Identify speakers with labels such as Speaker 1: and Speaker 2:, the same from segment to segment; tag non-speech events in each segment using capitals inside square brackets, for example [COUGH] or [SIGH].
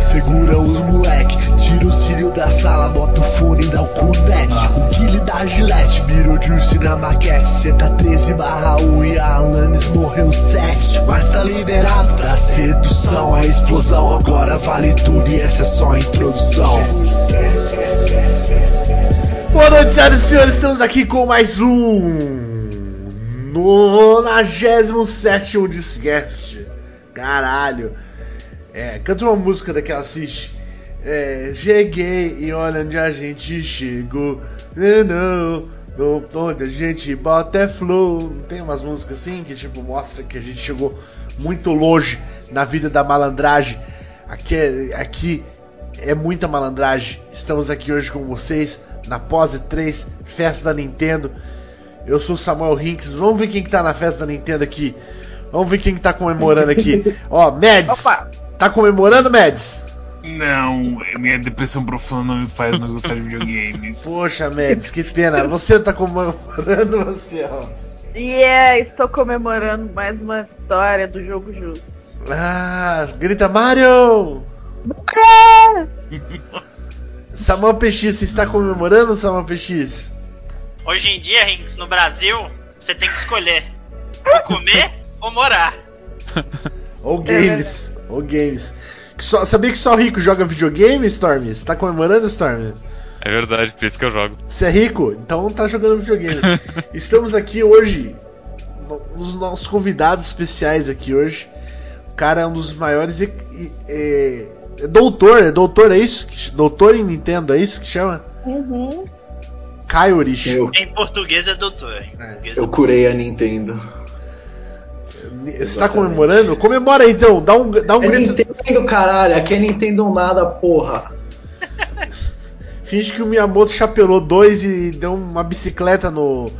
Speaker 1: segura os moleque. Tira o cílio da sala, bota o fone e dá o cunete. O Guile da Gillette, virou Juice na maquete. Tá 13 barra 1 e a Alanis morreu 7. Mas tá liberado da sedução, a explosão. Agora vale tudo e essa é só a introdução.
Speaker 2: Boa noite, senhoras e senhores. Estamos aqui com mais um 97 Discast. Caralho. É, canta uma música daquela assiste. É, cheguei e olha onde a gente chegou. Não, não, onde a gente bota é flow. Tem umas músicas assim que tipo mostra que a gente chegou muito longe na vida da malandragem. Aqui é, aqui é muita malandragem. Estamos aqui hoje com vocês na Pose 3, festa da Nintendo. Eu sou Samuel Rinks. Vamos ver quem que tá na festa da Nintendo aqui. Vamos ver quem que tá comemorando aqui. [LAUGHS] Ó, Mads.
Speaker 3: Opa.
Speaker 2: Tá comemorando, Mads?
Speaker 3: Não, minha depressão profunda não me faz mais gostar de videogames. [LAUGHS]
Speaker 2: Poxa, Mads, que pena. Você tá comemorando, você, ó.
Speaker 4: Yeah, estou comemorando mais uma vitória do jogo justo.
Speaker 2: Ah, grita Mario! [LAUGHS] Samuel PX, você está comemorando, Samuel PX?
Speaker 5: Hoje em dia, Rinks, no Brasil, você tem que escolher ou comer [LAUGHS] ou morar.
Speaker 2: Ou games, ou games. Que só- sabia que só rico joga videogame, Storm? Você tá comemorando, Storm?
Speaker 6: É verdade, por isso que eu jogo.
Speaker 2: Você é rico? Então tá jogando videogame. [LAUGHS] Estamos aqui hoje, nos nossos convidados especiais aqui hoje. O cara é um dos maiores. e- e- é, é doutor, é doutor, é isso? Que- Doutor em Nintendo, é isso que chama?
Speaker 4: Uhum.
Speaker 2: Caio Orish.
Speaker 7: Eu,
Speaker 5: Em português é doutor. Em português é
Speaker 7: eu curei a Nintendo.
Speaker 2: Você tá comemorando? Comemora aí então, dá um, dá um
Speaker 7: É
Speaker 2: grito.
Speaker 7: Nintendo, caralho. Aqui é Nintendo nada, porra. [LAUGHS]
Speaker 2: Finge que o Miyamoto chapelou dois e deu uma bicicleta no.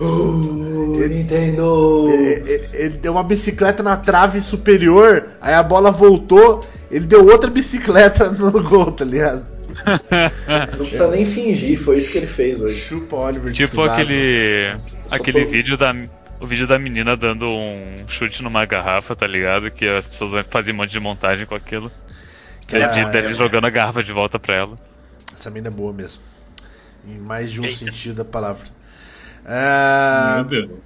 Speaker 7: Uh, Nintendo.
Speaker 2: É, é, Ele deu uma bicicleta na trave superior, aí a bola voltou, ele deu outra bicicleta [LAUGHS] no gol, tá ligado? [LAUGHS]
Speaker 7: Não precisa nem fingir, foi isso que ele fez hoje.
Speaker 2: Chupa Oliver
Speaker 6: tipo aquele. Aquele
Speaker 7: tô-
Speaker 6: vídeo da. O vídeo da menina dando um chute numa garrafa, tá ligado? Que as pessoas fazem um monte de montagem com aquilo. Daí
Speaker 2: Ah,
Speaker 6: de- dele
Speaker 2: é.
Speaker 6: jogando a garrafa de volta pra ela.
Speaker 2: Essa mina é boa mesmo. Em mais de um
Speaker 5: Eita.
Speaker 2: sentido da palavra. Ah,
Speaker 3: Meu Deus.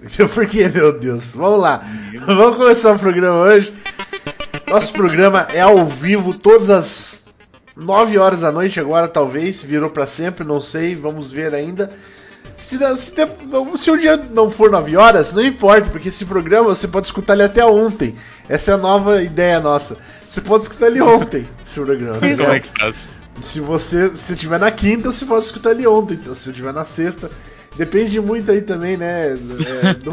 Speaker 3: [LAUGHS]
Speaker 2: Por que, meu Deus? Vamos lá. [LAUGHS] Vamos começar o programa hoje. Nosso programa é ao vivo todas as 9 horas da noite agora, talvez. Virou pra sempre, não sei. Vamos ver ainda. Se, se, se o dia não for 9 horas, não importa, porque esse programa você pode escutar ele até ontem. Essa é a nova ideia nossa. Você pode escutar ele ontem, esse programa.
Speaker 6: É?
Speaker 2: Se você se tiver na quinta, você pode escutar ele ontem. Então, se tiver na sexta, depende muito aí também, né? É, do-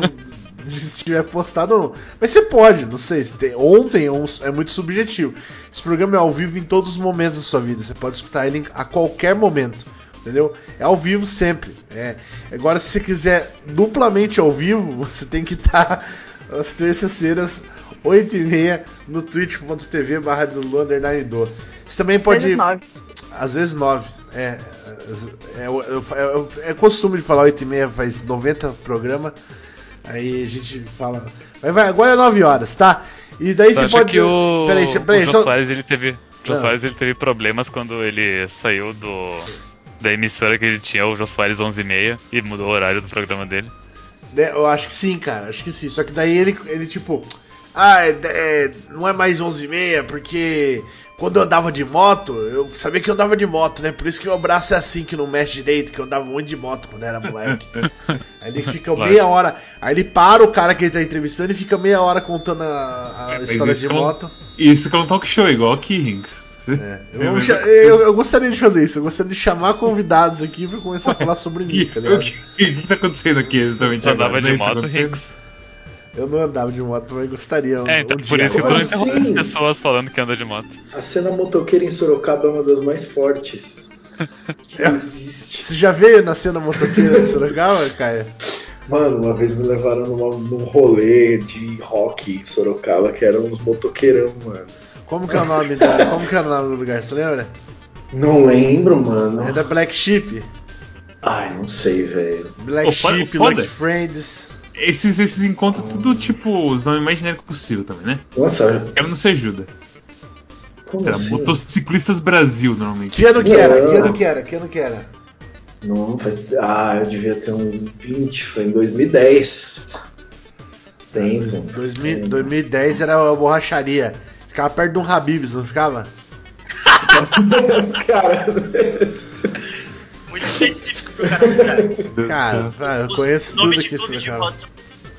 Speaker 2: de [LAUGHS] se tiver postado ou não. Mas você pode, não sei. se tem- ontem é é muito subjetivo. Esse programa é ao vivo em todos os momentos da sua vida. Você pode escutar ele a qualquer momento. Entendeu? É ao vivo sempre. É. Agora, se você quiser duplamente ao vivo, [LAUGHS] você tem que estar às terças-feiras, 8h30, no twitch.tv barra do Você também pode.
Speaker 4: Vezes nove.
Speaker 2: Às vezes 9. É, é, é, é, é costume de falar 8 e meia, faz 90 programa. Aí a gente fala. Mas vai, agora é 9 horas, tá? E daí
Speaker 6: Você
Speaker 2: pode.
Speaker 6: que o,
Speaker 2: Peraí,
Speaker 6: o
Speaker 2: você- peraí,
Speaker 6: Jô
Speaker 2: só-
Speaker 6: Soares ele teve. Jô
Speaker 2: Ah.
Speaker 6: Soares ele teve problemas quando ele saiu do. Da emissora que ele tinha, o Jô Soares 11 e meia, e mudou o horário do programa dele.
Speaker 2: né, Eu acho que sim, cara. Acho que sim. Só que daí ele, ele tipo. Ah, é, é, não é mais 11 e meia, porque quando eu andava de moto, eu sabia que eu andava de moto, né? Por isso que meu braço é assim, que não mexe direito, que eu andava muito de moto quando era moleque. [LAUGHS] Aí ele fica
Speaker 6: Claro.
Speaker 2: meia hora. Aí ele para o cara que ele tá entrevistando e fica meia hora contando a, a
Speaker 3: É,
Speaker 2: história de moto.
Speaker 3: Isso que é um talk show, igual aqui, Rinks.
Speaker 2: É, eu, [LAUGHS] eu- eu gostaria de fazer isso, eu gostaria de chamar convidados aqui pra começar a falar sobre mim, tá
Speaker 3: O
Speaker 2: ligado?
Speaker 3: que, o que tá acontecendo aqui exatamente
Speaker 6: Você andava de
Speaker 3: que tá
Speaker 6: moto? Rinks.
Speaker 2: Eu não andava de moto, mas gostaria.
Speaker 6: É, então
Speaker 2: um
Speaker 6: por isso que
Speaker 2: agora.
Speaker 6: tu
Speaker 7: Assim?
Speaker 6: pessoas falando que anda de moto.
Speaker 7: A cena motoqueira em Sorocaba é uma das mais fortes [LAUGHS] que
Speaker 2: É.
Speaker 7: existe.
Speaker 2: Você já veio na cena motoqueira de Sorocaba, Caia?
Speaker 7: Mano, uma vez me levaram numa, num rolê de rock em Sorocaba, que eram uns motoqueirão, mano.
Speaker 2: Como que é o nome da. Como que era o nome do lugar, você lembra?
Speaker 7: Não lembro, mano.
Speaker 2: É da Black Sheep.
Speaker 7: Ai, não sei, velho.
Speaker 2: Black
Speaker 3: foda-
Speaker 2: Sheep. Lucky Friends.
Speaker 3: Esses, esses encontros tudo tipo os nomes mais genéricos possível também, né?
Speaker 7: Nossa,
Speaker 3: O cara não se ajuda.
Speaker 7: Como
Speaker 3: Será
Speaker 7: assim?
Speaker 3: Motociclistas Brasil, normalmente.
Speaker 2: Que ano que era? Que ano que era? Que ano que era?
Speaker 7: Não, faz. Ah, eu devia ter uns 20, foi em 2010. Tempo.
Speaker 2: 2000, 2010 era a borracharia. Ficava perto de um Habibs, não ficava? [LAUGHS]
Speaker 7: Cara,
Speaker 5: Muito específico pro cara.
Speaker 2: Cara, ah, eu conheço tudo
Speaker 5: de
Speaker 2: aqui
Speaker 5: clube de
Speaker 2: Sorocaba.
Speaker 5: moto.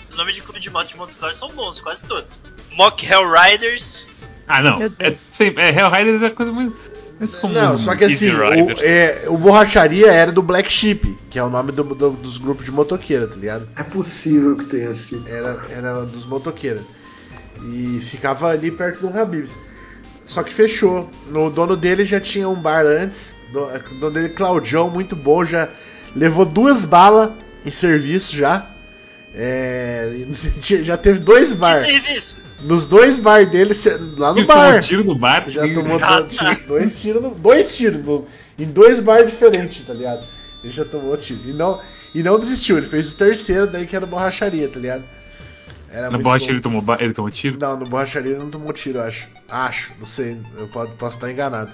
Speaker 5: Os nomes de clube de moto de Montes Claros são bons, quase todos. Mock Hell Riders.
Speaker 3: Ah, não. É, sempre, é, Hell Riders é a coisa muito, mais comum.
Speaker 2: Não, só que assim, o, é, o borracharia era do Black Sheep, que é o nome do- do- dos grupos de motoqueiro, tá ligado?
Speaker 7: é possível que tenha sido.
Speaker 2: Era, era dos motoqueiros. E ficava ali perto do Habibs. Só que fechou. O dono dele já tinha um bar antes. do- O dono dele, Claudião, muito bom, já levou duas balas em serviço já. É, [LAUGHS] já teve dois
Speaker 5: Que
Speaker 2: bar.
Speaker 5: serviço?
Speaker 2: Nos dois bar dele, lá no
Speaker 3: Ele tomou
Speaker 2: bar.
Speaker 3: tiro no bar.
Speaker 2: Já tomou
Speaker 5: Ah,
Speaker 2: tiro- dois tiros, no- dois tiros no- em dois bar diferentes, tá ligado? Ele já tomou tiro. E não, e não desistiu, ele fez o terceiro, daí que era borracharia, tá ligado? Era
Speaker 3: Na
Speaker 2: muito
Speaker 3: borracha ele tomou, ele tomou tiro?
Speaker 2: Não, no borracharia ele não tomou tiro, eu acho. Acho, não sei, eu posso, posso estar enganado.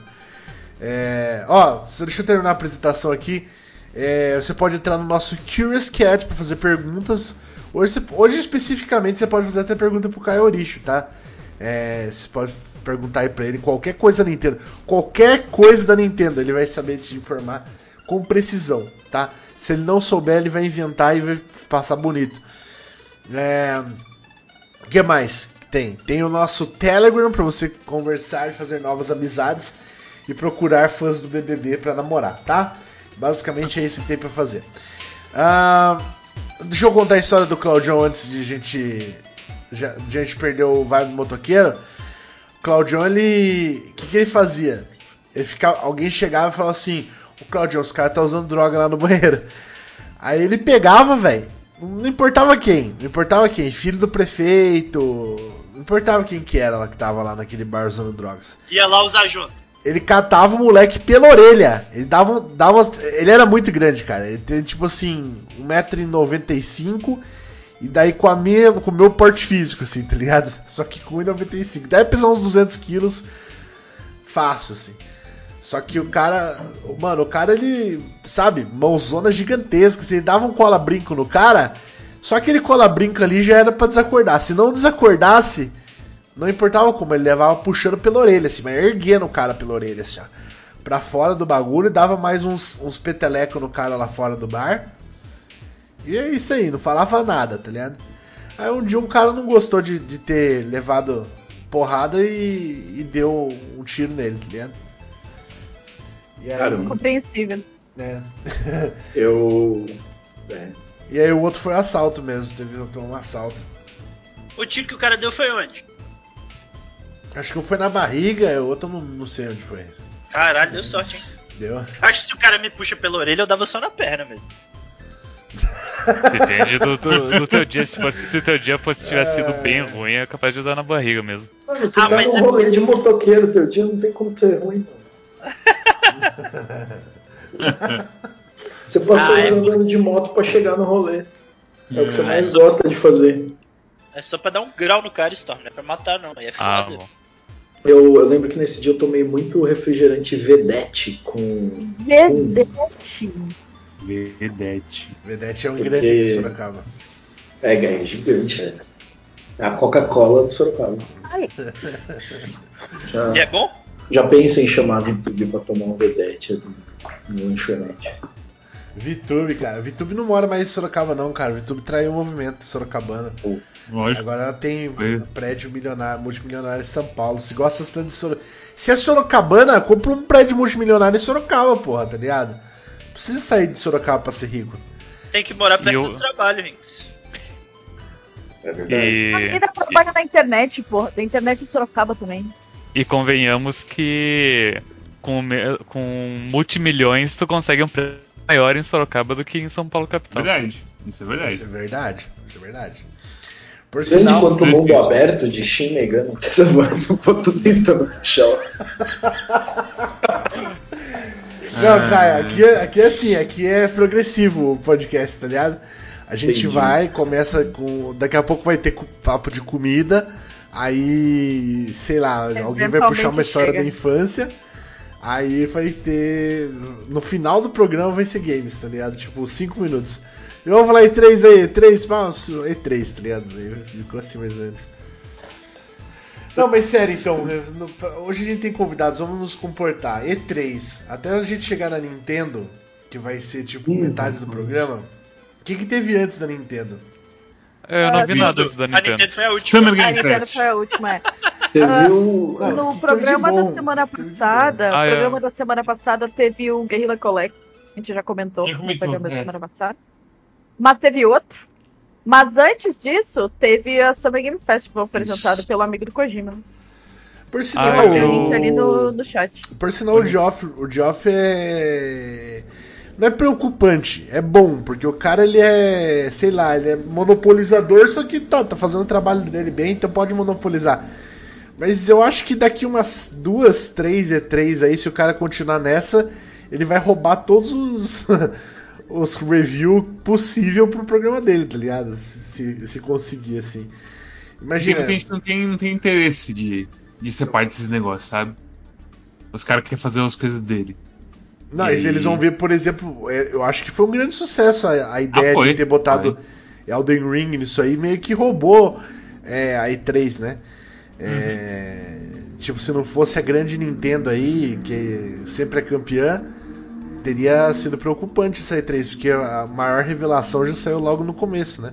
Speaker 2: É, ó, deixa eu terminar a apresentação aqui. É, você pode entrar no nosso Curious Cat para fazer perguntas. Hoje, hoje especificamente você pode fazer até pergunta pro Caio Oricho, tá? É, você pode perguntar aí pra ele qualquer coisa da Nintendo. Qualquer coisa da Nintendo, ele vai saber te informar com precisão, tá? Se ele não souber, ele vai inventar e vai passar bonito. É, o que mais tem? Tem o nosso Telegram para você conversar e fazer novas amizades e procurar fãs do BBB para namorar, tá? Basicamente é isso que tem para fazer. Ah, deixa eu contar a história do Claudião antes de a gente, já, de a gente perder o vibe do motoqueiro. Claudião, ele. O que, que ele fazia? Ele ficava, alguém chegava e falava assim: O Claudião, os caras tá usando droga lá no banheiro. Aí ele pegava, velho. Não importava quem, não importava quem, filho do prefeito, não importava quem que era lá que tava lá naquele bar usando drogas.
Speaker 5: Ia lá usar junto.
Speaker 2: Ele catava o moleque pela orelha. Ele dava, dava. Ele era muito grande, cara. Ele tem tipo assim, 1,95m. E daí com a minha. com o meu porte físico, assim, tá ligado? Só que com 1,95m. Deve pesar uns 200 quilos. Fácil, assim. Só que o cara. Mano, o cara ele. Sabe, mãozona gigantesca. Se ele dava um cola-brinco no cara. Só aquele cola-brinco ali já era pra desacordar. Se não desacordasse. Não importava como, ele levava puxando pela orelha, assim, mas erguendo o cara pela orelha, assim, ó. Pra fora do bagulho, dava mais uns, uns petelecos no cara lá fora do bar. E é isso aí, não falava nada, tá ligado? Aí um dia um cara não gostou de, de ter levado porrada e, e deu um tiro nele, tá ligado? E aí,
Speaker 7: Caramba.
Speaker 4: Compreensível.
Speaker 2: é. [LAUGHS]
Speaker 7: Eu. É.
Speaker 2: e aí o outro foi assalto mesmo, teve um assalto.
Speaker 5: O tiro que o cara deu foi onde?
Speaker 2: Acho que um foi na barriga, o outro eu não, não sei onde foi.
Speaker 5: Caralho, deu sorte, hein?
Speaker 2: Deu?
Speaker 5: Acho que se o cara me puxa pela orelha, eu dava só na perna mesmo.
Speaker 6: Depende do, do, [LAUGHS] do teu dia. Se, fosse, se o teu dia fosse tivesse sido bem ruim, é capaz de dar na barriga mesmo.
Speaker 7: Mano, tu
Speaker 5: Ah,
Speaker 7: tá
Speaker 5: mas
Speaker 7: num
Speaker 5: é-
Speaker 7: rolê de motoqueiro, teu dia não tem como ser ruim, mano. [LAUGHS] [LAUGHS] Você passou
Speaker 5: Ah, é
Speaker 7: andando de moto pra chegar no rolê. É o que você
Speaker 5: Hum,
Speaker 7: mais
Speaker 5: é só-
Speaker 7: gosta de fazer.
Speaker 5: É só pra dar um grau no cara, Storm. Não é pra matar, não. Aí é
Speaker 6: Ah,
Speaker 5: foda.
Speaker 6: bom.
Speaker 7: Eu, eu lembro que nesse dia eu tomei muito refrigerante Vedete com.
Speaker 4: Vedete.
Speaker 3: Vedete.
Speaker 2: Vedete é um
Speaker 7: Porque-
Speaker 2: grande de Sorocaba.
Speaker 7: É, é gigante, é. É a Coca-Cola do Sorocaba.
Speaker 4: Ai.
Speaker 5: E é bom?
Speaker 7: Já pensei em chamar a Vitube pra tomar um Vedete ali no lanchonete.
Speaker 2: Vitube, cara. Vitube não mora mais em Sorocaba, não, cara. Vitube traiu o movimento sorocabano.
Speaker 3: Lógico.
Speaker 2: Agora ela tem um prédio milionário, multimilionário em São Paulo. Se gosta das prédios de Sorocaba. Se é Sorocabana, compra um prédio multimilionário em Sorocaba, porra, tá ligado? Não precisa sair de Sorocaba pra ser rico.
Speaker 5: Tem que morar perto
Speaker 6: E eu-
Speaker 5: do trabalho, Rinks.
Speaker 7: É verdade.
Speaker 4: A
Speaker 6: E,
Speaker 4: menina trabalha na internet, porra. Da internet em Sorocaba também.
Speaker 6: E convenhamos que com, com multimilhões tu consegue um preço maior em Sorocaba do que em São Paulo capital.
Speaker 3: Verdade. Isso é
Speaker 2: Isso
Speaker 3: verdade.
Speaker 2: é verdade. Isso é verdade. Por
Speaker 7: Grande
Speaker 2: sinal,
Speaker 7: quanto o mundo
Speaker 3: existe.
Speaker 7: aberto de Shin Megami tô tentando achar.
Speaker 2: Não. Caio, aqui, é- aqui é assim, aqui é progressivo o podcast, tá ligado? A gente
Speaker 7: Entendi.
Speaker 2: vai, começa com. Daqui a pouco vai ter papo de comida. Aí, sei lá, alguém vai puxar uma história
Speaker 4: chega.
Speaker 2: da infância. Aí vai ter. No final do programa vai ser games, tá ligado? Tipo, 5 minutos. Eu vou falar E3 aí, E3, pá, E3, tá ligado? Ficou assim mais ou menos. Não, mas sério, então, hoje a gente tem convidados, vamos nos comportar. E3, até a gente chegar na Nintendo, que vai ser tipo metade do programa. O que, que teve antes da Nintendo?
Speaker 6: Eu não vi
Speaker 5: Tudo.
Speaker 6: nada antes da
Speaker 5: A
Speaker 6: Nintendo.
Speaker 5: Nintendo foi a última.
Speaker 3: Summer
Speaker 4: A
Speaker 3: Game
Speaker 4: Nintendo
Speaker 3: Fest.
Speaker 4: foi a última. é. [LAUGHS]
Speaker 7: Teve
Speaker 4: Ah, no
Speaker 2: que teve
Speaker 4: programa da semana passada?
Speaker 6: Ah, é.
Speaker 4: programa da semana passada teve o Guerrilla Collect, a gente já comentou
Speaker 3: Já
Speaker 4: no
Speaker 3: comentou,
Speaker 4: programa da
Speaker 3: é.
Speaker 4: semana passada. Mas teve outro. Mas antes disso, teve a Summer Game Festival apresentada pelo amigo do Kojima.
Speaker 2: Por
Speaker 6: Ah,
Speaker 2: sinal,
Speaker 4: Tem
Speaker 6: eu-
Speaker 4: o link ali no, no chat.
Speaker 2: por sinal o Geoff, o Geoff é. Não é preocupante, é bom, porque o cara ele é, sei lá, ele é monopolizador, só que tá, tá fazendo o trabalho dele bem, então pode monopolizar. Mas eu acho que daqui umas duas, três E3 aí, se o cara continuar nessa, ele vai roubar todos os, [LAUGHS] os review possível pro programa dele, tá ligado? Se, se conseguir, assim.
Speaker 3: Porque
Speaker 2: Imagina.
Speaker 3: muita gente não tem, não tem interesse de, de ser parte desses negócios, sabe? Os caras querem fazer as coisas dele.
Speaker 2: Não,
Speaker 3: E
Speaker 2: eles vão ver, por exemplo, é, eu acho que foi um grande sucesso a, a ideia
Speaker 3: Ah, foi,
Speaker 2: de ter botado Elden Ring nisso aí, meio que roubou é, a E3, né? É, Tipo, se não fosse a grande Nintendo aí, que sempre é campeã, teria sido preocupante essa E3, porque a maior revelação já saiu logo no começo, né?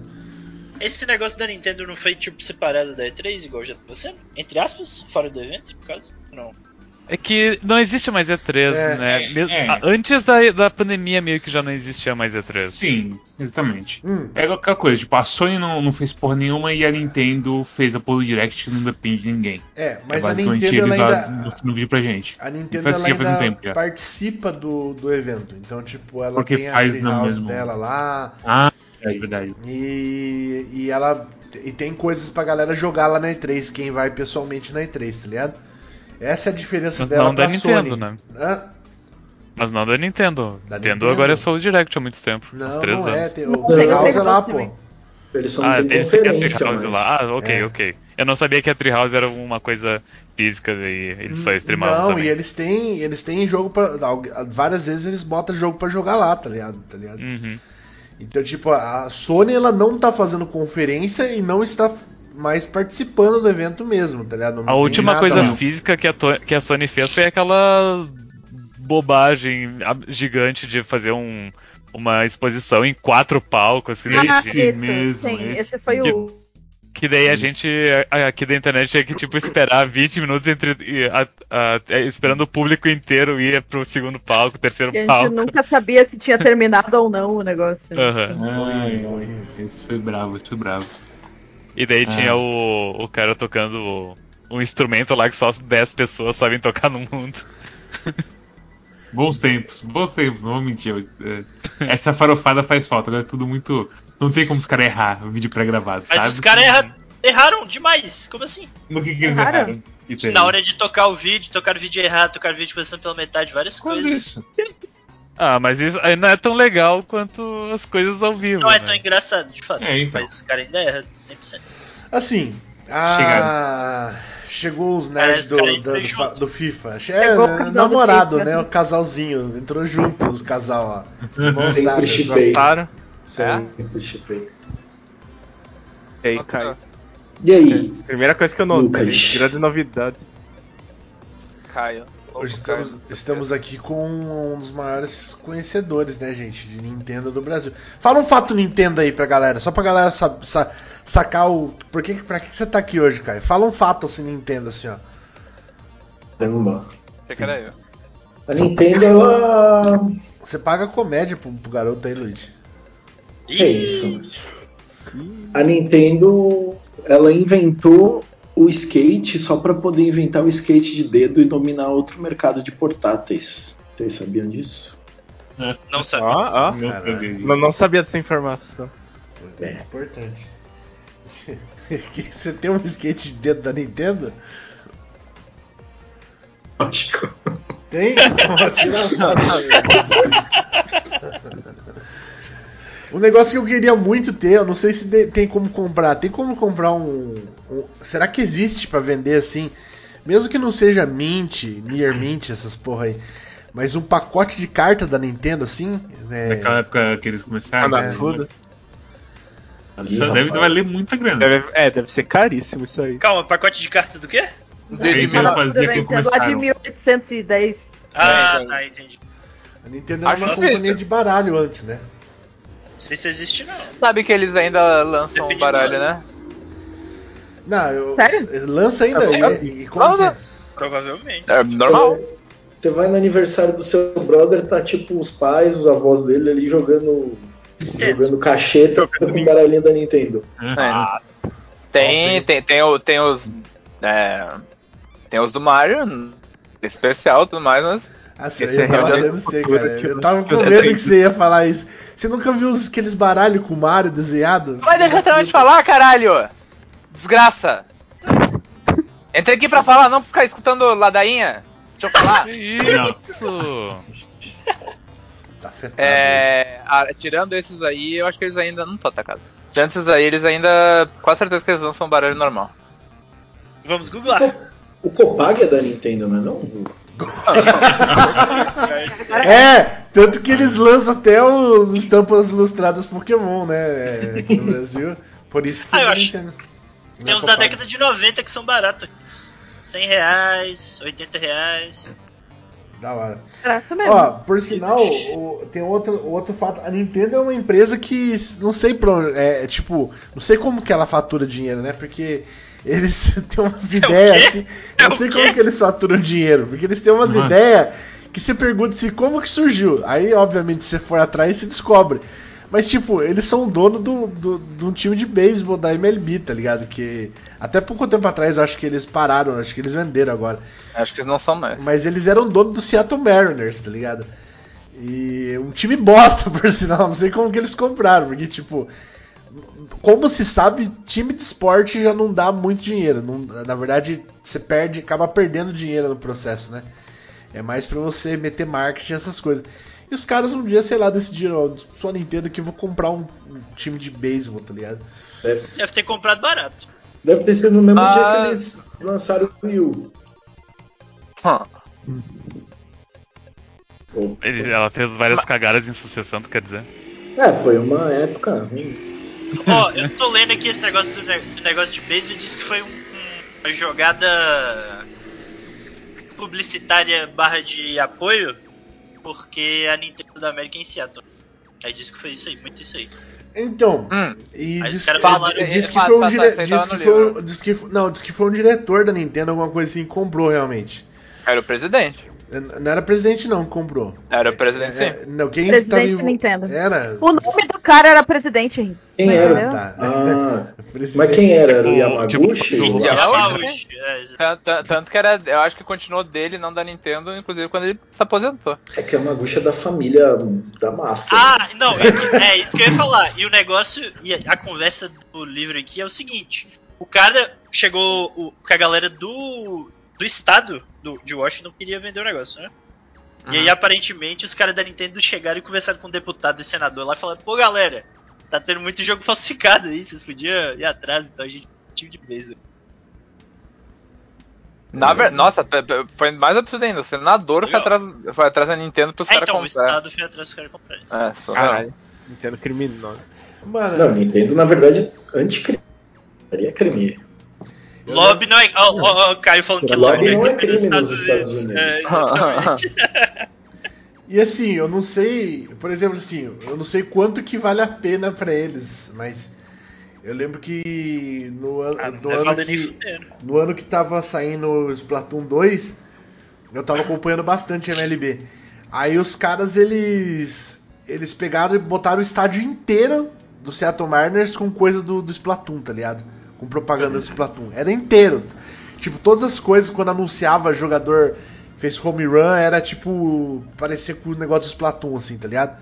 Speaker 5: Esse negócio da Nintendo não foi tipo separado da E3, igual já tá sendo? Entre aspas, fora do evento, no caso? Não.
Speaker 6: É que não existe mais E3,
Speaker 2: É,
Speaker 6: né?
Speaker 3: é, é.
Speaker 6: a- Antes da, da pandemia meio que já não existia mais E3.
Speaker 3: Sim, exatamente.
Speaker 2: Hum,
Speaker 3: É aquela coisa, tipo, a Sony não, não fez porra nenhuma e a Nintendo fez a Polo Direct que não depende de ninguém.
Speaker 2: é, mas
Speaker 3: é
Speaker 2: a
Speaker 3: basicamente
Speaker 2: Nintendo ela ainda.
Speaker 3: mostrando vídeo pra gente.
Speaker 2: A Nintendo
Speaker 3: Faz
Speaker 2: ela
Speaker 3: faz um
Speaker 2: ainda
Speaker 3: tempo
Speaker 2: participa do, do evento. Então, tipo, ela
Speaker 3: Porque
Speaker 2: tem a
Speaker 3: faz mesmo-
Speaker 2: dela lá.
Speaker 3: Ah, é verdade.
Speaker 2: E, e ela e tem coisas pra galera jogar lá na E3, quem vai pessoalmente na E3, tá ligado? Essa é a diferença
Speaker 6: Mas
Speaker 2: dela
Speaker 6: não da Nintendo,
Speaker 2: Sony.
Speaker 6: né?
Speaker 2: Hã?
Speaker 6: Mas não da Nintendo.
Speaker 2: Da
Speaker 6: Nintendo,
Speaker 2: Nintendo?
Speaker 6: agora é só o Direct há muito tempo. uns
Speaker 2: Não,
Speaker 6: três
Speaker 2: não
Speaker 6: anos.
Speaker 2: é. Tem,
Speaker 4: Não,
Speaker 2: o Treehouse é lá, pô.
Speaker 7: Eles só não
Speaker 6: Ah,
Speaker 7: têm
Speaker 6: é a
Speaker 7: conferência,
Speaker 6: Treehouse
Speaker 7: mas...
Speaker 6: lá. Ah, ok,
Speaker 2: É.
Speaker 6: ok. Eu não sabia que a Treehouse era uma coisa física e eles só streamavam
Speaker 2: Não,
Speaker 6: também.
Speaker 2: e eles têm, eles têm jogo pra. Várias vezes eles botam jogo pra jogar lá, tá ligado? Tá ligado?
Speaker 6: Uhum.
Speaker 2: Então, tipo, a Sony ela não tá fazendo conferência e não está mais participando do evento mesmo, tá ligado? Não
Speaker 6: A última
Speaker 2: nada
Speaker 6: coisa
Speaker 2: lá.
Speaker 6: física que a, que a Sony fez foi aquela bobagem gigante de fazer um, uma exposição em quatro palcos. Assim,
Speaker 4: Ah,
Speaker 3: Esse
Speaker 4: isso,
Speaker 3: mesmo,
Speaker 4: sim,
Speaker 3: esse.
Speaker 4: esse foi o.
Speaker 6: Que daí a gente a- aqui da internet tinha que tipo esperar 20 minutos entre a- a- é, esperando o público inteiro ir pro segundo palco, terceiro
Speaker 4: que a gente
Speaker 6: palco.
Speaker 4: nunca sabia se tinha terminado ou não o negócio.
Speaker 6: Aham.
Speaker 4: assim.
Speaker 3: Ai, ai, esse foi bravo, esse foi bravo.
Speaker 6: E daí
Speaker 3: Ah.
Speaker 6: tinha o, o cara tocando um instrumento lá que só 10 pessoas sabem tocar no mundo. [LAUGHS]
Speaker 3: Bons tempos, bons tempos, não vou mentir. é, essa farofada faz falta, agora é tudo muito. Não tem como os caras errar o vídeo pré-gravado,
Speaker 5: Mas
Speaker 3: sabe?
Speaker 5: os caras erra- erraram demais. Como assim?
Speaker 3: No que, que eles
Speaker 4: Erraram?
Speaker 3: erraram? Que?
Speaker 5: Na hora de tocar o vídeo, tocar o vídeo errado, tocar o vídeo passando pela metade, várias
Speaker 3: Quando
Speaker 5: coisas.
Speaker 3: isso? [LAUGHS]
Speaker 6: Ah, mas isso aí não é tão legal quanto as coisas ao vivo.
Speaker 5: Não é
Speaker 6: né?
Speaker 5: tão engraçado, de fato.
Speaker 3: É, então.
Speaker 5: Mas os caras ainda erram 100%.
Speaker 2: Assim, a... chegou os nerds do, do, do, do FIFA. É,
Speaker 4: Chegou
Speaker 2: namorado,
Speaker 4: FIFA.
Speaker 2: né? O casalzinho. Entrou junto os casal, ó.
Speaker 7: Sempre chipei. Sempre chipei.
Speaker 8: E aí, Caio?
Speaker 7: E aí?
Speaker 8: Primeira coisa que eu notei, grande novidade. Caio.
Speaker 2: Hoje estamos, estamos aqui com um dos maiores conhecedores, né, gente, de Nintendo do Brasil. Fala um fato Nintendo aí pra galera, só pra galera sa sa sacar o. Por que, pra que você tá aqui hoje, Caio? Fala um fato assim, Nintendo, assim, ó.
Speaker 7: Caramba.
Speaker 8: Achei que era eu.
Speaker 7: A Nintendo, ela.
Speaker 2: Você paga comédia pro, pro garoto aí, Luigi.
Speaker 7: É isso. A Nintendo, ela inventou o skate só para poder inventar o skate de dedo e dominar outro mercado de portáteis. Vocês sabiam disso?
Speaker 5: Não sabe.
Speaker 8: Ó, ó.
Speaker 3: Não sabia.
Speaker 8: Não, não sabia dessa informação.
Speaker 2: É importante. [LAUGHS] Que Você tem um skate de dedo da Nintendo?
Speaker 7: Lógico.
Speaker 2: Tem? Vou tirar a foto aí. Um negócio que eu queria muito ter, eu não sei se tem como comprar. Tem como comprar um. um- será que existe pra vender assim? Mesmo que não seja Mint, Near Mint, essas porra aí. Mas um pacote de carta da Nintendo assim? É,
Speaker 3: Naquela época que eles começaram.
Speaker 8: Ah,
Speaker 3: né?
Speaker 8: na fuda.
Speaker 3: Isso deve
Speaker 7: rapaz.
Speaker 3: valer muita grana.
Speaker 8: Deve- é, deve ser caríssimo isso aí.
Speaker 5: Calma, pacote de carta do quê?
Speaker 3: Eles
Speaker 6: De-
Speaker 3: iam
Speaker 4: Ela
Speaker 3: fazer
Speaker 4: da
Speaker 3: que
Speaker 4: Nintendo lá de
Speaker 3: começaram.
Speaker 4: 1810.
Speaker 5: Ah,
Speaker 8: então.
Speaker 5: tá, entendi.
Speaker 2: A Nintendo era uma companhia de baralho antes, né?
Speaker 5: Não sei se existe, não.
Speaker 6: Sabe que eles ainda lançam
Speaker 5: Depende
Speaker 6: baralho, né?
Speaker 2: Não, eu,
Speaker 4: Sério?
Speaker 2: lança ainda.
Speaker 6: É,
Speaker 2: e, e como que é?
Speaker 5: Provavelmente.
Speaker 6: É normal.
Speaker 7: Você vai no aniversário do seu brother, tá tipo os pais, os avós dele ali jogando. Jogando cacheta com o baralhinho da Nintendo.
Speaker 6: É. Tem, tem, tem, o- tem os. é, tem os do Mario, especial e tudo mais, mas.
Speaker 2: Assim,
Speaker 8: Esse
Speaker 2: eu tava
Speaker 6: é
Speaker 2: você,
Speaker 8: cultura
Speaker 2: cara. Eu
Speaker 8: eu-
Speaker 2: tava com
Speaker 8: eu
Speaker 2: medo que você ia falar isso. Você nunca viu os- aqueles baralhos com o Mario desenhado?
Speaker 6: Vai deixar eu de falar, caralho! Desgraça! [LAUGHS] Entrei aqui pra falar, não pra ficar escutando ladainha. Deixa eu falar.
Speaker 3: Não.
Speaker 6: Isso!
Speaker 2: Tá afetado.
Speaker 6: É, ah, tirando esses aí, eu acho que eles ainda não estão atacados. Tirando esses aí, eles ainda. Com certeza que eles lançam baralho normal.
Speaker 5: Vamos googlar. [LAUGHS]
Speaker 7: O Copag é da Nintendo, não é não? [LAUGHS]
Speaker 2: É, tanto que eles lançam até os estampas ilustradas Pokémon, né? Aqui no Brasil. Por isso que
Speaker 5: Ah, eu acho-
Speaker 2: entendo.
Speaker 5: Tem
Speaker 2: Não é
Speaker 5: uns da década de 90 que são baratos. 100 reais, 80 reais.
Speaker 2: Da hora.
Speaker 4: Caraca, mesmo.
Speaker 2: Ó, por sinal, o- tem outro, outro fato. A Nintendo é uma empresa que não sei pra onde. É, tipo, não sei como que ela fatura dinheiro, né? Porque eles [LAUGHS] têm umas ideias
Speaker 5: quê?
Speaker 2: assim.
Speaker 5: É
Speaker 2: Não sei
Speaker 5: quê?
Speaker 2: como que eles faturam dinheiro. Porque eles têm umas ideias que você pergunta se como que surgiu. Aí, obviamente, se você for atrás, você descobre. Mas, tipo, eles são dono do, do, de um time de beisebol da MLB, tá ligado? Que até pouco tempo atrás eu acho que eles pararam, acho que eles venderam agora.
Speaker 6: Acho que eles não são mais.
Speaker 2: Mas eles eram dono do Seattle Mariners, tá ligado? E um time bosta, [LAUGHS] por sinal, não sei como que eles compraram, porque tipo, como se sabe, time de esporte já não dá muito dinheiro. Não- na verdade, você perde, acaba perdendo dinheiro no processo, né? É mais pra você meter marketing essas coisas. E os caras um dia, sei lá, decidiram, ó, a Nintendo que eu vou comprar um, um time de beisebol, tá ligado?
Speaker 7: Deve,
Speaker 5: Deve ter comprado barato.
Speaker 7: deve ter sido no mesmo dia
Speaker 6: Ah.
Speaker 7: que eles lançaram o Wii U.
Speaker 6: Hum. Ele- ela fez várias cagadas em sucessão, tu quer dizer?
Speaker 7: É, foi uma época ruim.
Speaker 5: Ó, [LAUGHS] eu tô lendo aqui esse negócio do, do negócio de beisebol e diz que foi um- um- uma jogada publicitária barra de apoio porque a Nintendo da América é em Seattle. Aí diz que foi isso aí, muito isso aí.
Speaker 2: Então,
Speaker 6: Hum.
Speaker 2: E
Speaker 5: Aí
Speaker 2: diz, que-
Speaker 5: falaram-
Speaker 2: diz que
Speaker 6: Fato,
Speaker 2: foi um
Speaker 6: fato,
Speaker 2: dire...
Speaker 6: isso aí
Speaker 2: diz que
Speaker 6: no
Speaker 2: foi um- diz que não, diz que foi um diretor da Nintendo, alguma coisa assim, que comprou realmente.
Speaker 6: Era o presidente.
Speaker 2: Não era presidente não que comprou.
Speaker 6: Era o presidente,
Speaker 2: É,
Speaker 6: sim.
Speaker 2: não, quem
Speaker 4: Presidente
Speaker 2: tava
Speaker 4: Nintendo.
Speaker 2: Era.
Speaker 4: O nome do cara era presidente, Rinks.
Speaker 7: Quem
Speaker 4: entendeu?
Speaker 7: era?
Speaker 2: Tá.
Speaker 7: Ah,
Speaker 2: Presidente. [LAUGHS]
Speaker 7: mas quem era? Era o
Speaker 6: Tipo,
Speaker 7: Yamaguchi?
Speaker 6: tipo,
Speaker 7: Eu
Speaker 6: Yamaguchi.
Speaker 5: é, exato.
Speaker 6: Tanto, tanto- que era. Eu acho que continuou dele, não da Nintendo, inclusive quando ele se aposentou.
Speaker 7: É que o Yamaguchi é da família da máfia.
Speaker 5: Ah, não, é, que- é isso que eu ia falar. E o negócio, e a, a conversa do livro aqui é o seguinte: o cara chegou o, com a galera do, do estado do, de Washington queria vender o negócio, né? E aí, aparentemente, os caras da Nintendo chegaram e conversaram com o deputado e senador lá e falaram: pô, galera, tá tendo muito jogo falsificado aí, vocês podiam ir atrás, então a gente time de mesa.
Speaker 6: Na ver... Nossa, foi mais absurdo ainda. O senador foi atrás, foi atrás da Nintendo pros
Speaker 5: Ah,
Speaker 6: caras
Speaker 5: então, o
Speaker 6: comprar.
Speaker 5: estado foi atrás dos caras comprarem. isso.
Speaker 6: É, surreal.
Speaker 8: Nintendo criminoso.
Speaker 2: Mano,
Speaker 7: Não, Nintendo, na verdade, anticrime. Seria crime.
Speaker 5: Lobby não é. Ó, ó, ó, o Caio falando que
Speaker 7: Lobby
Speaker 5: lobby
Speaker 7: não é
Speaker 5: crime
Speaker 7: crime nos Estados Unidos.
Speaker 5: É, exatamente.
Speaker 2: E assim, eu não sei, por exemplo, assim, eu não sei quanto que vale a pena pra eles, mas eu lembro que no, an-
Speaker 5: Ah,
Speaker 2: no ano que no ano que tava saindo o Splatoon 2, eu tava acompanhando bastante a MLB. Aí os caras eles eles pegaram e botaram o estádio inteiro do Seattle Mariners com coisa do, do Splatoon, tá ligado? Com propaganda do Splatoon. Era inteiro. Tipo, todas as coisas quando anunciava jogador fez home run, era tipo parecia com o negócio do Splatoon assim, tá ligado?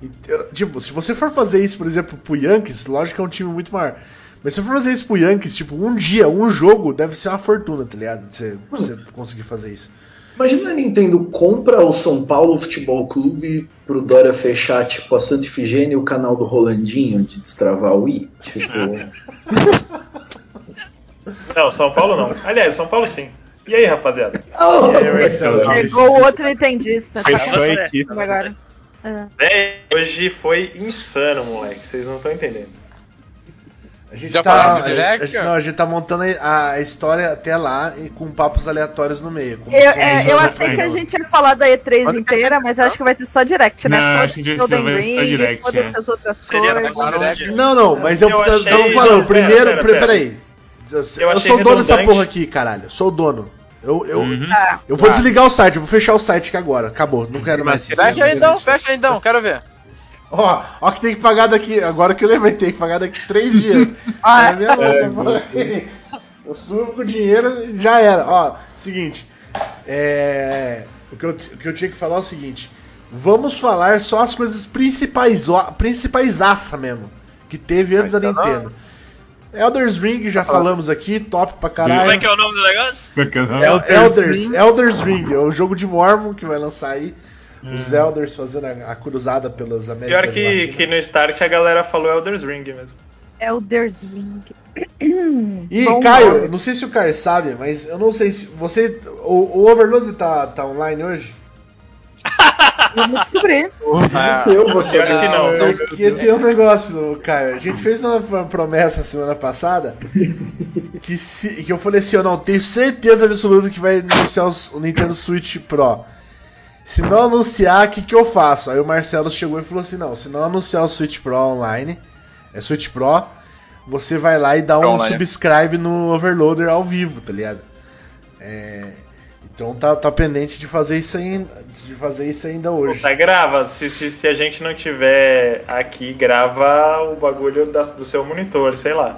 Speaker 2: E, tipo, se você for fazer isso, por exemplo, pro Yankees, lógico que é um time muito maior. Mas se você for fazer isso pro Yankees, tipo, um dia, um jogo, deve ser uma fortuna, tá ligado? Você, você conseguir fazer isso.
Speaker 7: Imagina a Nintendo compra o São Paulo Futebol Clube pro Dória fechar, tipo, a Santa Ifigênia e o canal do Rolandinho de destravar o Wii. Tipo, [LAUGHS]
Speaker 9: Não, São Paulo não. Aliás, São Paulo sim. E aí, rapaziada?
Speaker 7: oh,
Speaker 2: E aí?
Speaker 4: Chegou o outro nintendista. Tá
Speaker 8: Fechou a equipe.
Speaker 4: agora. É.
Speaker 9: Hoje foi insano, moleque. Vocês não estão entendendo.
Speaker 2: A gente
Speaker 6: Já
Speaker 2: tá. a gente-
Speaker 6: Direct,
Speaker 2: a gente- não, a gente tá montando a, a história até lá e com papos aleatórios no meio. como
Speaker 4: Eu, é, eu achei que a
Speaker 2: painel.
Speaker 4: gente ia falar da E3 inteira, mas acho que vai ser só direct, né?
Speaker 3: Não, acho que vai ser-
Speaker 4: Golden
Speaker 3: vai ser só direct,
Speaker 4: foda-se
Speaker 3: é.
Speaker 4: as outras
Speaker 5: Seria
Speaker 4: coisas.
Speaker 2: Não, não, mas eu,
Speaker 9: Eu achei-
Speaker 2: tava falando, primeiro.
Speaker 9: pera,
Speaker 2: pera-
Speaker 9: pera.
Speaker 2: Peraí. Eu,
Speaker 9: Eu
Speaker 2: sou dono dessa porra aqui, caralho. Sou o dono. Eu, eu,
Speaker 3: Uhum.
Speaker 4: Ah,
Speaker 2: eu vou desligar o site, eu vou fechar o site aqui agora. Acabou, não quero mais.
Speaker 10: Fecha aí então, fecha aí então, quero ver.
Speaker 2: Ó, ó que tem que pagar daqui. Agora que eu lembrei, tem que pagar daqui três dias. [LAUGHS]
Speaker 4: Ah,
Speaker 2: é minha bolsa. [LAUGHS] Eu subo com o dinheiro e já era. Ó, seguinte. É. O que, eu, o que eu tinha que falar é o seguinte. Vamos falar só as coisas principais, ó, principais aça mesmo. Que teve antes da Nintendo. Elder's Ring, já falamos aqui, top pra caralho.
Speaker 5: Como é que é o nome do negócio?
Speaker 3: Bacana.
Speaker 2: El- Elders, Elders Ring, é o jogo de Mormon que vai lançar aí. Os Elders fazendo a, a cruzada pelas Américas
Speaker 9: Pior que,
Speaker 2: Latinas.
Speaker 9: que no start a galera falou Elder's Ring mesmo.
Speaker 4: Elder's Ring.
Speaker 2: E
Speaker 4: Bom
Speaker 2: Caio,
Speaker 4: nome.
Speaker 2: não sei se o Caio sabe, mas eu não sei se você. O, o Overload tá, tá online hoje? [LAUGHS]
Speaker 4: Vamos descobrir.
Speaker 7: eu vou ser
Speaker 9: Pior que não.
Speaker 2: Porque tem um negócio, Caio. A gente fez uma promessa semana passada que, se, que eu falei assim: eu não tenho certeza absoluta que vai anunciar o Nintendo Switch Pro. Se não anunciar, o que, que eu faço? Aí o Marcelo chegou e falou assim: não, se não anunciar o Switch Pro online, é Switch Pro, você vai lá e dá um
Speaker 10: Online.
Speaker 2: subscribe no Overloader ao vivo, tá ligado? É, então tá, tá pendente de fazer isso aí, de fazer isso ainda hoje.
Speaker 9: Puta, grava. Se, se, se a gente não tiver aqui, grava o bagulho da- do seu monitor, sei lá.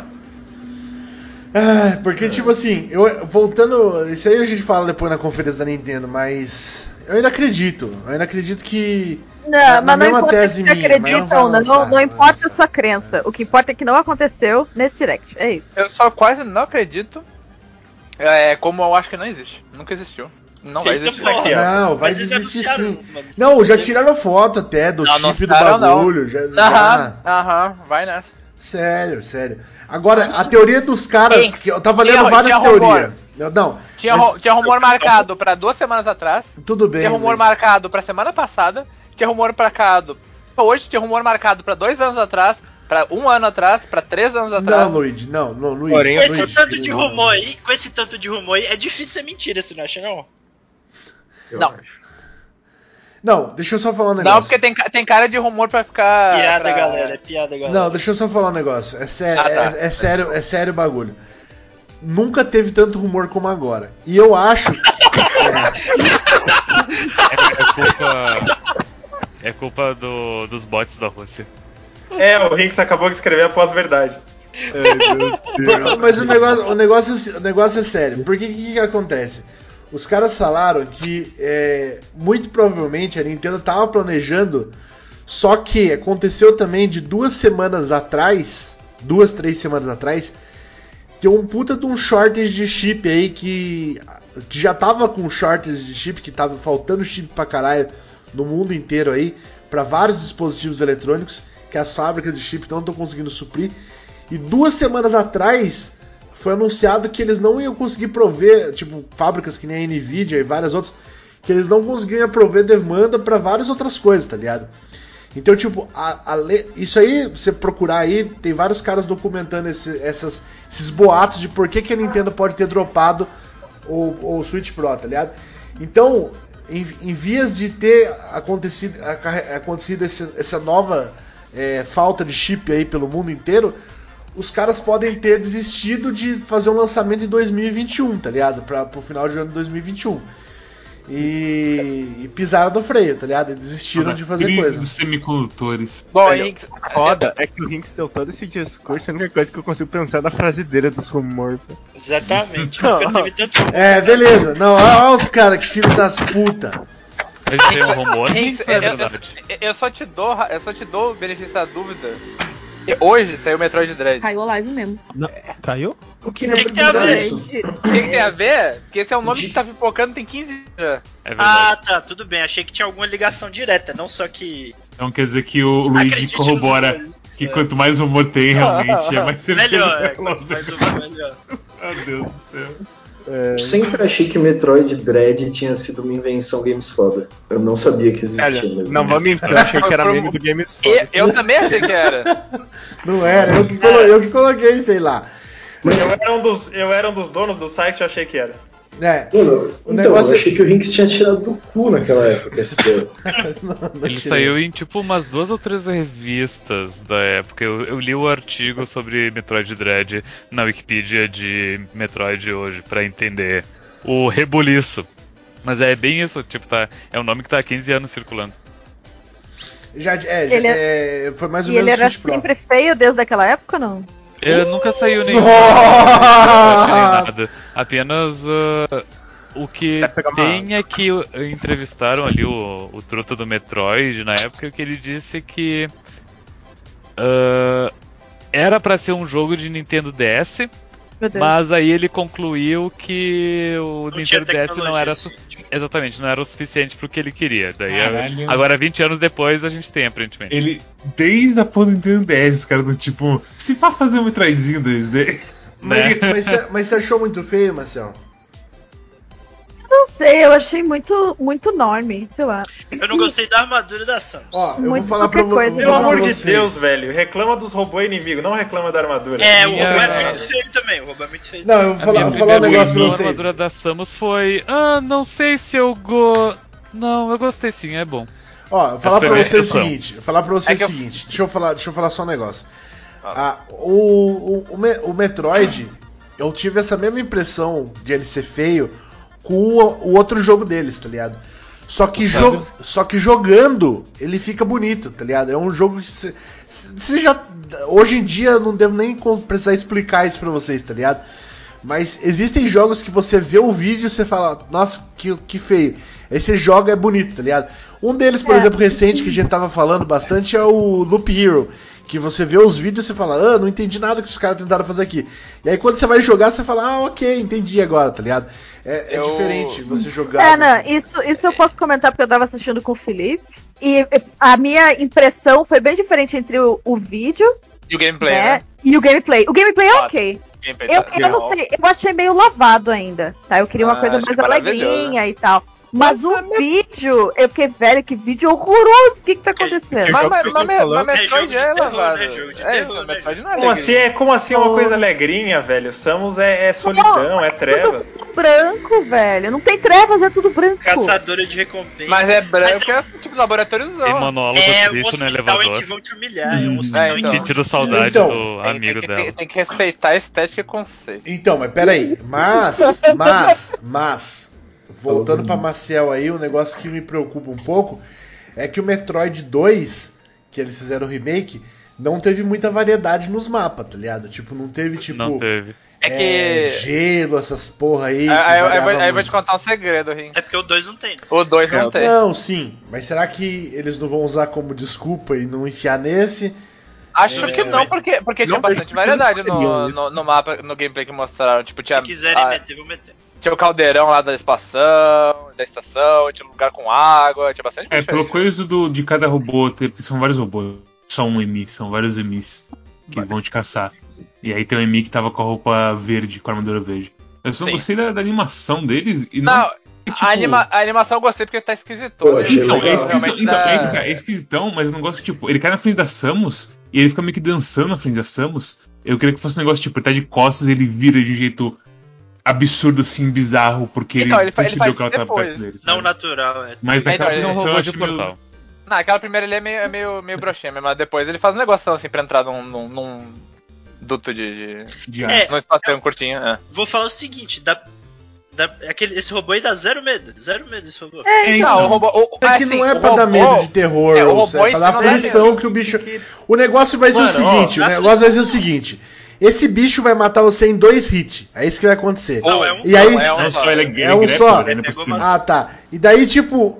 Speaker 2: Ah, porque, tipo assim, eu, voltando. Isso aí a gente fala depois na conferência da Nintendo, mas. Eu ainda acredito. Eu ainda acredito que.
Speaker 4: Não,
Speaker 2: Na- na
Speaker 4: mas não
Speaker 2: mesma
Speaker 4: importa se
Speaker 2: minha,
Speaker 4: acredita
Speaker 2: mas não
Speaker 4: não,
Speaker 2: lançar,
Speaker 4: não, não
Speaker 2: vai
Speaker 4: importa a sua crença. O que importa é que não aconteceu nesse direct. É isso.
Speaker 10: Eu só quase não acredito. É, como eu acho que não existe. Nunca existiu. Não vai existir.
Speaker 5: porra.
Speaker 9: Aqui, ó.
Speaker 2: Não, vai existir sim. Não, já tiraram foto até do
Speaker 10: Não, não
Speaker 2: chip do
Speaker 10: tiraram, não.
Speaker 2: bagulho. Já,
Speaker 10: Aham,
Speaker 2: já-
Speaker 10: aham, vai nessa.
Speaker 2: Sério, sério. Agora, a teoria dos caras. Que eu tava lendo várias teorias. Eu- Não,
Speaker 10: Tinha,
Speaker 2: mas
Speaker 10: tinha rumor marcado pra duas semanas atrás.
Speaker 2: tudo bem.
Speaker 10: Tinha rumor
Speaker 2: mas-
Speaker 10: marcado pra semana passada. Tinha rumor marcado pra hoje. Tinha rumor marcado pra dois anos atrás. Pra um ano atrás. Pra três anos atrás.
Speaker 2: Não, Luigi, não, não, Luigi.
Speaker 8: Porém,
Speaker 5: Com esse
Speaker 2: Luigi,
Speaker 5: tanto de rumor aí, com esse tanto de rumor aí, é difícil ser mentira, você não acha não?
Speaker 10: Não.
Speaker 2: Não, deixa eu só falar um negócio.
Speaker 10: Não, porque tem, tem cara de rumor pra ficar.
Speaker 5: Piada,
Speaker 10: pra-
Speaker 5: galera, é piada, galera.
Speaker 2: Não, deixa eu só falar um negócio. É, sé-
Speaker 10: Ah, tá.
Speaker 2: é- é sério, é sério o bagulho. Nunca teve tanto rumor como agora. E eu acho. [LAUGHS]
Speaker 6: É culpa. É culpa do, dos bots da Rússia.
Speaker 9: É, o Rinks acabou de escrever a pós-verdade.
Speaker 2: Mas o negócio, o, negócio, o negócio é sério. Porque o que, que acontece? Os caras falaram que é, muito provavelmente a Nintendo tava planejando, só que aconteceu também de duas semanas atrás, duas, três semanas atrás, ter um puta de um shortage de chip aí que, que já tava com shortage de chip, que tava faltando chip pra caralho no mundo inteiro aí, para vários dispositivos eletrônicos, que as fábricas de chip não estão conseguindo suprir. E duas semanas atrás foi anunciado que eles não iam conseguir prover, tipo, fábricas que nem a Nvidia e várias outras, que eles não conseguiam prover demanda para várias outras coisas, tá ligado? Então, tipo, a- a le- isso aí, você procurar aí, tem vários caras documentando esse- essas- esses boatos de por que, que a Nintendo pode ter dropado o, o Switch Pro, tá ligado? Então, em, em vias de ter acontecido, acontecido esse- essa nova é, falta de chip aí pelo mundo inteiro, os caras podem ter desistido de fazer um lançamento em 2021, tá ligado? Pra, pro final de ano de 2021. E, e pisaram do freio, tá ligado? E desistiram de fazer
Speaker 3: Crise
Speaker 2: coisa.
Speaker 3: dos semicondutores.
Speaker 10: Bom,
Speaker 8: Olha,
Speaker 10: Henrique,
Speaker 8: Foda é que o Rinks deu todo esse discurso, a única coisa que eu consigo pensar é na frase dele dos rumores.
Speaker 5: Exatamente.
Speaker 8: Não.
Speaker 5: Nunca teve tanto
Speaker 2: É, beleza. Não, olha os caras, que filho das puta.
Speaker 6: Mas tem um rumor
Speaker 10: Henrique,
Speaker 6: isso é
Speaker 10: eu, eu-
Speaker 6: verdade.
Speaker 10: eu- eu só te dou, eu só te dou o benefício da dúvida. Hoje saiu o Metroid Dread.
Speaker 11: Caiu a live mesmo.
Speaker 12: Não, caiu?
Speaker 7: Eu queria
Speaker 5: Que que tem a ver?
Speaker 10: O que, que tem a ver? Porque esse é um nome que tá pipocando tem 15 anos já.
Speaker 6: É.
Speaker 5: Ah, tá, tudo bem. Achei que tinha alguma ligação direta, não só que.
Speaker 3: Então quer dizer que o Luigi
Speaker 5: Acredite
Speaker 3: corrobora
Speaker 5: rumores.
Speaker 3: que quanto mais rumor tem, realmente, é [LAUGHS] mais certeza.
Speaker 5: Melhor, é,
Speaker 3: que
Speaker 5: quanto mais uma, melhor.
Speaker 3: Meu [LAUGHS] Deus do céu.
Speaker 7: Eu sempre achei que Metroid Dread tinha sido uma invenção games foda. Eu não sabia que existia
Speaker 8: Olha,
Speaker 7: mesmo.
Speaker 8: não vou mentir, eu achei que era meme do Games [LAUGHS]
Speaker 10: E, eu também achei que era. [LAUGHS]
Speaker 2: Não era, eu que, colo- eu que coloquei, sei lá.
Speaker 9: Eu era, um dos, eu era um dos donos do site, eu achei que era.
Speaker 2: É,
Speaker 7: Mano,
Speaker 2: O
Speaker 7: então,
Speaker 2: negócio
Speaker 7: eu
Speaker 2: é-
Speaker 7: achei que o Rinks tinha tirado do cu naquela época esse [LAUGHS] termo.
Speaker 2: não, não
Speaker 6: Ele
Speaker 2: tirei.
Speaker 6: saiu em tipo umas duas ou três revistas da época. Eu, eu li o artigo sobre Metroid Dread na Wikipedia de Metroid hoje pra entender o rebuliço. Mas é bem isso, tipo, tá, é um nome que tá há 15 anos circulando.
Speaker 2: Já, é, já-
Speaker 4: Ele-
Speaker 2: é, foi mais ou
Speaker 4: E ele
Speaker 2: menos
Speaker 4: era sempre feio desde aquela época, não?
Speaker 6: É, nunca saiu nenhum. Nada. Apenas ah, o que
Speaker 8: uma-
Speaker 6: tem é que uh, entrevistaram ali o, o truta do Metroid na época que ele disse que ah, era pra ser um jogo de Nintendo DS. Mas aí ele concluiu que o
Speaker 5: Não
Speaker 6: Nintendo DS não era su-
Speaker 5: suficiente.
Speaker 6: exatamente, não era o suficiente pro que ele queria. Daí
Speaker 3: Caralho.
Speaker 6: agora 20 anos depois a gente tem aparentemente.
Speaker 3: Ele, desde a porra do Nintendo DS, os caras do tipo, se pá fazer um Metroidzinho 2D.
Speaker 2: Mas,
Speaker 6: né? [LAUGHS]
Speaker 2: mas, você- mas você achou muito feio, Marcel?
Speaker 4: Não sei, eu achei muito, muito enorme, sei lá.
Speaker 5: Eu não gostei da armadura da Samus.
Speaker 2: Ó, eu
Speaker 4: Muito
Speaker 2: vou falar pra
Speaker 4: qualquer
Speaker 2: vo-
Speaker 4: coisa,
Speaker 9: Pelo
Speaker 2: pra
Speaker 9: amor de. Deus, velho. Reclama dos robôs inimigos, não reclama da armadura.
Speaker 5: é, o robô é muito feio também. O robô é muito feio.
Speaker 2: Não, eu vou
Speaker 6: A
Speaker 2: falar, vou falar um negócio pra vocês.
Speaker 6: armadura da Samus foi. Ah, não sei se eu go. Não, eu gostei sim, é bom.
Speaker 2: Ó, eu vou falar pra
Speaker 6: é a
Speaker 2: vocês o
Speaker 6: expressão.
Speaker 2: seguinte. eu vou falar pra vocês
Speaker 10: É
Speaker 2: o
Speaker 10: eu-
Speaker 2: seguinte. Deixa eu falar, deixa eu falar só um negócio. Ah, o, o, o, o Metroid, eu tive essa mesma impressão de ele ser feio com o, o outro jogo deles, tá ligado? Só que, jo só que jogando, ele fica bonito, tá ligado? É um jogo que você você já. Hoje em dia eu não devo nem precisar explicar isso pra vocês, tá ligado? Mas existem jogos que você vê o vídeo e você fala, nossa, que, que feio. Esse jogo é bonito, tá ligado? Um deles, por
Speaker 4: É.
Speaker 2: exemplo, recente, que a gente tava falando bastante, é o Loop Hero. Que você vê os vídeos e você fala, ah, não entendi nada que os caras tentaram fazer aqui. E aí quando você vai jogar, você fala, ah, ok, entendi agora, tá ligado? É, é
Speaker 10: Eu-
Speaker 2: diferente você jogar.
Speaker 4: É, não, isso, isso eu posso comentar porque eu tava assistindo com o Felipe. E a minha impressão foi bem diferente entre o, o vídeo
Speaker 10: E o gameplay,
Speaker 4: né,
Speaker 10: né?
Speaker 4: e o gameplay. O gameplay é
Speaker 10: Fato.
Speaker 4: ok.
Speaker 10: O gameplay
Speaker 4: Eu,
Speaker 10: tá
Speaker 4: eu não
Speaker 10: legal.
Speaker 4: sei, eu achei meio lavado ainda, tá? Eu queria uma
Speaker 10: Ah,
Speaker 4: coisa mais alegrinha e tal. Mas o vídeo, eu fiquei velho, que vídeo horroroso. O que que tá acontecendo?
Speaker 8: Que
Speaker 10: Mas,
Speaker 5: É
Speaker 10: Metroid
Speaker 5: de
Speaker 10: é lavado.
Speaker 5: né? Jogo de
Speaker 10: É,
Speaker 5: terror,
Speaker 10: Metroid não é
Speaker 9: Como assim, é, como assim é uma coisa alegrinha, velho? Samus é, é solidão, é trevas.
Speaker 4: Tudo branco, velho. Não tem trevas, é tudo branco.
Speaker 5: Caçadora de recompensa.
Speaker 10: Mas é branco,
Speaker 5: Mas
Speaker 10: é tipo laboratóriozão.
Speaker 6: Tem monólogo
Speaker 5: é um
Speaker 6: triste no
Speaker 5: hospital em
Speaker 6: elevador.
Speaker 5: que vão te humilhar. É um
Speaker 3: Hum.
Speaker 5: hospital
Speaker 10: É,
Speaker 5: em
Speaker 10: então.
Speaker 5: que
Speaker 6: Que tira saudade
Speaker 2: Então,
Speaker 6: do
Speaker 10: Tem,
Speaker 6: amigo
Speaker 10: tem que,
Speaker 6: dela.
Speaker 10: tem, tem que respeitar a estética e conceito.
Speaker 2: Então, mas peraí. Mas, mas, mas, voltando pra Maciel aí, um negócio que me preocupa um pouco é que o Metroid 2, que eles fizeram o remake, não teve muita variedade nos mapas, tá ligado? Tipo, não teve tipo.
Speaker 6: Não teve.
Speaker 10: É que.
Speaker 2: gelo, essas porra aí.
Speaker 10: Aí,
Speaker 2: que
Speaker 10: aí,
Speaker 2: variava
Speaker 10: vou- aí vou te contar um segredo, Rim.
Speaker 5: É porque o 2 não tem.
Speaker 10: O 2 não tem.
Speaker 2: Não, sim. Mas será que eles não vão usar como desculpa e não enfiar nesse?
Speaker 10: Acho
Speaker 2: É,
Speaker 10: que não, porque, porque tinha
Speaker 8: Não, mas
Speaker 10: bastante variedade no, no, no mapa, no gameplay que mostraram. Tipo, tinha,
Speaker 5: Se quiserem
Speaker 10: ah,
Speaker 5: meter, vou meter.
Speaker 10: tinha o caldeirão lá da estação, da estação, tinha um lugar com água, tinha bastante
Speaker 3: É, pelo coisa do, de cada robô, tem- são vários robôs. Só um Emi, são vários Emis que vão te caçar. E aí tem um Emi que tava com a roupa verde, com a armadura verde. Eu só
Speaker 10: Sim.
Speaker 3: gostei da, da animação deles e não.
Speaker 10: Não,
Speaker 3: tipo,
Speaker 10: a, anima, a animação eu gostei porque tá esquisito.
Speaker 7: Pô, achei
Speaker 3: Então, é esquisitão, então,
Speaker 10: tá-
Speaker 3: é, que é esquisitão, mas eu não gosto, tipo, ele cai na frente da Samus e ele fica meio que dançando na frente da Samus. Eu queria que fosse um negócio, tipo, ele tá de costas e ele vira de um jeito absurdo, assim, bizarro, porque
Speaker 10: Então,
Speaker 3: ele,
Speaker 10: ele ele
Speaker 3: percebeu que ela tava
Speaker 10: depois.
Speaker 3: perto dele.
Speaker 5: Não
Speaker 3: sabe?
Speaker 5: natural, é.
Speaker 3: Mas
Speaker 10: Então,
Speaker 3: naquela
Speaker 10: ele é um
Speaker 3: posição eu meio-.
Speaker 10: Não, aquela primeira ali é meio, é meio, meio broxinha mas depois ele faz um negócio assim pra entrar num, num, num duto de. de
Speaker 3: de
Speaker 5: É,
Speaker 10: num espaço curtinho. É.
Speaker 5: Vou falar o seguinte, dá, dá, aquele, esse robô aí dá zero medo. Zero medo esse robô.
Speaker 4: É, então.
Speaker 10: Não, o robô. O,
Speaker 2: É que
Speaker 10: assim,
Speaker 2: não é
Speaker 10: o
Speaker 2: pra dar
Speaker 10: robô-
Speaker 2: medo de terror,
Speaker 10: é, o
Speaker 2: ou
Speaker 10: robô
Speaker 2: é pra dar aflição que o bicho. O negócio vai ser
Speaker 9: Mano,
Speaker 2: o seguinte,
Speaker 5: ó,
Speaker 2: o negócio vai ser o seguinte. Esse bicho vai matar você em dois hits. É isso que vai acontecer.
Speaker 5: Não, é um
Speaker 2: E
Speaker 5: só,
Speaker 2: aí-
Speaker 5: é um só.
Speaker 3: ele, ele
Speaker 2: É um só. Ah, tá. E daí, tipo,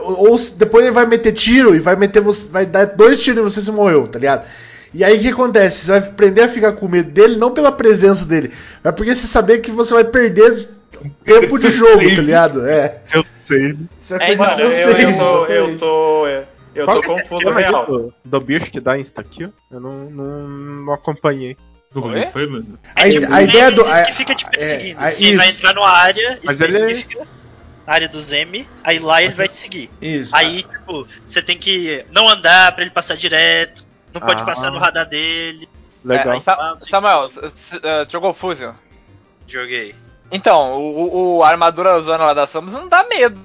Speaker 2: ou, ou depois ele vai meter tiro e vai meter você, vai dar dois tiros e você se morreu, tá ligado? E aí o que acontece? Você vai aprender a ficar com medo dele, não pela presença dele, mas porque você saber que você vai perder tempo de jogo, tá ligado? É.
Speaker 8: Eu sei.
Speaker 2: Você vai
Speaker 9: É,
Speaker 2: perder
Speaker 9: mano,
Speaker 2: seu
Speaker 9: eu,
Speaker 2: save,
Speaker 9: eu tô, eu tô, eu
Speaker 8: Qual
Speaker 9: tô
Speaker 8: é
Speaker 9: confuso real.
Speaker 8: do, do bicho que dá insta aqui? Eu não, não, não acompanhei.
Speaker 3: Como
Speaker 10: Oi?
Speaker 3: que foi, mano?
Speaker 2: A,
Speaker 5: É tipo
Speaker 2: a ideia do. A-
Speaker 5: que fica te
Speaker 2: é,
Speaker 5: perseguindo.
Speaker 2: a-
Speaker 5: Você vai entrar numa área
Speaker 8: Mas ele é-
Speaker 5: específica, área do Zemi, aí lá ele vai te seguir.
Speaker 2: isso.
Speaker 5: Aí, tipo, você tem que não andar pra ele passar direto, não pode
Speaker 8: Ah.
Speaker 5: passar no radar dele.
Speaker 8: Legal.
Speaker 10: É, Sa- Samuel, eh, jogou Fusion?
Speaker 5: Joguei.
Speaker 10: Então, o, o- o a armadura zona lá da Samus não dá medo.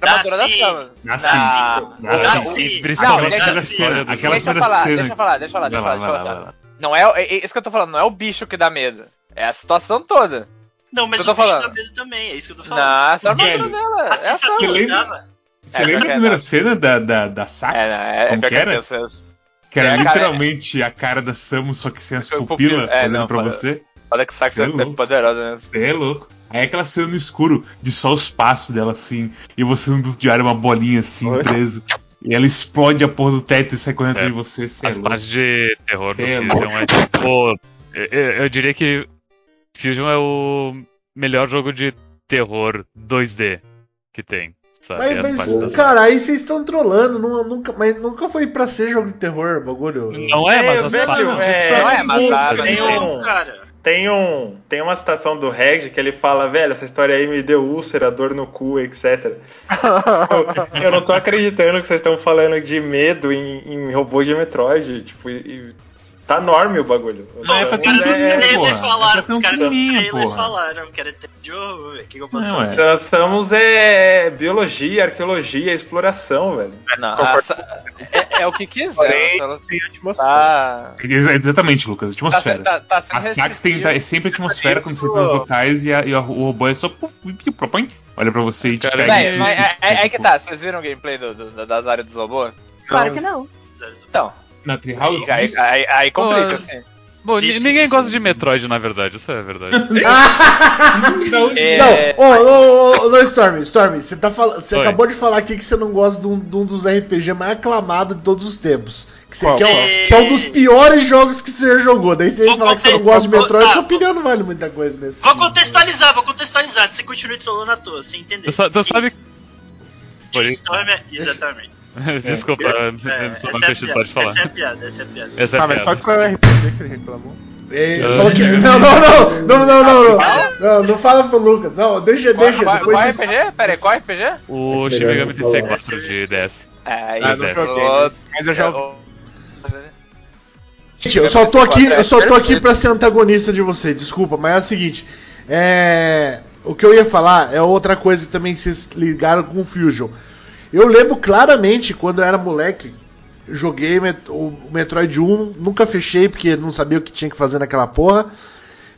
Speaker 10: A
Speaker 5: Dá
Speaker 10: armadura da
Speaker 5: sim.
Speaker 10: Samus.
Speaker 3: Dá
Speaker 10: Dá.
Speaker 3: sim. Dá
Speaker 5: Dá
Speaker 3: sim.
Speaker 5: sim.
Speaker 3: Principalmente
Speaker 10: Não,
Speaker 3: aquela
Speaker 10: deixa-
Speaker 3: cena.
Speaker 5: deixa-
Speaker 3: Aquela
Speaker 10: deixa eu
Speaker 3: primeira
Speaker 10: falar,
Speaker 3: cena.
Speaker 10: deixa eu falar, deixa eu falar, deixa eu falar, deixa eu. Não é, é, é isso que eu tô falando, não é o bicho que dá medo. É a situação toda.
Speaker 5: Não, mas
Speaker 10: Eu
Speaker 5: o bicho
Speaker 10: falando.
Speaker 5: dá medo também, é isso que eu tô falando.
Speaker 10: Não, essa
Speaker 3: Velho,
Speaker 10: armadura dela.
Speaker 5: A
Speaker 10: É a
Speaker 5: sensação
Speaker 3: Você
Speaker 10: Samus.
Speaker 3: lembra? Você
Speaker 10: É,
Speaker 3: lembra
Speaker 10: é,
Speaker 3: a primeira
Speaker 10: é.
Speaker 3: cena da, da, da Sax?
Speaker 10: É, é,
Speaker 3: Como que era? Que era literalmente a cara da Samus, só que sem as pupilas
Speaker 10: pupila,
Speaker 3: olhando pra você.
Speaker 10: Olha que saco
Speaker 3: Você é
Speaker 10: é poderosa, né?
Speaker 3: Você é louco. Aí aquela cena no escuro, de só os passos dela assim, e você no de ar uma bolinha assim,
Speaker 8: Oi?
Speaker 3: preso. E ela explode a porra do teto e sai correndo
Speaker 6: É.
Speaker 3: atrás de você. Você é
Speaker 6: As
Speaker 3: louco.
Speaker 6: partes de terror do
Speaker 3: é
Speaker 6: Fusion é tipo. Eu, eu- diria que Fusion é o melhor jogo de terror 2D que tem. Sabe?
Speaker 2: Mas,
Speaker 6: As
Speaker 2: mas, cara, aí vocês estão trolando. nu- nunca, mas nunca foi pra ser jogo de terror, bagulho.
Speaker 6: Não é, mas as
Speaker 9: velho,
Speaker 6: partes.
Speaker 9: é,
Speaker 10: Não é, mas
Speaker 9: tem,
Speaker 5: Não,
Speaker 9: um,
Speaker 5: cara.
Speaker 9: Tem, um, tem uma citação do Reg que ele fala, velho, essa história aí me deu úlcera, dor no cu, etc. eu, não tô acreditando que vocês estão falando de medo em, em robô de Metroid. Tipo, e tá enorme o bagulho.
Speaker 5: Pô,
Speaker 3: é
Speaker 5: os
Speaker 3: pra
Speaker 5: caras
Speaker 3: ter um
Speaker 5: trailer
Speaker 3: porra.
Speaker 5: falaram,
Speaker 3: É
Speaker 5: os caras
Speaker 3: climinha,
Speaker 5: trailer
Speaker 3: porra.
Speaker 5: falaram que era de horror, velho. O que, eu posso
Speaker 3: Não,
Speaker 5: fazer?
Speaker 3: é.
Speaker 9: Nós estamos é biologia, arqueologia, exploração, velho.
Speaker 10: Não, essa- é, é o que quiser.
Speaker 8: Porém,
Speaker 10: ela
Speaker 8: tem atmosfera.
Speaker 10: tá,
Speaker 3: Ex- Exatamente, Lucas,
Speaker 10: tá,
Speaker 3: atmosfera.
Speaker 10: tá, tá sendo
Speaker 3: A Sax tem
Speaker 10: restritivo.
Speaker 3: é sempre atmosfera quando você tem os locais e, a- e a- o robô é só propõe. Olha pra você e te pega.
Speaker 10: Véi,
Speaker 3: e
Speaker 10: é, é, é que tá, vocês viram o gameplay do, do- das áreas dos robôs?
Speaker 4: Claro que não.
Speaker 10: Então,
Speaker 3: Na Treehouse?
Speaker 10: aí, aí, aí, aí complica, assim.
Speaker 6: Bom,
Speaker 5: Disse
Speaker 6: ninguém
Speaker 5: isso.
Speaker 6: gosta de Metroid, na verdade, isso é verdade. [LAUGHS]
Speaker 10: É,
Speaker 2: Não, ô, ô, ô, não, Storm, Storm, você, tá fal... você
Speaker 6: Oi.
Speaker 2: acabou de falar aqui que você não gosta de um, de um dos RPG mais aclamados de todos os tempos. Que, você
Speaker 8: Qual?
Speaker 2: quer,
Speaker 5: Qual?
Speaker 2: que é um dos piores jogos que você já jogou. Daí você
Speaker 5: Vou
Speaker 2: fala que você não gosta de
Speaker 5: vou-
Speaker 2: Metroid,
Speaker 5: tá,
Speaker 2: sua opinião não vale muita coisa nesse
Speaker 5: Vou
Speaker 2: sentido.
Speaker 5: contextualizar, vou contextualizar. Você continua trollando à toa, você entendeu?
Speaker 6: Tu, tu sabe.
Speaker 5: Storm é... Exatamente. [LAUGHS]
Speaker 6: Desculpa,
Speaker 5: É,
Speaker 6: só não
Speaker 5: é a
Speaker 6: deixa
Speaker 5: piada,
Speaker 6: pode falar.
Speaker 5: essa é a piada, essa é a piada.
Speaker 6: Essa é
Speaker 8: Ah, mas qual foi o RPG que ele reclamou?
Speaker 2: Ele
Speaker 6: Ah.
Speaker 2: falou que- [LAUGHS] Não, não, não, não, não, não, não, não, não fala pro Lucas. Não, deixa,
Speaker 10: Qual,
Speaker 2: deixa.
Speaker 10: qual, qual RPG? Pera aí, qual RPG?
Speaker 6: O
Speaker 7: É
Speaker 6: Shin Megami. Tensei 4 de DS.
Speaker 10: É,
Speaker 6: Ah,
Speaker 10: eu
Speaker 6: não
Speaker 8: joguei,
Speaker 10: sou-
Speaker 8: Mas eu já
Speaker 10: é,
Speaker 2: Gente, eu só tô aqui, eu só tô aqui pra ser antagonista de vocês, desculpa, mas é o seguinte, é, o que eu ia falar é outra coisa que também vocês ligaram com o Fusion. Eu lembro claramente quando eu era moleque, joguei o Metroid 1, nunca fechei porque não sabia o que tinha que fazer naquela porra.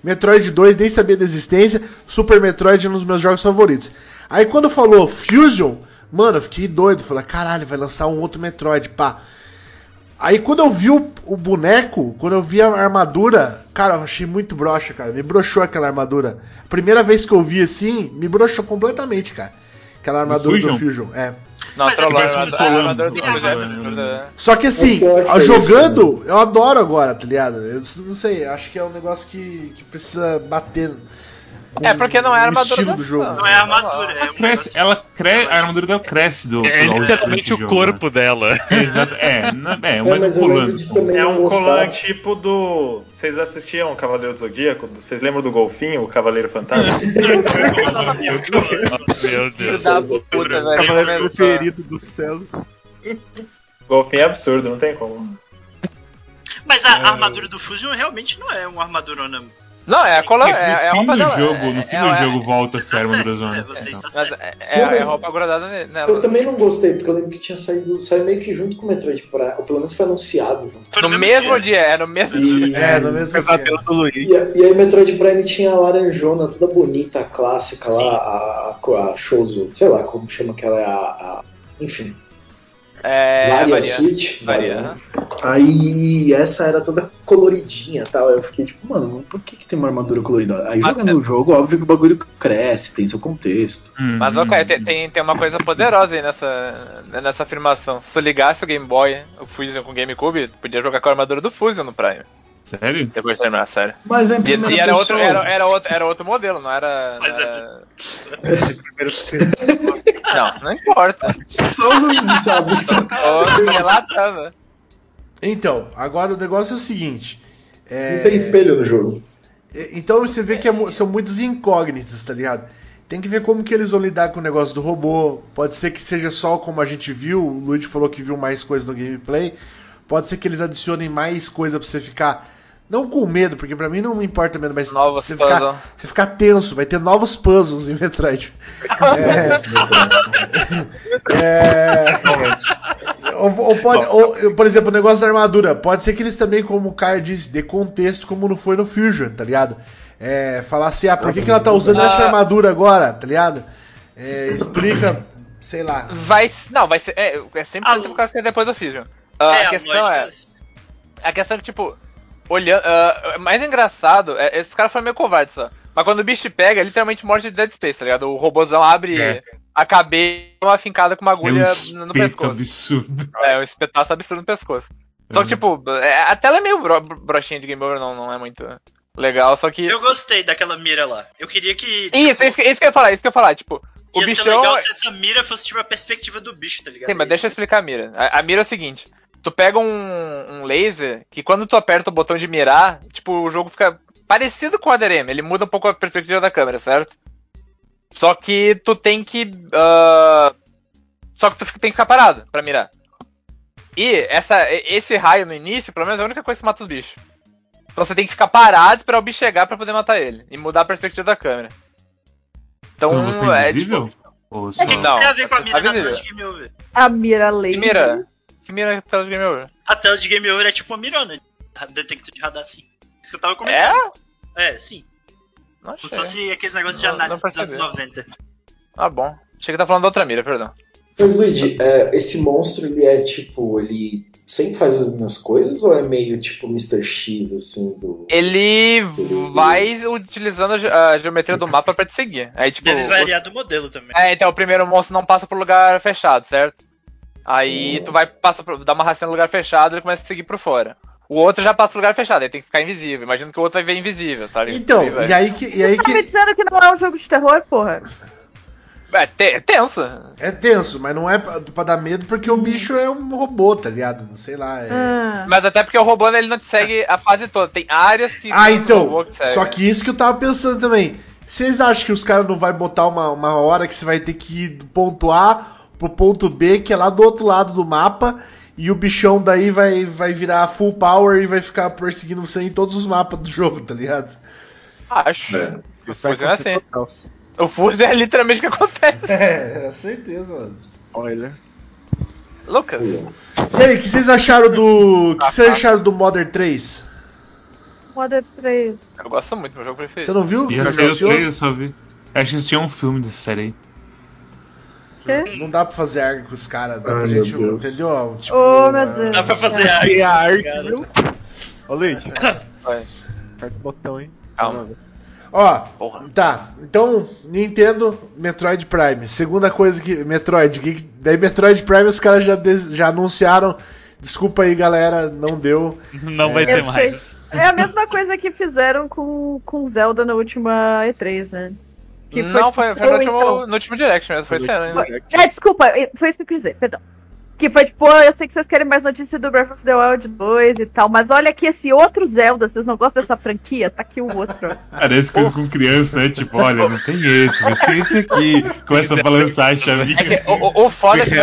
Speaker 2: Metroid 2 nem sabia da existência, Super Metroid é um dos meus jogos favoritos. Aí quando falou Fusion, mano, eu fiquei doido, falei, caralho, vai lançar um outro Metroid, pá. Aí quando eu vi o, o boneco, quando eu vi a armadura, cara, eu achei muito broxa, cara. Me broxou aquela armadura. Primeira vez que eu vi assim, me broxou completamente, cara. Aquela armadura do
Speaker 3: Fusion?
Speaker 2: É.
Speaker 10: Não,
Speaker 5: Mas é que
Speaker 10: armadura do
Speaker 3: Ah,
Speaker 10: Fusion é
Speaker 3: mas-
Speaker 10: absurda.
Speaker 2: Só que assim,
Speaker 7: Eu é isso,
Speaker 2: jogando, eu adoro agora, tá ligado? Eu não sei, acho que é um negócio que, que precisa bater. Com
Speaker 10: É porque não é armadura
Speaker 2: do jogo.
Speaker 5: Não é armadura, é um
Speaker 3: Cresce, ela cresce, a armadura dela cresce do.
Speaker 6: É
Speaker 3: do-
Speaker 6: literalmente o
Speaker 3: jogo,
Speaker 6: corpo dela.
Speaker 3: né? Exato, é, é,
Speaker 7: É,
Speaker 3: mas
Speaker 7: mas
Speaker 3: um
Speaker 7: também
Speaker 9: É um
Speaker 7: gostar.
Speaker 9: colan tipo do. Vocês assistiam Cavaleiro do Zodíaco? Vocês lembram do Golfinho, o Cavaleiro Fantasma? [LAUGHS]
Speaker 6: Meu Deus.
Speaker 8: Cavaleiro preferido do céu.
Speaker 9: Golfinho é absurdo, não tem como.
Speaker 5: Mas a armadura do Fusion realmente não é uma armadurona.
Speaker 10: Não, é a cola,
Speaker 3: É,
Speaker 10: é, é a
Speaker 3: no fim
Speaker 10: roupa
Speaker 3: do jogo,
Speaker 10: é,
Speaker 3: no fim
Speaker 10: é,
Speaker 3: do
Speaker 10: é,
Speaker 3: jogo volta a ser a armadura
Speaker 5: é,
Speaker 3: zona.
Speaker 5: você está certo.
Speaker 10: é, é, é roupa grudada ne-
Speaker 7: Eu
Speaker 10: nela.
Speaker 7: também não gostei, porque eu lembro que tinha saído, saiu meio que junto com o Metroid Prime, ou pelo menos foi anunciado junto.
Speaker 5: Foi
Speaker 10: No mesmo dia, é no mesmo dia.
Speaker 7: E,
Speaker 2: É, no mesmo dia.
Speaker 7: e, a- e aí Metroid Prime tinha a laranjona, toda bonita, a clássica lá, a, a, a Shouzo, sei lá como chama que ela é a, a- Enfim.
Speaker 10: É,
Speaker 7: Varia
Speaker 10: varia.
Speaker 7: Switch?
Speaker 10: Varia. né?
Speaker 7: Aí essa era toda coloridinha e tal. Eu fiquei tipo, mano, por que, que tem uma armadura colorida? Aí
Speaker 10: Mas-
Speaker 7: jogando o jogo, óbvio que o bagulho cresce, tem seu contexto.
Speaker 3: Hum,
Speaker 10: Mas, ok, tem, tem, tem uma coisa poderosa aí nessa, nessa afirmação. Se tu ligasse o Game Boy, o Fusion com o GameCube, tu podia jogar com a armadura do Fusion no Prime.
Speaker 3: Sério?
Speaker 10: Depois de terminar a série.
Speaker 7: Mas é em
Speaker 10: E,
Speaker 7: primeira
Speaker 10: e era, outro, era, era, outro, era outro modelo, não era.
Speaker 5: Mas
Speaker 10: não,
Speaker 5: é
Speaker 10: era- não, não importa.
Speaker 7: Só o Luiz sabe.
Speaker 10: Tô relatando.
Speaker 2: Então, agora o negócio é o seguinte. é,
Speaker 7: Não tem espelho no jogo.
Speaker 2: é, Então você vê que é são muitas incógnitas, tá ligado? Tem que ver como que eles vão lidar com o negócio do robô. Pode ser que seja só como a gente viu. O Luigi falou que viu mais coisa no gameplay. Pode ser que eles adicionem mais coisa pra você ficar. Não com medo, porque pra mim não me importa medo, mas
Speaker 10: Novos
Speaker 2: você ficar, você ficar tenso. Vai ter novos puzzles em Metroid. [LAUGHS] É. é... Ou, ou pode, ou, por exemplo, o negócio da armadura. Pode ser que eles também, como o Caio disse, dê contexto como não foi no Fusion, tá ligado? É, falar assim, ah, por que, que ela tá usando
Speaker 10: Ah.
Speaker 2: essa armadura agora, tá ligado? É, explica, sei lá.
Speaker 10: Vai. Não, vai ser. É, é sempre
Speaker 5: Ah,
Speaker 10: por causa que é depois do Fusion. Ah,
Speaker 5: é,
Speaker 10: a
Speaker 5: a
Speaker 10: questão é. A questão é que, tipo, olhando. ah, mais engraçado, é, esses caras foram meio covardes só. Mas quando o bicho pega, é literalmente morte de Dead Space, tá ligado? O robôzão abre
Speaker 3: É.
Speaker 10: a cabeça uma fincada com uma
Speaker 3: É um
Speaker 10: agulha no pescoço.
Speaker 3: absurdo.
Speaker 10: É, um espetaço absurdo no pescoço. Só que, tipo, é, a tela é meio bro broxinha de Game Over, não, não é muito legal, só que.
Speaker 5: Eu gostei daquela mira lá. Eu queria que.
Speaker 10: Isso, isso, que- isso que eu ia falar, isso que eu ia falar, tipo, o
Speaker 5: Ia ser
Speaker 10: bichão.
Speaker 5: legal se essa mira fosse tipo a perspectiva do bicho, tá ligado?
Speaker 10: Sim, mas
Speaker 5: É
Speaker 10: deixa eu
Speaker 5: isso.
Speaker 10: explicar a mira. A, a mira é o seguinte: tu pega um, um laser que quando tu aperta o botão de mirar, tipo, o jogo fica parecido com o ADRM, ele muda um pouco a perspectiva da câmera, certo? Só que tu tem que. ah, só que tu tem que ficar parado pra mirar. E essa, esse raio no início, pelo menos, é a única coisa que mata os bichos. Então você tem que ficar parado, esperar o bicho chegar pra poder matar ele. E mudar a perspectiva da câmera. Então,
Speaker 3: Então você
Speaker 10: é
Speaker 3: é invisível?
Speaker 10: tipo.
Speaker 3: Ou só...
Speaker 5: O que, que
Speaker 10: Não,
Speaker 5: tem a ver com a
Speaker 10: tá
Speaker 5: mira Over?
Speaker 4: A mira laser.
Speaker 10: Que mira? Que mira que tela de game over?
Speaker 5: A tela de Game Over é tipo uma mirona. Detector de radar, assim. Isso que eu tava comentando.
Speaker 10: É?
Speaker 5: É, sim.
Speaker 10: Não
Speaker 5: Como se fosse aqueles negócios de análise dos anos
Speaker 10: percebi.
Speaker 5: 90.
Speaker 10: Ah, bom. Achei que tá falando da outra mira, perdão.
Speaker 7: Mas, Luigi, é, esse monstro, ele é tipo, ele sempre faz as mesmas coisas ou é meio tipo Mr. X, assim, do.
Speaker 10: Ele vai utilizando a ge- a geometria do mapa pra te seguir. Aí, tipo.
Speaker 5: Deve
Speaker 10: o-
Speaker 5: variar do modelo também.
Speaker 10: É, então o primeiro monstro não passa por lugar fechado, certo? Aí tu vai, passa dá uma racinha no lugar fechado e ele começa a seguir por fora. O outro já passa pro lugar fechado, aí tem que ficar invisível. Imagina que o outro vai ver invisível, sabe?
Speaker 2: Então,
Speaker 10: vai.
Speaker 2: e aí que. E aí
Speaker 4: Tá me
Speaker 2: que
Speaker 4: dizendo que não é um jogo de terror, porra?
Speaker 10: É, te- é tenso.
Speaker 2: é tenso, mas não é pra, pra dar medo porque o bicho é um robô, tá ligado? Sei lá. É...
Speaker 4: Ah.
Speaker 10: Mas até porque o robô ele não te segue a fase toda. Tem áreas que.
Speaker 2: Ah,
Speaker 10: o
Speaker 2: então.
Speaker 10: robô que segue.
Speaker 2: Só que isso que eu tava pensando também. Vocês acham que os caras não vai botar uma, uma hora que você vai ter que ir do ponto A pro ponto B, que é lá do outro lado do mapa, e o bichão daí vai, vai virar full power e vai ficar perseguindo você em todos os mapas do jogo, tá ligado?
Speaker 10: Acho.
Speaker 7: É.
Speaker 10: O
Speaker 8: Isso vai
Speaker 10: Fusion é assim.
Speaker 8: total.
Speaker 10: O é literalmente o que acontece. [LAUGHS]
Speaker 2: É, certeza.
Speaker 8: Spoiler.
Speaker 10: Lucas.
Speaker 2: E aí, o que vocês acharam do. O que vocês acharam do Modern 3?
Speaker 4: Modern 3.
Speaker 10: Eu gosto muito, meu jogo preferido.
Speaker 2: Você não viu?
Speaker 3: Eu
Speaker 2: Já
Speaker 3: sei o
Speaker 2: anunciou?
Speaker 3: trailer, eu só vi. Eu acho que tinha um filme dessa série aí.
Speaker 4: Quê?
Speaker 2: Não dá pra fazer arga com os caras, dá pra gente, entendeu? Tipo,
Speaker 4: Oh, meu Deus.
Speaker 5: Dá pra fazer arte, cara.
Speaker 8: viu? Ô, Luigi, [LAUGHS]
Speaker 10: Vai.
Speaker 8: aperta o botão, hein?
Speaker 10: Calma.
Speaker 2: Ó,
Speaker 10: Porra.
Speaker 2: tá. Então, Nintendo, Metroid Prime. Segunda coisa que. Metroid. Que, daí, Metroid Prime, os caras já, des- já anunciaram. Desculpa aí, galera, não deu. [LAUGHS]
Speaker 6: Não vai
Speaker 2: É.
Speaker 6: ter
Speaker 4: Eu
Speaker 6: mais.
Speaker 4: sei. É a mesma coisa que fizeram com, com Zelda na última E3, né? Que
Speaker 10: não, foi, foi no, último,
Speaker 4: então-
Speaker 10: no último direct mesmo, foi esse ano, né?
Speaker 4: É, desculpa, foi isso que eu quis dizer, perdão. Que foi tipo, "Pô, eu sei que vocês querem mais notícia do Breath of the Wild 2 e tal, mas olha aqui esse outro Zelda, vocês não gostam dessa franquia? Tá aqui o outro.
Speaker 3: Parece coisa com criança, né? Tipo, olha, não tem esse, mas tem esse aqui. Começa a balançar a chavinha.
Speaker 10: É que o, o, foda é que.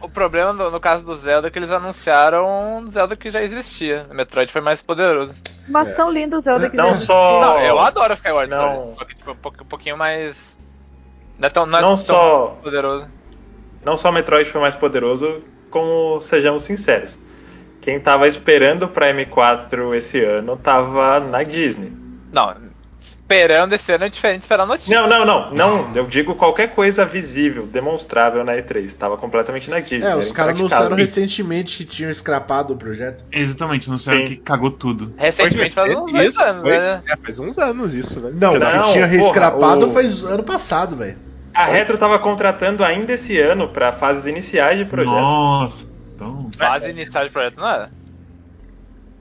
Speaker 10: O problema no, no caso do Zelda é que eles anunciaram um Zelda que já existia. O Metroid foi mais poderoso.
Speaker 4: Mas tão lindo o Zelda que
Speaker 9: Não
Speaker 4: já
Speaker 9: só-
Speaker 10: Não, eu adoro Skyward
Speaker 9: Não.
Speaker 10: Sword, só que tipo, um pouquinho, um pouquinho mais. Não é tão, não é
Speaker 9: Não
Speaker 10: tão
Speaker 9: só-
Speaker 10: poderoso.
Speaker 9: Não só o Metroid foi mais poderoso, como sejamos sinceros. Quem tava esperando o Prime 4 esse ano tava na Disney.
Speaker 10: Não, esperando esse ano é diferente de esperar notícia.
Speaker 9: Não, não, não, não. Eu digo qualquer coisa visível, demonstrável na E3. Tava completamente inactível.
Speaker 2: É,
Speaker 9: era
Speaker 2: os caras anunciaram recentemente que tinham scrapado o projeto.
Speaker 3: Exatamente, não sei
Speaker 9: Sim.
Speaker 3: que cagou tudo.
Speaker 10: Recentemente faz uns dois
Speaker 8: Isso,
Speaker 10: anos,
Speaker 8: foi-
Speaker 10: né?
Speaker 8: É, faz uns anos isso, velho.
Speaker 2: Não, o
Speaker 9: Não,
Speaker 2: que tinha
Speaker 9: porra,
Speaker 2: rescrapado
Speaker 9: o-
Speaker 2: faz ano passado, velho.
Speaker 9: A Retro tava contratando ainda esse ano pra fases iniciais de projeto.
Speaker 3: Nossa, então.
Speaker 10: Fase inicial de projeto, não é?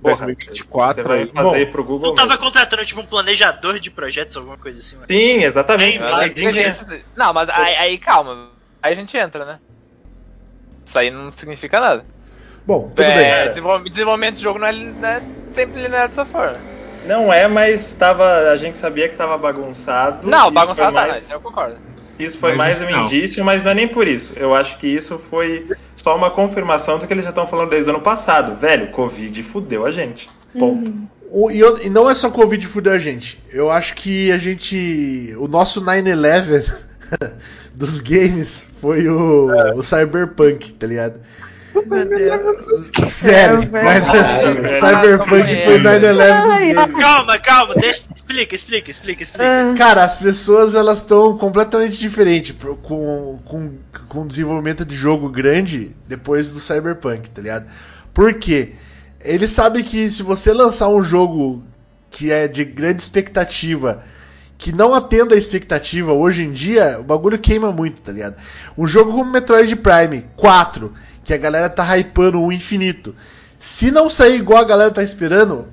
Speaker 9: Porra,
Speaker 8: 2024
Speaker 9: Você vai
Speaker 8: aí.
Speaker 9: fazer
Speaker 2: Bom,
Speaker 9: pro Google.
Speaker 5: Não tava
Speaker 9: mesmo.
Speaker 5: contratando tipo um planejador de projetos, alguma coisa assim, mano.
Speaker 9: Sim, exatamente.
Speaker 5: Sim,
Speaker 10: Mas gente- Não, mas aí, aí, calma. Aí a gente entra, né? Isso aí não significa nada.
Speaker 2: Bom, tudo
Speaker 10: É,
Speaker 2: bem.
Speaker 10: desenvol- desenvolvimento de jogo não é, não é sempre linear dessa forma.
Speaker 9: Não é, mas tava, a gente sabia que tava bagunçado.
Speaker 10: Não,
Speaker 9: Isso
Speaker 10: bagunçado
Speaker 9: foi
Speaker 10: tá,
Speaker 9: mais-
Speaker 10: isso eu concordo.
Speaker 9: Isso foi
Speaker 3: Mas
Speaker 9: mais um
Speaker 3: não.
Speaker 9: indício, mas não é nem por isso. Eu acho que isso foi só uma confirmação do que eles já estão falando desde o ano passado. Velho, Covid fudeu a gente. Ponto.
Speaker 2: O- e, eu- e não é só Covid fudeu a gente. Eu acho que a gente. O nosso 9-11 [LAUGHS] dos games foi o, o Cyberpunk, tá ligado?
Speaker 4: Meu Deus.
Speaker 2: Sério. Cyberpunk foi 9-11 dos
Speaker 4: Ai,
Speaker 2: games.
Speaker 5: Calma, calma, deixa. Explica, explica, explica, explica.
Speaker 4: Ah,
Speaker 2: Cara, as pessoas elas estão completamente diferentes com, com, com desenvolvimento de jogo grande depois do Cyberpunk, tá ligado? Por quê? Eles sabem que se você lançar um jogo que é de grande expectativa, que não atenda a expectativa hoje em dia, o bagulho queima muito, tá ligado? Um jogo como Metroid Prime 4, que a galera tá hypando o infinito, se não sair igual a galera tá esperando,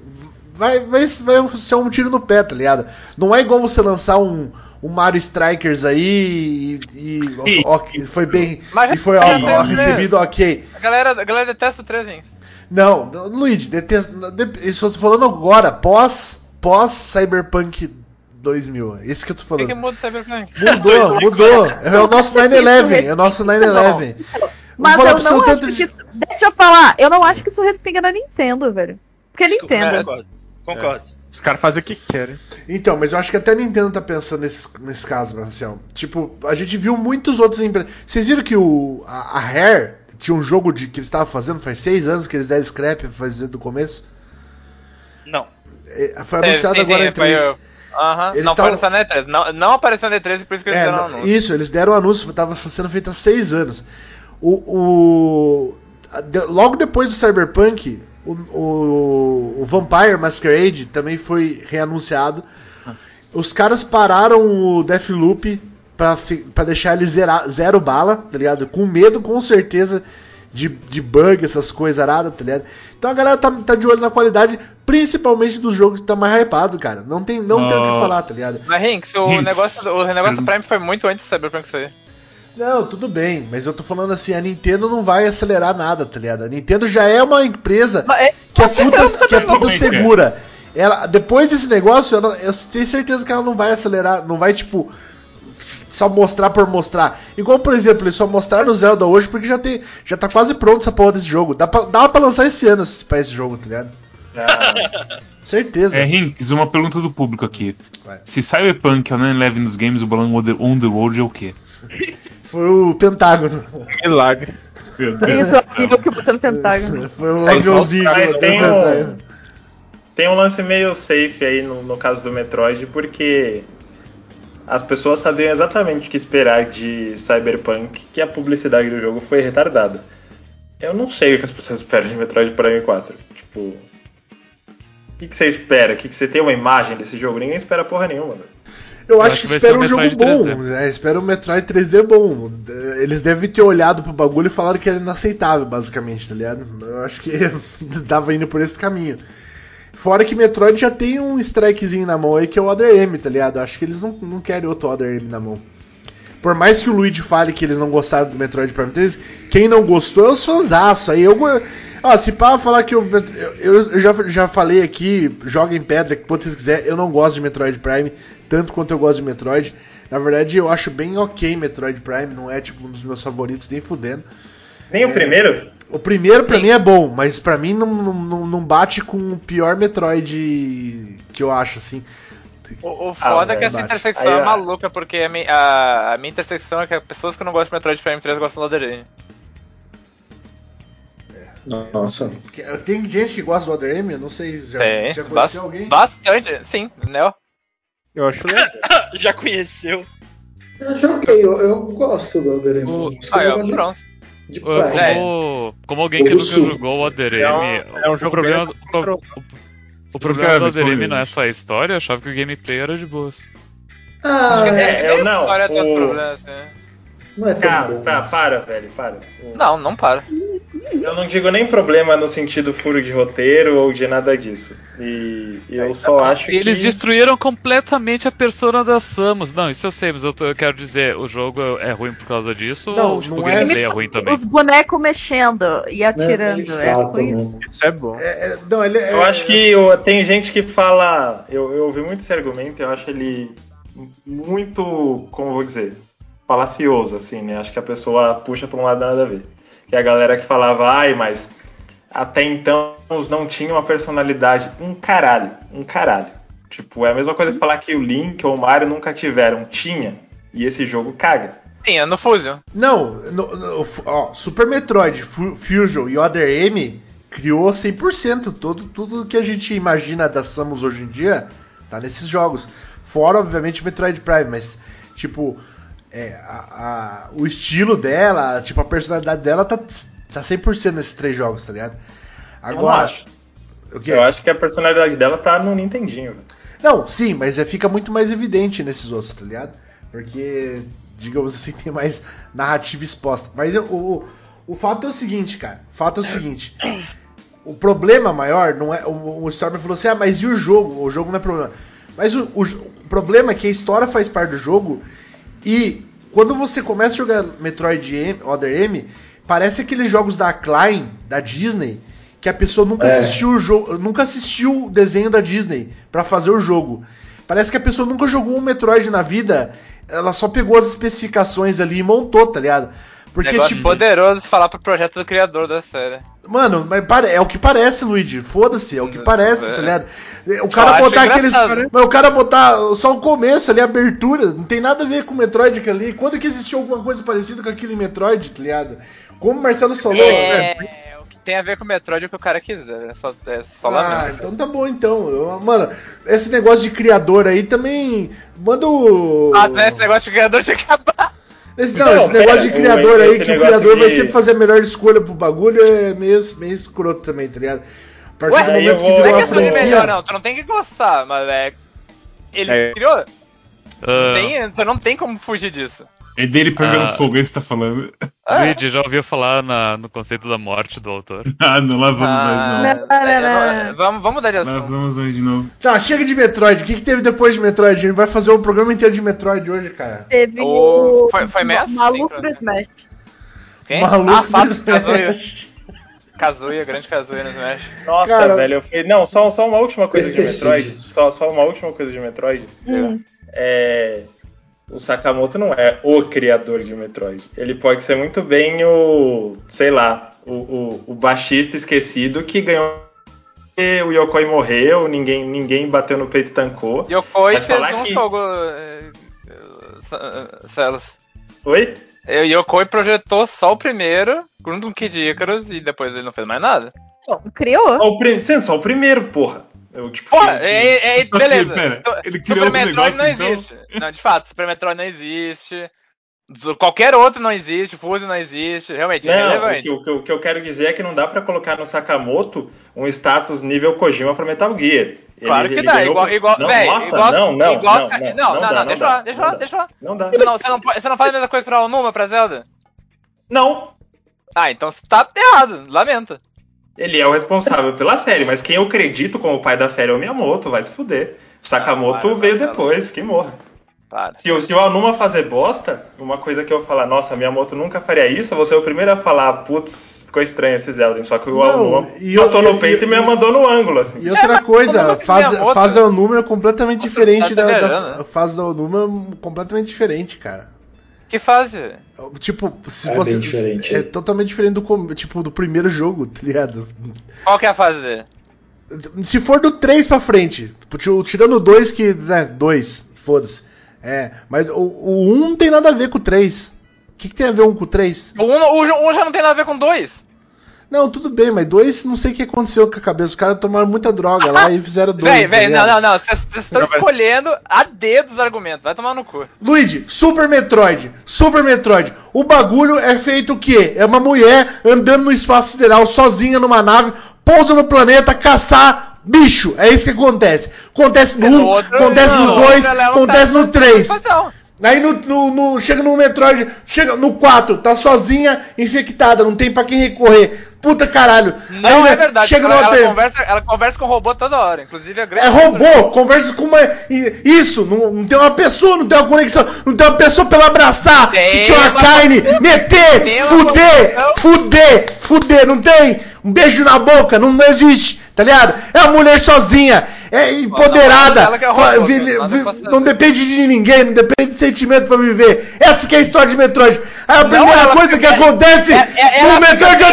Speaker 2: vai, vai, vai ser um tiro no pé, tá ligado? Não é igual você lançar um, um Mario Strikers aí e, e- ok, foi bem.
Speaker 10: Mas
Speaker 2: e foi ó, ó,
Speaker 10: né?
Speaker 2: recebido ok.
Speaker 10: A galera, a galera detesta o 3 hein?
Speaker 2: Não, Luigi, detesta, de, isso eu tô falando agora, pós, pós Cyberpunk 2000. Esse que eu tô
Speaker 10: O que,
Speaker 2: falando.
Speaker 10: que muda o Cyberpunk?
Speaker 2: Mudou, [LAUGHS] mudou. É o nosso 9-11, é o nosso 9-11.
Speaker 4: Mas eu não
Speaker 2: o
Speaker 4: acho
Speaker 2: tanto
Speaker 4: que
Speaker 2: de-
Speaker 4: isso. Deixa eu falar, eu não acho que isso respinga na Nintendo, velho. Porque
Speaker 5: Desculpa,
Speaker 4: Nintendo.
Speaker 5: Concordo. Concordo.
Speaker 8: Os caras fazem o que querem.
Speaker 2: Então, mas eu acho que até a Nintendo tá pensando nesse, nesse caso, Marcelo. Tipo, a gente viu muitos outros empresas. Vocês viram que o, a, a Rare tinha um jogo de, que eles estavam fazendo faz seis anos que eles deram scrap pra fazer do começo?
Speaker 5: Não.
Speaker 2: É, Foi
Speaker 10: É,
Speaker 2: anunciado
Speaker 10: sim,
Speaker 2: agora
Speaker 10: sim,
Speaker 2: em 3.
Speaker 10: o- Aham, não
Speaker 2: tavam-
Speaker 10: apareceu na E3. Não, não apareceu na E3 e por isso que eles
Speaker 2: É,
Speaker 10: fizeram o anúncio.
Speaker 2: isso, eles deram o anúncio, estava sendo feito há seis anos. O, o- logo depois do Cyberpunk, o, o, o Vampire Masquerade também foi reanunciado. Os caras pararam o Deathloop pra, deixar ele zerar, zero bala, tá ligado? Com medo, com certeza, de, de bug, essas coisas aradas, tá ligado? Então a galera tá, tá de olho na qualidade, principalmente dos jogos que tá mais hypado, cara. Não tem, não tem o que falar, tá ligado?
Speaker 10: Mas, Rinks, o negócio, o negócio do Prime foi muito antes do Cyberpunk sair.
Speaker 2: Não, tudo bem, mas eu tô falando assim, a Nintendo não vai acelerar nada, tá ligado? A Nintendo já é uma empresa
Speaker 10: Mas é-
Speaker 2: que é puta, que é puta
Speaker 3: é é?
Speaker 2: segura. Ela, depois desse negócio, ela- eu tenho certeza que ela não vai acelerar, não vai, tipo, só mostrar por mostrar. Igual, por exemplo, eles só mostraram o Zelda hoje porque já, tem, já tá quase pronto essa porra desse jogo. Dá pra, dá pra lançar esse ano esse- pra esse jogo, tá ligado?
Speaker 9: Ah,
Speaker 2: Certeza.
Speaker 3: É, Rinks, uma pergunta do público aqui.
Speaker 2: Vai.
Speaker 3: Se Cyberpunk é o 9-11 nos games, o balão on the road é o quê? [LAUGHS]
Speaker 2: Foi o Pentágono.
Speaker 8: Milagre.
Speaker 4: Isso, eu que botando pentágono. [LAUGHS]
Speaker 2: Foi o aviãozinho
Speaker 9: caras
Speaker 2: do
Speaker 9: têm
Speaker 2: Pentágono.
Speaker 9: tem um lance meio safe aí no, no caso do Metroid, porque as pessoas sabiam exatamente o que esperar de Cyberpunk, que a publicidade do jogo foi retardada. Eu não sei o que as pessoas esperam de Metroid Prime 4. Tipo. O que, que você espera? O que, que você tem uma imagem desse jogo? Ninguém espera porra nenhuma.
Speaker 2: Eu,
Speaker 6: Eu
Speaker 2: acho
Speaker 6: acho
Speaker 2: que
Speaker 6: que
Speaker 2: espera um jogo bom.
Speaker 6: 3D.
Speaker 2: né? Espera um Metroid 3D bom. Eles devem ter olhado pro bagulho e falaram que era inaceitável, basicamente, tá ligado? Eu acho que [LAUGHS] tava indo por esse caminho. Fora que Metroid já tem um strikezinho na mão aí que é o Other M, tá ligado? Eu acho que eles não, não querem outro Other M na mão. Por mais que o Luigi fale que eles não gostaram do Metroid Prime 3, quem não gostou é os fãs aí. Eu, ó, se pá falar que eu, eu, eu já, já falei aqui, joga em pedra, que quando vocês quiserem, eu não gosto de Metroid Prime, tanto quanto eu gosto de Metroid. Na verdade, eu acho bem ok Metroid Prime, não é tipo um dos meus favoritos, nem fudendo.
Speaker 9: Nem o primeiro?
Speaker 2: O primeiro pra mim é bom, mas pra mim não, não, não bate com o pior Metroid que eu acho, assim.
Speaker 10: O, o foda é que
Speaker 2: velho,
Speaker 10: essa intersecção
Speaker 9: Aí,
Speaker 10: é maluca, porque a, mi- a, a minha intersecção é que pessoas que não gostam de Metroid Prime 3 gostam do Other M.
Speaker 7: Nossa.
Speaker 2: Tem gente que gosta do Other M, eu não sei, já,
Speaker 10: Tem,
Speaker 2: já conheceu
Speaker 10: bas-
Speaker 2: alguém?
Speaker 10: bastante, sim, né?
Speaker 8: Eu acho legal. [LAUGHS]
Speaker 5: Já conheceu.
Speaker 7: Eu joguei, eu, eu gosto do Other M.
Speaker 6: O-
Speaker 10: Ah, é, pronto.
Speaker 7: de.
Speaker 10: É.
Speaker 6: como, como alguém que nunca jogou o Other
Speaker 8: É um-
Speaker 6: M,
Speaker 8: é um
Speaker 6: o
Speaker 8: jogo
Speaker 6: problema, o, o problema
Speaker 3: cara
Speaker 6: do
Speaker 3: respondeu.
Speaker 6: não é só a história, eu achava que o gameplay era de boas.
Speaker 7: Ah,
Speaker 9: É, eu não,
Speaker 10: História tem
Speaker 9: o-
Speaker 10: problemas, né?
Speaker 7: Não é tão
Speaker 9: Cara,
Speaker 7: bom.
Speaker 9: tá, para, velho, para.
Speaker 10: Não, não para.
Speaker 9: Eu não digo nem problema no sentido furo de roteiro ou de nada disso. E eu só acho
Speaker 6: E eles
Speaker 9: que.
Speaker 6: destruíram completamente a persona da Samus. Não, isso eu sei, mas eu, tô- eu quero dizer, o jogo é ruim por causa disso
Speaker 2: Não,
Speaker 6: ou tipo,
Speaker 2: não
Speaker 6: o
Speaker 2: é-
Speaker 6: gameplay é ruim também?
Speaker 4: Os bonecos mexendo e
Speaker 7: Não é
Speaker 4: atirando.
Speaker 7: meio
Speaker 4: É,
Speaker 7: chato,
Speaker 4: ruim.
Speaker 7: né?
Speaker 8: Isso é bom.
Speaker 2: É, é, não, ele é,
Speaker 9: Eu acho que o- tem gente que fala. Eu, eu ouvi muito esse argumento, eu acho ele muito, como eu vou dizer, falacioso, assim, né? Acho que a pessoa puxa pra um lado nada a ver. Que a galera que falava, ai, mas até então os não tinham uma personalidade. Um caralho, um caralho. Tipo, é a mesma coisa que falar que o Link ou o Mario nunca tiveram. Tinha. E esse jogo caga.
Speaker 10: É no Fusion.
Speaker 2: Não, no- no- ó, Super Metroid, Fu- Fusion e Other M criou 100%. Todo, tudo que a gente imagina da Samus hoje em dia tá nesses jogos. Fora, obviamente, Metroid Prime, mas, tipo, é, a- a- o estilo dela, tipo, a personalidade dela tá, tá 100% nesses três jogos, tá ligado?
Speaker 9: Eu
Speaker 2: Agora,
Speaker 9: acho.
Speaker 2: o quê?
Speaker 9: Eu acho que a personalidade dela tá no Nintendinho.
Speaker 2: Não, sim, mas é, fica muito mais evidente nesses outros, tá ligado? Porque, digamos assim, [LAUGHS] tem mais narrativa exposta. Mas eu- o, o fato é o seguinte, cara. O fato é o seguinte. O problema maior não é. O, o Stormer falou assim: ah, mas e o jogo? O jogo não é problema. Mas o, o, o problema é que a história faz parte do jogo e quando você começa a jogar Metroid M, Other M, parece aqueles jogos da Klein, da Disney, que a pessoa nunca
Speaker 7: É.
Speaker 2: assistiu o jogo, nunca assistiu o desenho da Disney pra fazer o jogo. Parece que a pessoa nunca jogou um Metroid na vida, ela só pegou as especificações ali e montou, tá ligado? Porque
Speaker 10: Negócio
Speaker 2: tipo,
Speaker 10: poderoso falar pro projeto do criador da série.
Speaker 2: Mano, mas é o que parece, Luigi. Foda-se, é o que parece,
Speaker 10: É.
Speaker 2: tá ligado? O
Speaker 10: Só
Speaker 2: cara botar aqueles.
Speaker 10: engraçado.
Speaker 2: Mas o cara botar só o começo ali, a abertura, não tem nada a ver com o Metroid aquilo ali. Quando que existiu alguma coisa parecida com aquele Metroid, tá ligado? Como o Marcelo Solon. né?
Speaker 10: É, o que tem a ver com o Metroid é o que o cara quiser. É só, é só
Speaker 2: Ah,
Speaker 10: lamento.
Speaker 2: então tá bom então. Eu- mano, esse negócio de criador aí também. Manda o.
Speaker 10: Ah, né, esse negócio de criador tinha que acabar.
Speaker 2: Esse, não,
Speaker 9: Não,
Speaker 2: esse negócio
Speaker 9: pera,
Speaker 2: de criador
Speaker 9: o-
Speaker 2: aí, que o criador vai
Speaker 9: de-
Speaker 2: sempre fazer a melhor escolha pro bagulho, é meio, meio escroto também, tá ligado? Partir
Speaker 10: Ué,
Speaker 2: do momento
Speaker 9: eu
Speaker 2: que
Speaker 9: vou-
Speaker 10: Não
Speaker 2: virou
Speaker 10: é questão de
Speaker 2: franquia.
Speaker 10: melhor, não. Tu não tem que gostar, mas é. Ele
Speaker 8: É.
Speaker 10: criou.
Speaker 6: Ah,
Speaker 10: Tem, tu não tem como fugir disso.
Speaker 3: É dele pegando
Speaker 6: Ah.
Speaker 3: fogo, é que você tá falando.
Speaker 10: Ah,
Speaker 6: Luigi, já ouviu falar na- no conceito da morte do autor? [LAUGHS]
Speaker 3: Ah, não, lá vamos nós de
Speaker 10: ah,
Speaker 3: novo.
Speaker 4: Não,
Speaker 10: é,
Speaker 4: não,
Speaker 10: vamos, vamos mudar de
Speaker 3: Lá
Speaker 10: assunto.
Speaker 3: vamos nós de novo.
Speaker 2: Tá, chega de Metroid. O que, que teve depois de Metroid? A gente vai fazer um programa inteiro de Metroid hoje, cara.
Speaker 4: Teve
Speaker 10: O-
Speaker 4: o.
Speaker 10: foi- foi?
Speaker 4: Maluco
Speaker 10: Sim,
Speaker 4: Smash.
Speaker 10: Quem?
Speaker 2: Maluco
Speaker 10: ah.
Speaker 2: Smash.
Speaker 10: Kazuya, grande Kazuya no Smash.
Speaker 9: Nossa,
Speaker 2: Cara-
Speaker 9: velho, eu fui. Não, só, só uma última coisa de Metroid.
Speaker 7: disso.
Speaker 9: Só, só uma última coisa de Metroid.
Speaker 4: Hum.
Speaker 9: É. O Sakamoto não é o criador de Metroid. Ele pode ser muito bem o. sei lá, o, o, o baixista esquecido que ganhou. porque O Yokoi morreu, ninguém, ninguém bateu no peito e tancou.
Speaker 10: Yokoi
Speaker 9: Mas
Speaker 10: fez um
Speaker 9: que-
Speaker 10: jogo. eh, eh, Sa- Celos.
Speaker 9: Oi?
Speaker 10: O Yokoi projetou só o primeiro, junto com o Kid Icarus, e depois ele não fez mais nada.
Speaker 4: Bom, criou.
Speaker 9: Só o, prim... Sim, só o primeiro, porra. Eu, tipo,
Speaker 10: Porra,
Speaker 9: que-
Speaker 10: é, é,
Speaker 3: Só que,
Speaker 10: beleza.
Speaker 3: pera,
Speaker 10: Então,
Speaker 3: ele criou
Speaker 10: Super Metroid
Speaker 3: negócio,
Speaker 10: não
Speaker 3: então?
Speaker 10: existe. Não, de fato, Super Metroid não existe. Qualquer outro não existe, Fuse não existe, realmente, é
Speaker 9: Não, o
Speaker 10: relevante.
Speaker 9: que, o, que, o que eu quero dizer é que não dá pra colocar no Sakamoto um status nível Kojima pra Metal Gear. Ele-
Speaker 10: Claro que dá, igual, igual,
Speaker 9: não,
Speaker 10: véi,
Speaker 9: nossa,
Speaker 10: igual,
Speaker 9: não, não,
Speaker 10: igual,
Speaker 9: não,
Speaker 10: não,
Speaker 9: não,
Speaker 10: não,
Speaker 9: dá,
Speaker 10: não, deixa lá, deixa
Speaker 9: não
Speaker 10: lá, deixa lá.
Speaker 9: Não dá.
Speaker 10: Você não, você, não, você não faz a mesma coisa pra Onuma, pra Zelda?
Speaker 9: Não,
Speaker 10: Ah, então você tá errado, lamento.
Speaker 9: ele é o responsável pela série, mas quem eu acredito como pai da série é o Miyamoto, vai se fuder. Sakamoto
Speaker 10: para,
Speaker 9: veio
Speaker 10: para,
Speaker 9: depois, que morra.
Speaker 10: Para.
Speaker 9: Se, o- se o Anuma fazer bosta, uma coisa que eu vou falar, nossa, Miyamoto nunca faria isso, eu vou ser o primeiro a falar, putz, ficou estranho esse Zelda. Só que o
Speaker 2: e eu-
Speaker 9: botou no peito e,
Speaker 2: e-
Speaker 9: me mandou no ângulo, assim.
Speaker 2: E outra
Speaker 10: mas
Speaker 2: coisa,
Speaker 10: que
Speaker 2: faz, faz é um número completamente
Speaker 10: Nossa,
Speaker 2: diferente
Speaker 10: tá
Speaker 2: da, da
Speaker 10: exagerando.
Speaker 2: fase do número completamente diferente, cara.
Speaker 10: Que fase?
Speaker 2: Tipo, se
Speaker 7: É
Speaker 2: você
Speaker 7: bem diferente.
Speaker 2: é totalmente diferente do tipo do primeiro jogo, tá ligado?
Speaker 10: Qual que é a fase dele?
Speaker 2: Se for do 3 pra frente, tipo, ti- tirando o 2 que, né, 2, foda-se. É, mas o, o 1 não tem nada a ver com o 3. O que, que tem a ver um com o 3?
Speaker 10: O 1 um, o, já não tem nada a ver com dois.
Speaker 2: Não, tudo bem, mas dois não sei o que aconteceu com a cabeça. Os caras tomaram muita droga lá e fizeram dois.
Speaker 10: Véi,
Speaker 2: tá
Speaker 10: véi, não,
Speaker 2: ligado?
Speaker 10: não, não. Vocês estão escolhendo a dedo os argumentos. Vai tomar no cu.
Speaker 2: Luigi, Super Metroid, Super Metroid. O bagulho é feito o quê? É uma mulher andando no espaço sideral sozinha numa nave, pousa no planeta, caçar bicho. É isso que acontece. Acontece no 1,
Speaker 10: No outro,
Speaker 2: acontece no
Speaker 10: não,
Speaker 2: 2,
Speaker 10: ela é um
Speaker 2: acontece
Speaker 10: cara
Speaker 2: no 3.
Speaker 10: espacial.
Speaker 2: Aí no, no- no- chega no Metroid, chega no 4, tá sozinha, infectada, não tem pra quem recorrer. Puta caralho.
Speaker 10: Não
Speaker 2: Aí,
Speaker 10: é verdade.
Speaker 2: Chega no
Speaker 10: ela, ela,
Speaker 2: outro.
Speaker 10: conversa, ela conversa com o robô toda hora. Inclusive a grande.
Speaker 2: É robô, conversa com uma. Isso, não, não tem uma pessoa, não tem uma conexão, não tem uma pessoa pra ela abraçar, sentir uma
Speaker 10: uma-
Speaker 2: carne, meter,
Speaker 10: uma
Speaker 2: fuder,
Speaker 10: conexão.
Speaker 2: fuder, fuder, não tem? Um beijo na boca, não, não existe, tá ligado? É uma mulher sozinha, é empoderada,
Speaker 10: é
Speaker 2: fa-
Speaker 10: robô,
Speaker 2: vi- vi- não depende de ninguém, não depende de sentimento pra viver. Essa que é a história de Metroid. Aí a primeira
Speaker 10: ela
Speaker 2: coisa que
Speaker 10: fica-
Speaker 2: acontece
Speaker 10: é- é-
Speaker 2: no
Speaker 10: ela
Speaker 2: Metroid
Speaker 10: no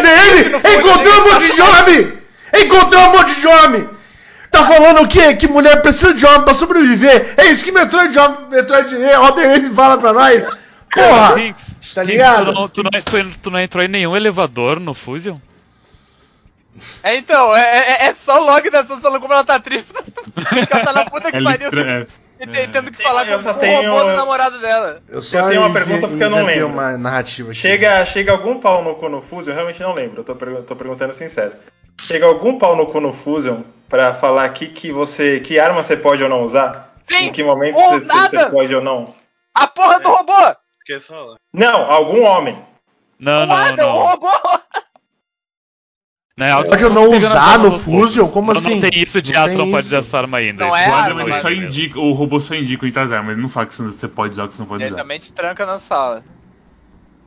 Speaker 2: é encontrar um monte de homem! Encontrar um monte de homem! Tá falando o quê? Que mulher precisa de homem pra sobreviver. É isso que Metroid, Metroid Other M fala pra nós. Porra! Tá ligado?
Speaker 6: Tu não, tu, não, tu não entrou em nenhum elevador no Fusion?
Speaker 10: É então, é, é, é só o log dessa falando como ela tá triste. [LAUGHS] ela tá na puta que
Speaker 3: É
Speaker 10: pariu. E tem- tendo que falar
Speaker 9: Eu
Speaker 10: com o robô do namorado dela.
Speaker 2: Eu só
Speaker 9: Eu tenho uma pergunta porque eu não lembro.
Speaker 2: uma narrativa aqui.
Speaker 9: Chega, chega algum pau no cu no Fusion, eu realmente não lembro, eu tô, pergun- tô perguntando sincero. Chega algum pau no cu no Fusion pra falar aqui que você. que arma você pode ou não usar?
Speaker 10: Sim,
Speaker 9: Em que momento
Speaker 10: ou
Speaker 9: você, você-
Speaker 10: nada.
Speaker 9: você pode ou não?
Speaker 10: A porra do robô!
Speaker 5: Quer falar?
Speaker 9: Não, algum homem.
Speaker 6: Não,
Speaker 10: o
Speaker 6: não,
Speaker 10: Adam, o
Speaker 6: não.
Speaker 10: robô! [LAUGHS]
Speaker 6: Não, é
Speaker 2: Pode eu não
Speaker 6: pegando
Speaker 2: usar
Speaker 6: a mão
Speaker 2: no Fusion? Como
Speaker 6: não,
Speaker 2: assim?
Speaker 6: Não tem isso de
Speaker 2: Não
Speaker 6: ah, tu não pode
Speaker 2: isso.
Speaker 6: usar essa arma ainda.
Speaker 10: Não
Speaker 6: Isso
Speaker 10: é
Speaker 3: O
Speaker 6: é
Speaker 10: arma,
Speaker 3: ele
Speaker 10: mas
Speaker 3: só indica, o robô só indica muitas armas, ele não fala que você pode usar ou que você não pode
Speaker 10: Ele
Speaker 3: usar.
Speaker 10: também te tranca na sala.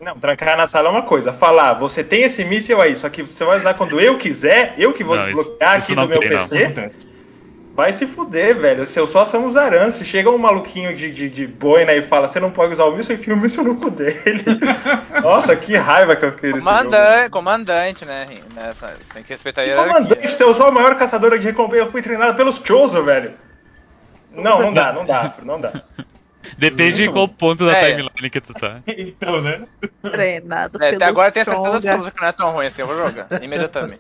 Speaker 9: Não, trancar na sala é uma coisa. Falar, você tem esse míssil aí, só que você vai usar quando eu quiser, eu que vou
Speaker 6: Não, isso-
Speaker 9: desbloquear
Speaker 6: isso
Speaker 9: aqui
Speaker 6: não
Speaker 9: do meu
Speaker 6: tem, não.
Speaker 9: PC.
Speaker 3: Acontece.
Speaker 9: Vai se fuder, velho. Se eu só somos aran, se chega um maluquinho de, de, de boina e fala, você não pode usar o míssil, enfia o míssil no cu dele. [LAUGHS] Nossa, que raiva que eu fiquei desse jogo.
Speaker 10: Comandante, comandante, né? Nessa, tem que respeitar a hierarquia.
Speaker 9: Comandante, se eu sou a maior caçadora de recompensa, eu fui treinado pelos Chozo, velho. Não, não dá, não dá, não dá. [LAUGHS]
Speaker 6: Depende de qual ponto da
Speaker 10: É.
Speaker 6: timeline que tu tá. [LAUGHS]
Speaker 3: Então, né?
Speaker 4: Treinado
Speaker 10: É, até agora eu tenho certeza absoluta que não é tão ruim assim, eu vou jogar, imediatamente.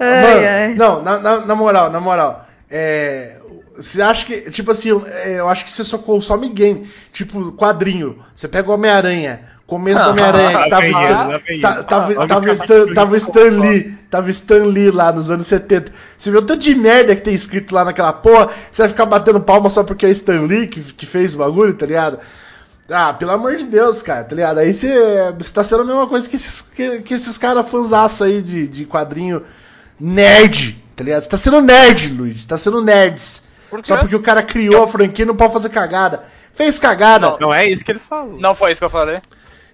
Speaker 4: Ai,
Speaker 2: Mano,
Speaker 4: ai.
Speaker 2: não, na, na, na moral, na moral. É, você acha que, tipo assim, eu, é, eu acho que você só consome game. Tipo, quadrinho. Você pega o Homem-Aranha, começo do Homem-Aranha, que tava,
Speaker 8: Lá vem
Speaker 2: Stan- ta-
Speaker 8: ele.
Speaker 2: tava,
Speaker 8: o
Speaker 2: tava, Stan, tava Stan Lee, tava Stan Lee lá nos anos 70. Você vê o tanto de merda que tem escrito lá naquela porra, você vai ficar batendo palma só porque é Stan Lee que, que fez o bagulho, tá ligado? Ah, pelo amor de Deus, cara, tá ligado? Aí você, você tá sendo a mesma coisa que esses, que, que esses caras fãzaço aí de, de quadrinho nerd, tá ligado? Você tá sendo nerd, Luiz, tá sendo nerds.
Speaker 10: Por quê?
Speaker 2: Só porque o cara criou a franquia e não pode fazer cagada. Fez cagada.
Speaker 8: Não é isso que ele falou.
Speaker 10: Não foi isso que eu falei.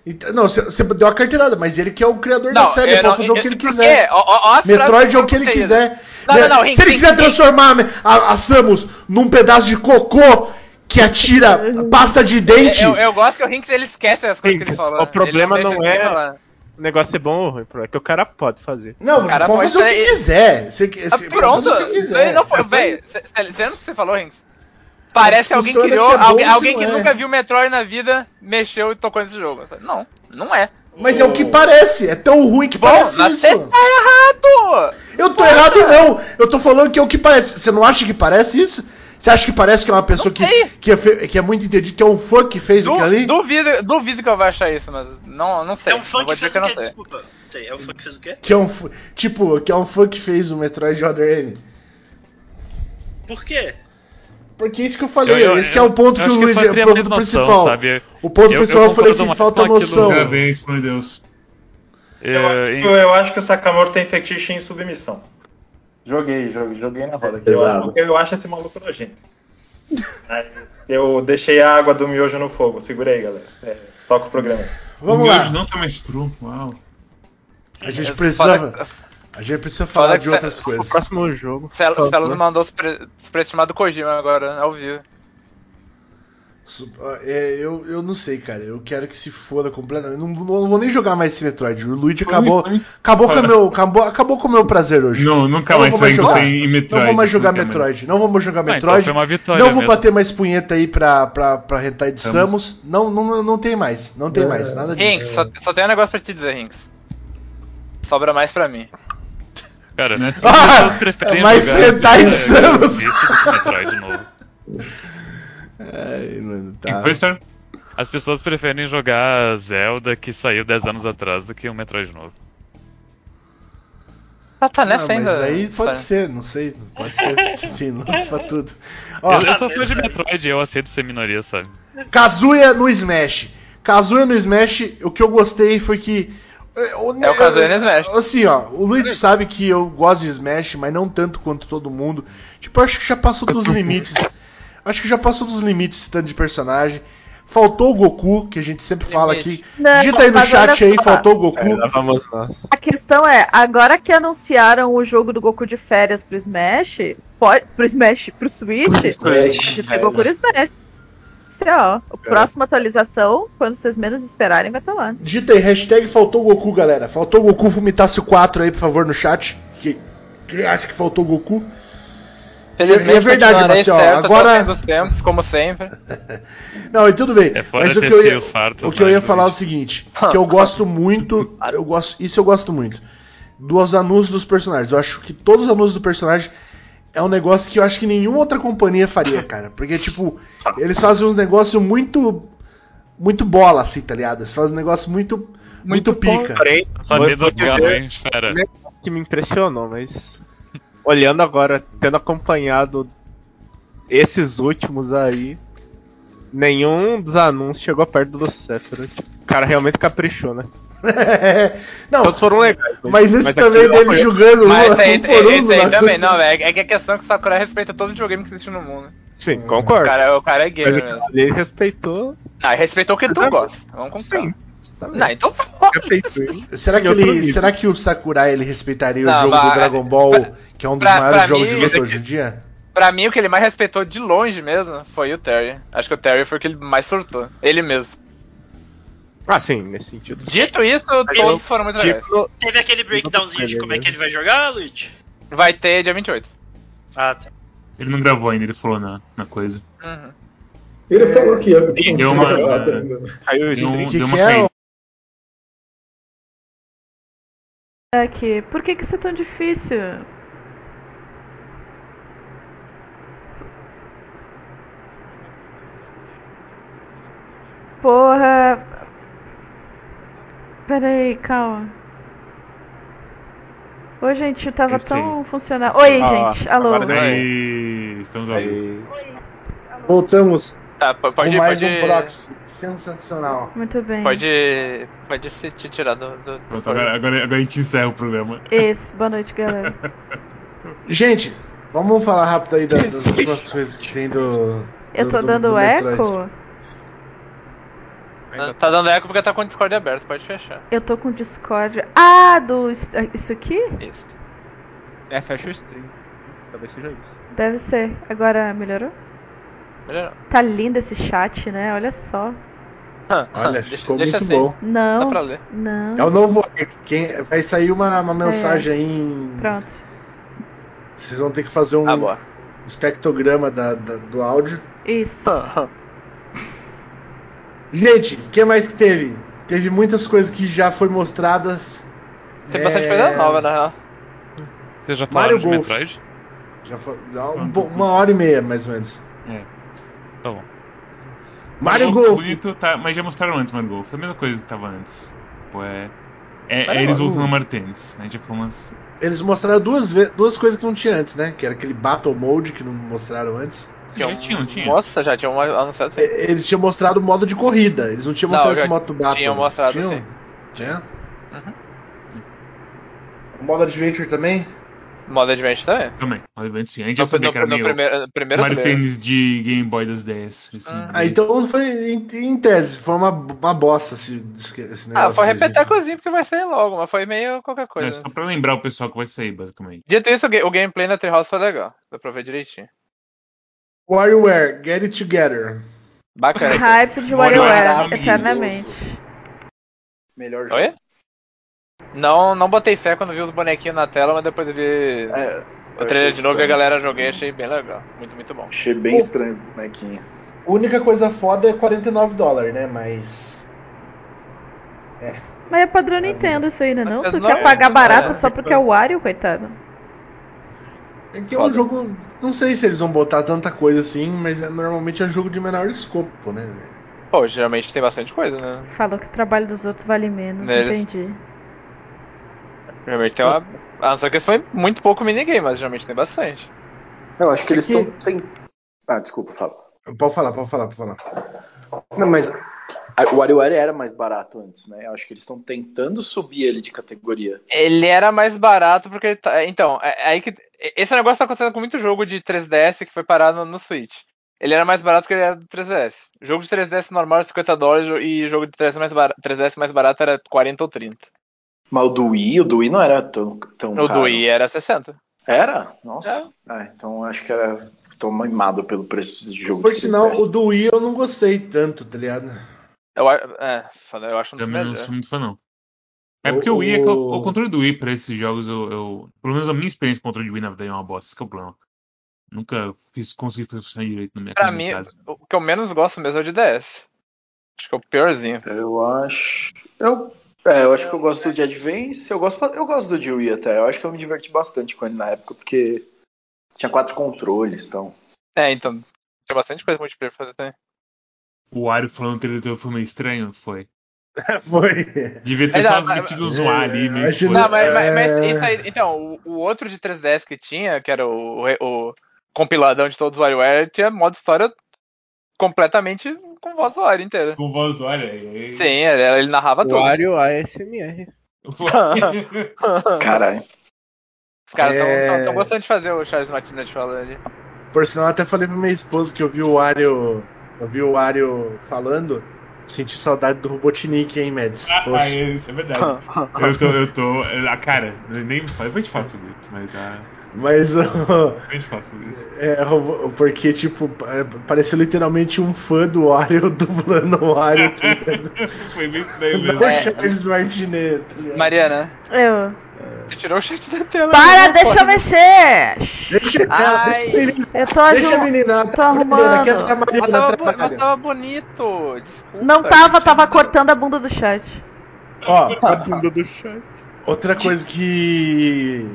Speaker 2: Então, não, você, deu a carteirada, mas ele que é o criador da
Speaker 10: Não,
Speaker 2: série,
Speaker 10: eu
Speaker 2: ele pode
Speaker 10: não-
Speaker 2: fazer o
Speaker 10: eu-
Speaker 2: que ele quiser.
Speaker 10: Ó, ó,
Speaker 2: Metroid é o que ele quiser.
Speaker 10: Não, não, não,
Speaker 2: Se ele quiser transformar a, a Samus num pedaço de cocô que atira pasta de dente.
Speaker 10: Eu, eu gosto que o Rinks ele esquece as coisas que ele falou.
Speaker 8: o problema
Speaker 10: Ele
Speaker 8: não
Speaker 10: deixa
Speaker 8: é-. O negócio ser bom ou ruim, é que o cara pode fazer.
Speaker 2: Não,
Speaker 10: O cara
Speaker 2: pode fazer o que
Speaker 10: ser-
Speaker 2: quiser. Você,
Speaker 10: Ah,
Speaker 2: você
Speaker 10: pronto.
Speaker 2: o que quiser.
Speaker 10: Não foi,
Speaker 2: É
Speaker 10: cê- vendo o que você falou, Rinks? Parece que alguém
Speaker 2: é
Speaker 10: criou,
Speaker 2: é
Speaker 10: alguém, alguém que
Speaker 2: é.
Speaker 10: nunca viu Metroid na vida mexeu e tocou nesse jogo. Não, não é.
Speaker 2: Mas é o que parece. É tão ruim que
Speaker 10: Bom,
Speaker 2: parece isso.
Speaker 10: você tá errado!
Speaker 2: Eu tô errado, não. Eu tô falando que é o que parece. Você não acha que parece isso? Você acha que parece que é uma pessoa que, que, é fe- que é muito entendido, que é um fã que fez
Speaker 10: Du,
Speaker 2: aquilo ali?
Speaker 10: duvido, duvido que eu vou achar isso, mas não, não sei.
Speaker 5: É um fã que fez o quê? Desculpa. Sei, é um fã que fez o quê?
Speaker 2: Que é um fã- tipo, que é um fã que fez o Metroid Other M.
Speaker 5: Por quê?
Speaker 2: Porque é isso que eu falei,
Speaker 6: Eu- eu-
Speaker 2: esse que é o ponto que o Luigi,
Speaker 6: foi
Speaker 2: o ponto
Speaker 6: noção,
Speaker 2: principal.
Speaker 6: sabe?
Speaker 2: O ponto
Speaker 6: Eu-
Speaker 2: principal eu,
Speaker 6: eu
Speaker 2: falei assim, falta noção.
Speaker 3: Parabéns, por Deus.
Speaker 9: Eu,
Speaker 6: É,
Speaker 9: acho, que- eu acho que o Sakamoto tem fetiche em submissão. Joguei, joguei, joguei na roda. aqui. Eu, eu acho esse maluco nojento. Eu deixei a água do miojo no fogo. Segura aí, galera. É, toca o programa.
Speaker 2: Vamos
Speaker 3: o
Speaker 2: lá.
Speaker 3: miojo não tá mais cru. Uau.
Speaker 2: A gente
Speaker 10: É,
Speaker 2: precisa,
Speaker 10: foda-
Speaker 2: a gente precisa falar de
Speaker 10: cê-
Speaker 2: outras
Speaker 8: O
Speaker 2: coisas.
Speaker 8: próximo jogo.
Speaker 10: Celos mandou os pre- os preços do Kojima agora, ao vivo.
Speaker 2: É, eu, eu não sei, cara. Eu quero que se foda completamente. Não, não, não vou nem jogar mais esse Metroid. O Luigi acabou,
Speaker 3: Foi, foi.
Speaker 2: acabou, com meu, acabou, acabou com o meu prazer hoje.
Speaker 3: Não, nunca
Speaker 2: Não
Speaker 3: mais
Speaker 2: vou mais jogar.
Speaker 3: em Metroid.
Speaker 2: Não vou mais jogar
Speaker 3: mais.
Speaker 2: Metroid. Não vamos jogar
Speaker 6: Ah, então
Speaker 2: Metroid.
Speaker 6: foi uma vitória
Speaker 2: não vou
Speaker 6: mesmo.
Speaker 2: bater mais punheta aí pra, pra, pra Hentai de
Speaker 3: Samus.
Speaker 2: Samus. Não, não, não tem mais. Não tem mais. Nada disso.
Speaker 10: Rinks, só, só tem um negócio pra te dizer, Rinks. sobra mais pra mim.
Speaker 6: Cara,
Speaker 3: Né? [LAUGHS]
Speaker 2: mas
Speaker 6: jogar
Speaker 2: hentai
Speaker 6: Zelda
Speaker 2: Samus.
Speaker 6: Metroid novo. [LAUGHS]
Speaker 2: Ai, mano, tá.
Speaker 3: Star?
Speaker 6: As pessoas preferem jogar Zelda que saiu 10 anos atrás do que um Metroid novo.
Speaker 10: Ah, tá nessa
Speaker 2: mas
Speaker 10: ainda.
Speaker 2: aí pode ser, não sei. Pode ser. [LAUGHS] Sim, não pra tudo. Ó,
Speaker 6: eu, eu sou fã de Metroid, eu aceito ser minoria, sabe?
Speaker 2: Kazuya no Smash. Kazuya no Smash, o que eu gostei foi que. É o
Speaker 10: É o Kazuya no Smash.
Speaker 2: Assim, ó, o Luigi sabe que eu gosto de Smash, mas não tanto quanto todo mundo. Tipo, eu acho que já passou dos limites. Acho que já passou dos limites esse tanto de personagem. Faltou o Goku, que a gente sempre fala aqui.
Speaker 4: Não,
Speaker 2: Digita aí no chat aí, faltou o Goku.
Speaker 8: É, lá vamos nós.
Speaker 4: A questão é, agora que anunciaram o jogo do Goku de férias pro Smash, pode, pro Smash, pro Switch, pode ter Goku no Smash. Isso é, ó, a próxima atualização, quando vocês menos esperarem, vai estar lá.
Speaker 2: Digita aí, hashtag faltou o Goku, galera. Faltou o Goku, vomitasse o 4 aí, por favor, no chat. Que, quem acha que faltou o Goku?
Speaker 10: Felizmente,
Speaker 2: E é verdade, Marcelo,
Speaker 10: certo
Speaker 2: agora-
Speaker 10: dos tempos, como sempre. [LAUGHS]
Speaker 2: Não, e tudo bem.
Speaker 6: É
Speaker 2: mas o que eu ia,
Speaker 6: fartos,
Speaker 2: o que eu ia falar é o seguinte, que eu gosto muito, eu gosto, isso eu gosto muito, dos anúncios dos personagens. Eu acho que todos os anúncios do personagem é um negócio que eu acho que nenhuma outra companhia faria, cara. Porque, tipo, eles fazem uns negócios muito. Muito bola, assim, tá ligado? Eles fazem um negócio muito. Muito, pica.
Speaker 8: Porém,
Speaker 6: Só dedo
Speaker 8: dizer
Speaker 6: galo, hein, fera.
Speaker 8: que me impressionou, mas olhando agora, tendo acompanhado esses últimos aí, nenhum dos anúncios chegou perto do Sephiroth. O cara realmente caprichou, né? [LAUGHS]
Speaker 2: Não,
Speaker 8: Todos foram legais.
Speaker 2: mas esse
Speaker 8: aquele
Speaker 2: também dele
Speaker 8: foi-
Speaker 2: jogando
Speaker 10: Mas
Speaker 2: um,
Speaker 10: esse aí,
Speaker 2: um por um.
Speaker 10: esse aí também, não, velho. É que a questão é que o Sakurai respeita todo videogame que existe no mundo.
Speaker 8: Sim,
Speaker 10: O
Speaker 8: concordo.
Speaker 10: cara, o cara é
Speaker 8: Mas
Speaker 10: gamer
Speaker 8: aquilo
Speaker 10: mesmo.
Speaker 8: ali ele respeitou.
Speaker 10: Ah, ele respeitou o que tu gosta. Vamos com
Speaker 8: Sim.
Speaker 10: Calma.
Speaker 8: Também.
Speaker 10: Não, então
Speaker 8: Respeitou.
Speaker 2: Será que, ele, será que o Sakurai ele respeitaria o
Speaker 10: Não,
Speaker 2: jogo do
Speaker 10: mas-
Speaker 2: Dragon Ball, que é um dos
Speaker 10: pra-
Speaker 2: maiores
Speaker 10: pra
Speaker 2: jogos
Speaker 10: mim-
Speaker 2: de luta hoje em dia?
Speaker 10: Pra mim, o que ele mais respeitou de longe mesmo foi o Terry. Acho que o Terry foi o que ele mais surtou. Ele mesmo.
Speaker 8: Ah, sim, nesse sentido.
Speaker 10: Dito isso, todos foram muito legais.
Speaker 8: Tipo,
Speaker 5: Teve aquele breakdownzinho de como é que ele vai jogar, Luigi?
Speaker 10: Vai ter dia 28.
Speaker 5: Ah, tá.
Speaker 3: Ele não gravou ainda, ele falou na, na coisa.
Speaker 10: Uhum.
Speaker 7: Ele falou que ia
Speaker 3: Deu uma-
Speaker 8: caiu
Speaker 3: Deu, deu
Speaker 2: que
Speaker 3: uma
Speaker 2: é,
Speaker 3: caída.
Speaker 4: É que, por que que isso é tão difícil? Porra. Peraí, calma. Oi, gente, tava
Speaker 3: Esse
Speaker 4: tão funcionando. Oi,
Speaker 8: Ah,
Speaker 4: gente, alô.
Speaker 8: agora deu.
Speaker 3: Aí, estamos ao vivo.
Speaker 8: Voltamos.
Speaker 10: Tá, pode,
Speaker 2: mais
Speaker 10: pode,
Speaker 2: um proxy. Sensacional.
Speaker 4: Muito bem.
Speaker 10: pode, pode se te tirar do, do
Speaker 3: Pronto, agora, agora, agora a gente encerra o programa.
Speaker 4: Isso, boa noite, galera. [LAUGHS]
Speaker 2: Gente, vamos falar rápido aí das, das últimas coisas que tem do.
Speaker 4: Eu tô
Speaker 2: do-
Speaker 4: dando eco?
Speaker 10: Tá- Tá dando eco porque tá com o Discord aberto, pode fechar.
Speaker 4: Eu tô com Discord. Ah, do. Isso aqui?
Speaker 10: Isso.
Speaker 8: É, fecha o stream. Talvez seja isso.
Speaker 4: Deve ser. Agora melhorou?
Speaker 10: Melhorou.
Speaker 4: Tá lindo esse chat, né? Olha só.
Speaker 2: Olha,
Speaker 10: Deixa-
Speaker 2: ficou
Speaker 10: deixa
Speaker 2: muito
Speaker 10: assim.
Speaker 2: bom.
Speaker 4: Não.
Speaker 10: Dá pra ler.
Speaker 4: Não.
Speaker 2: É o novo. Quem, vai sair uma, uma mensagem aí em.
Speaker 4: Pronto.
Speaker 2: Vocês vão ter que fazer um
Speaker 10: Ah,
Speaker 2: espectrograma da, da- do áudio.
Speaker 4: Isso.
Speaker 2: Gente, o que mais que teve? Teve muitas coisas que já foi mostradas.
Speaker 10: Tem bastante
Speaker 2: É,
Speaker 10: coisa nova, na real.
Speaker 6: Vocês já
Speaker 2: Mario
Speaker 6: falaram de
Speaker 2: Golf.
Speaker 6: Metroid?
Speaker 2: Já foi, dá um bo- uma hora e meia, mais ou menos.
Speaker 6: Bom.
Speaker 2: Mario
Speaker 3: Golf bonito, tá, mas já mostraram antes Mario Golf. É a mesma coisa que tava antes. Pô, é. É, é
Speaker 2: Mario
Speaker 3: eles voltando no Mario Tennis. A gente já falou umas.
Speaker 2: Eles mostraram duas, duas coisas que não tinha antes, né? Que era aquele Battle Mode que não mostraram antes.
Speaker 10: Tinha
Speaker 3: Já tinha, não tinha?
Speaker 10: Nossa, já tinham anunciado sim.
Speaker 2: E- Eles tinham mostrado o modo de corrida. Eles não tinham
Speaker 10: Não,
Speaker 2: mostrado esse modo Battle.
Speaker 10: tinham mostrado,
Speaker 2: Tinham?
Speaker 10: sim.
Speaker 2: Tinha?
Speaker 10: Uhum.
Speaker 2: O modo Adventure também?
Speaker 10: Modo Adventure também.
Speaker 3: Também, obviamente sim. A gente já
Speaker 10: No,
Speaker 3: sabia
Speaker 10: no,
Speaker 3: que era
Speaker 10: no
Speaker 3: meio.
Speaker 10: primeiro, primeiro
Speaker 3: Mario. Tennis de Game Boy das 10. Assim,
Speaker 10: Ah.
Speaker 2: Ah, então foi em, em tese, foi uma, uma bosta esse, esse negócio.
Speaker 10: Ah, foi
Speaker 2: aí,
Speaker 10: repetecozinho porque vai sair logo, mas foi meio qualquer
Speaker 3: É
Speaker 10: coisa.
Speaker 3: só pra lembrar o pessoal que vai sair, basicamente.
Speaker 10: Dito isso, o o gameplay na Treehouse foi legal. Dá pra ver direitinho.
Speaker 2: WarioWare, Get It Together.
Speaker 10: Bacana.
Speaker 4: Hype de WarioWare, eternamente.
Speaker 7: Melhor jogo.
Speaker 10: Oi? Não, não botei fé quando vi os bonequinhos na tela, mas depois vi
Speaker 7: É,
Speaker 10: o trailer de novo e a galera joguei achei bem legal. Muito, muito bom.
Speaker 7: Achei bem estranho esse bonequinho.
Speaker 2: A única coisa foda é 49 dólares, né? Mas.
Speaker 4: Mas é padrão Nintendo isso aí, né? Não?
Speaker 10: Mas
Speaker 4: Tu
Speaker 10: não
Speaker 4: quer
Speaker 10: é-
Speaker 4: pagar
Speaker 10: não
Speaker 4: barato
Speaker 10: é.
Speaker 4: só porque é o Wario, coitado.
Speaker 2: É que é um jogo. Não sei se eles vão botar tanta coisa assim, mas é- normalmente é um jogo de menor escopo, né?
Speaker 10: Pô, geralmente tem bastante coisa, né?
Speaker 4: Falou que o trabalho dos outros vale menos,
Speaker 10: Neles.
Speaker 4: entendi.
Speaker 10: Geralmente tem uma. A não ser que foi muito pouco minigame, mas geralmente tem bastante.
Speaker 7: Eu acho que eles
Speaker 2: que-
Speaker 7: estão. Tem... Ah, desculpa, fala.
Speaker 2: Pode falar, pode falar, pode falar.
Speaker 7: Não, mas o WarioWare era mais barato antes, né? Eu acho que eles estão tentando subir ele de categoria.
Speaker 10: Ele era mais barato porque ele tá. Então, é, é aí que. Esse negócio tá acontecendo com muito jogo de 3DS que foi parado no, no Switch. Ele era mais barato que ele era do 3DS. Jogo de 3DS normal era 50 dólares e jogo de 3DS mais barato, 3DS mais barato era 40 ou 30.
Speaker 7: Mas o do Wii, o do Wii não era tão, tão
Speaker 10: O
Speaker 7: caro.
Speaker 10: do Wii era 60.
Speaker 7: Era? Nossa. Ah, então acho que era. Tô mimado pelo preço de jogo
Speaker 2: Por
Speaker 7: de
Speaker 2: sinal,
Speaker 7: 3DS.
Speaker 2: o do Wii eu não gostei tanto, tá ligado?
Speaker 10: Eu, é, eu acho um dos
Speaker 3: Também não sou muito fã, não. É porque o,
Speaker 2: O-
Speaker 3: Wii é que o,
Speaker 2: o-
Speaker 3: o controle do Wii pra esses jogos, eu, eu- Pelo menos a minha experiência com o controle de Wii na verdade é uma bosta, esse que é o problema. Nunca fiz, consegui funcionar direito na minha,
Speaker 10: Pra mim,
Speaker 3: casa.
Speaker 10: o que eu menos gosto mesmo é o de 10. Acho que é o piorzinho.
Speaker 7: Eu acho. Eu, é, eu acho que eu gosto do de Advance. Eu gosto, eu gosto do de Wii até. Eu acho que eu me diverti bastante com ele na época, porque tinha quatro controles, então.
Speaker 10: É, então. Tinha bastante coisa multiplayer pra fazer também.
Speaker 3: O Wario falando que ele foi meio estranho, foi. [LAUGHS]
Speaker 2: Foi.
Speaker 3: Devia ter
Speaker 10: Mas,
Speaker 3: só
Speaker 10: ah,
Speaker 3: metido um zoar ali, meio que
Speaker 10: Não, mas, mas- mas
Speaker 2: É.
Speaker 10: isso aí. Então, o, o outro de 3DS que tinha, que era o, o, o compiladão de todos os WarioWare, tinha modo história completamente com voz do Wario inteira.
Speaker 3: Com voz do Wario. aí-
Speaker 10: Sim, ele, ele narrava tudo.
Speaker 8: Wario ASMR. [LAUGHS]
Speaker 7: Caralho.
Speaker 10: Os caras estão
Speaker 2: É.
Speaker 10: gostando de fazer o Charles Martinet falando ali.
Speaker 2: Por sinal, eu até falei pra minha esposa que eu vi o Wario. Eu vi o Wario falando. Senti saudade do Robotnik, hein, Mads?
Speaker 3: Ah,
Speaker 2: Poxa.
Speaker 3: isso é verdade. [LAUGHS] eu tô, eu tô. A cara, eu nem me eu vou te falar sobre isso, mas ah,
Speaker 2: Mas. [LAUGHS]
Speaker 3: eu isso.
Speaker 2: É, porque, tipo, pa- pareceu literalmente um fã do Wario [LAUGHS] dublando o Wario. Tá? [LAUGHS]
Speaker 3: Foi bem estranho
Speaker 2: Não
Speaker 3: mesmo.
Speaker 2: o Charles Martinet, tá?
Speaker 10: Mariana,
Speaker 4: Eu.
Speaker 10: você tirou o chat da tela.
Speaker 4: Para,
Speaker 10: não
Speaker 4: deixa eu
Speaker 10: pode.
Speaker 4: mexer!
Speaker 2: Deixa
Speaker 10: Ai.
Speaker 2: deixa a menina.
Speaker 4: Eu tô
Speaker 2: Deixa a
Speaker 4: ajudando.
Speaker 2: menina.
Speaker 4: tô
Speaker 2: Tá
Speaker 4: arrumando.
Speaker 2: aqui é a Mariana
Speaker 10: tava, bu- mas
Speaker 2: trabalha.
Speaker 10: tava bonito. Desculpa.
Speaker 4: Não tava, tava cortando a bunda do chat.
Speaker 2: Ó,
Speaker 8: Bunda do chat.
Speaker 2: outra coisa que.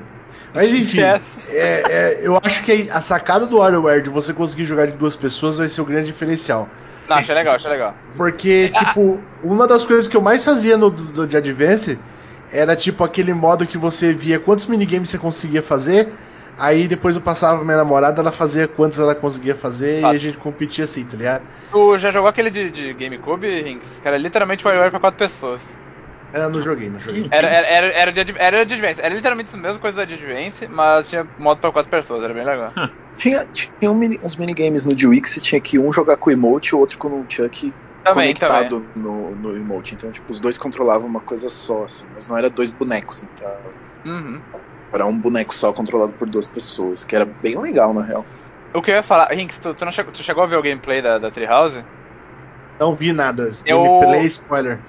Speaker 2: Mas enfim, é, é, eu acho que a sacada do WarioWare de você conseguir jogar de duas pessoas vai ser o grande diferencial.
Speaker 10: Não, achei legal, achei legal.
Speaker 2: Porque, [LAUGHS] tipo, uma das coisas que eu mais fazia no do, de Advance era tipo aquele modo que você via quantos minigames você conseguia fazer. Aí depois eu passava pra minha namorada, ela fazia quantos ela conseguia fazer e
Speaker 10: Fato.
Speaker 2: a gente competia assim, tá ligado?
Speaker 10: Tu já jogou aquele de, de GameCube, Rinks? Que era literalmente WarioWare pra quatro pessoas.
Speaker 2: Eu não joguei, não joguei.
Speaker 10: Era, era, era, era, de, era de Advance. Era literalmente a mesma coisa de Advance, mas tinha modo pra quatro pessoas, era bem legal.
Speaker 7: Tinha, tinha um mini- uns minigames no de Wii que você tinha que um jogar com o emote e o outro com o Chuck
Speaker 10: Também, também.
Speaker 7: conectado no, no emote. Então, tipo, os dois controlavam uma coisa só, assim. Mas não era dois bonecos, então.
Speaker 10: Uhum.
Speaker 7: Era um boneco só controlado por duas pessoas, que era bem legal, na real.
Speaker 10: O que eu ia falar, Rinks, tu, tu, não chegou, tu chegou a ver o gameplay da, da Treehouse?
Speaker 2: Não vi nada.
Speaker 10: Eu-
Speaker 2: Gameplay spoiler.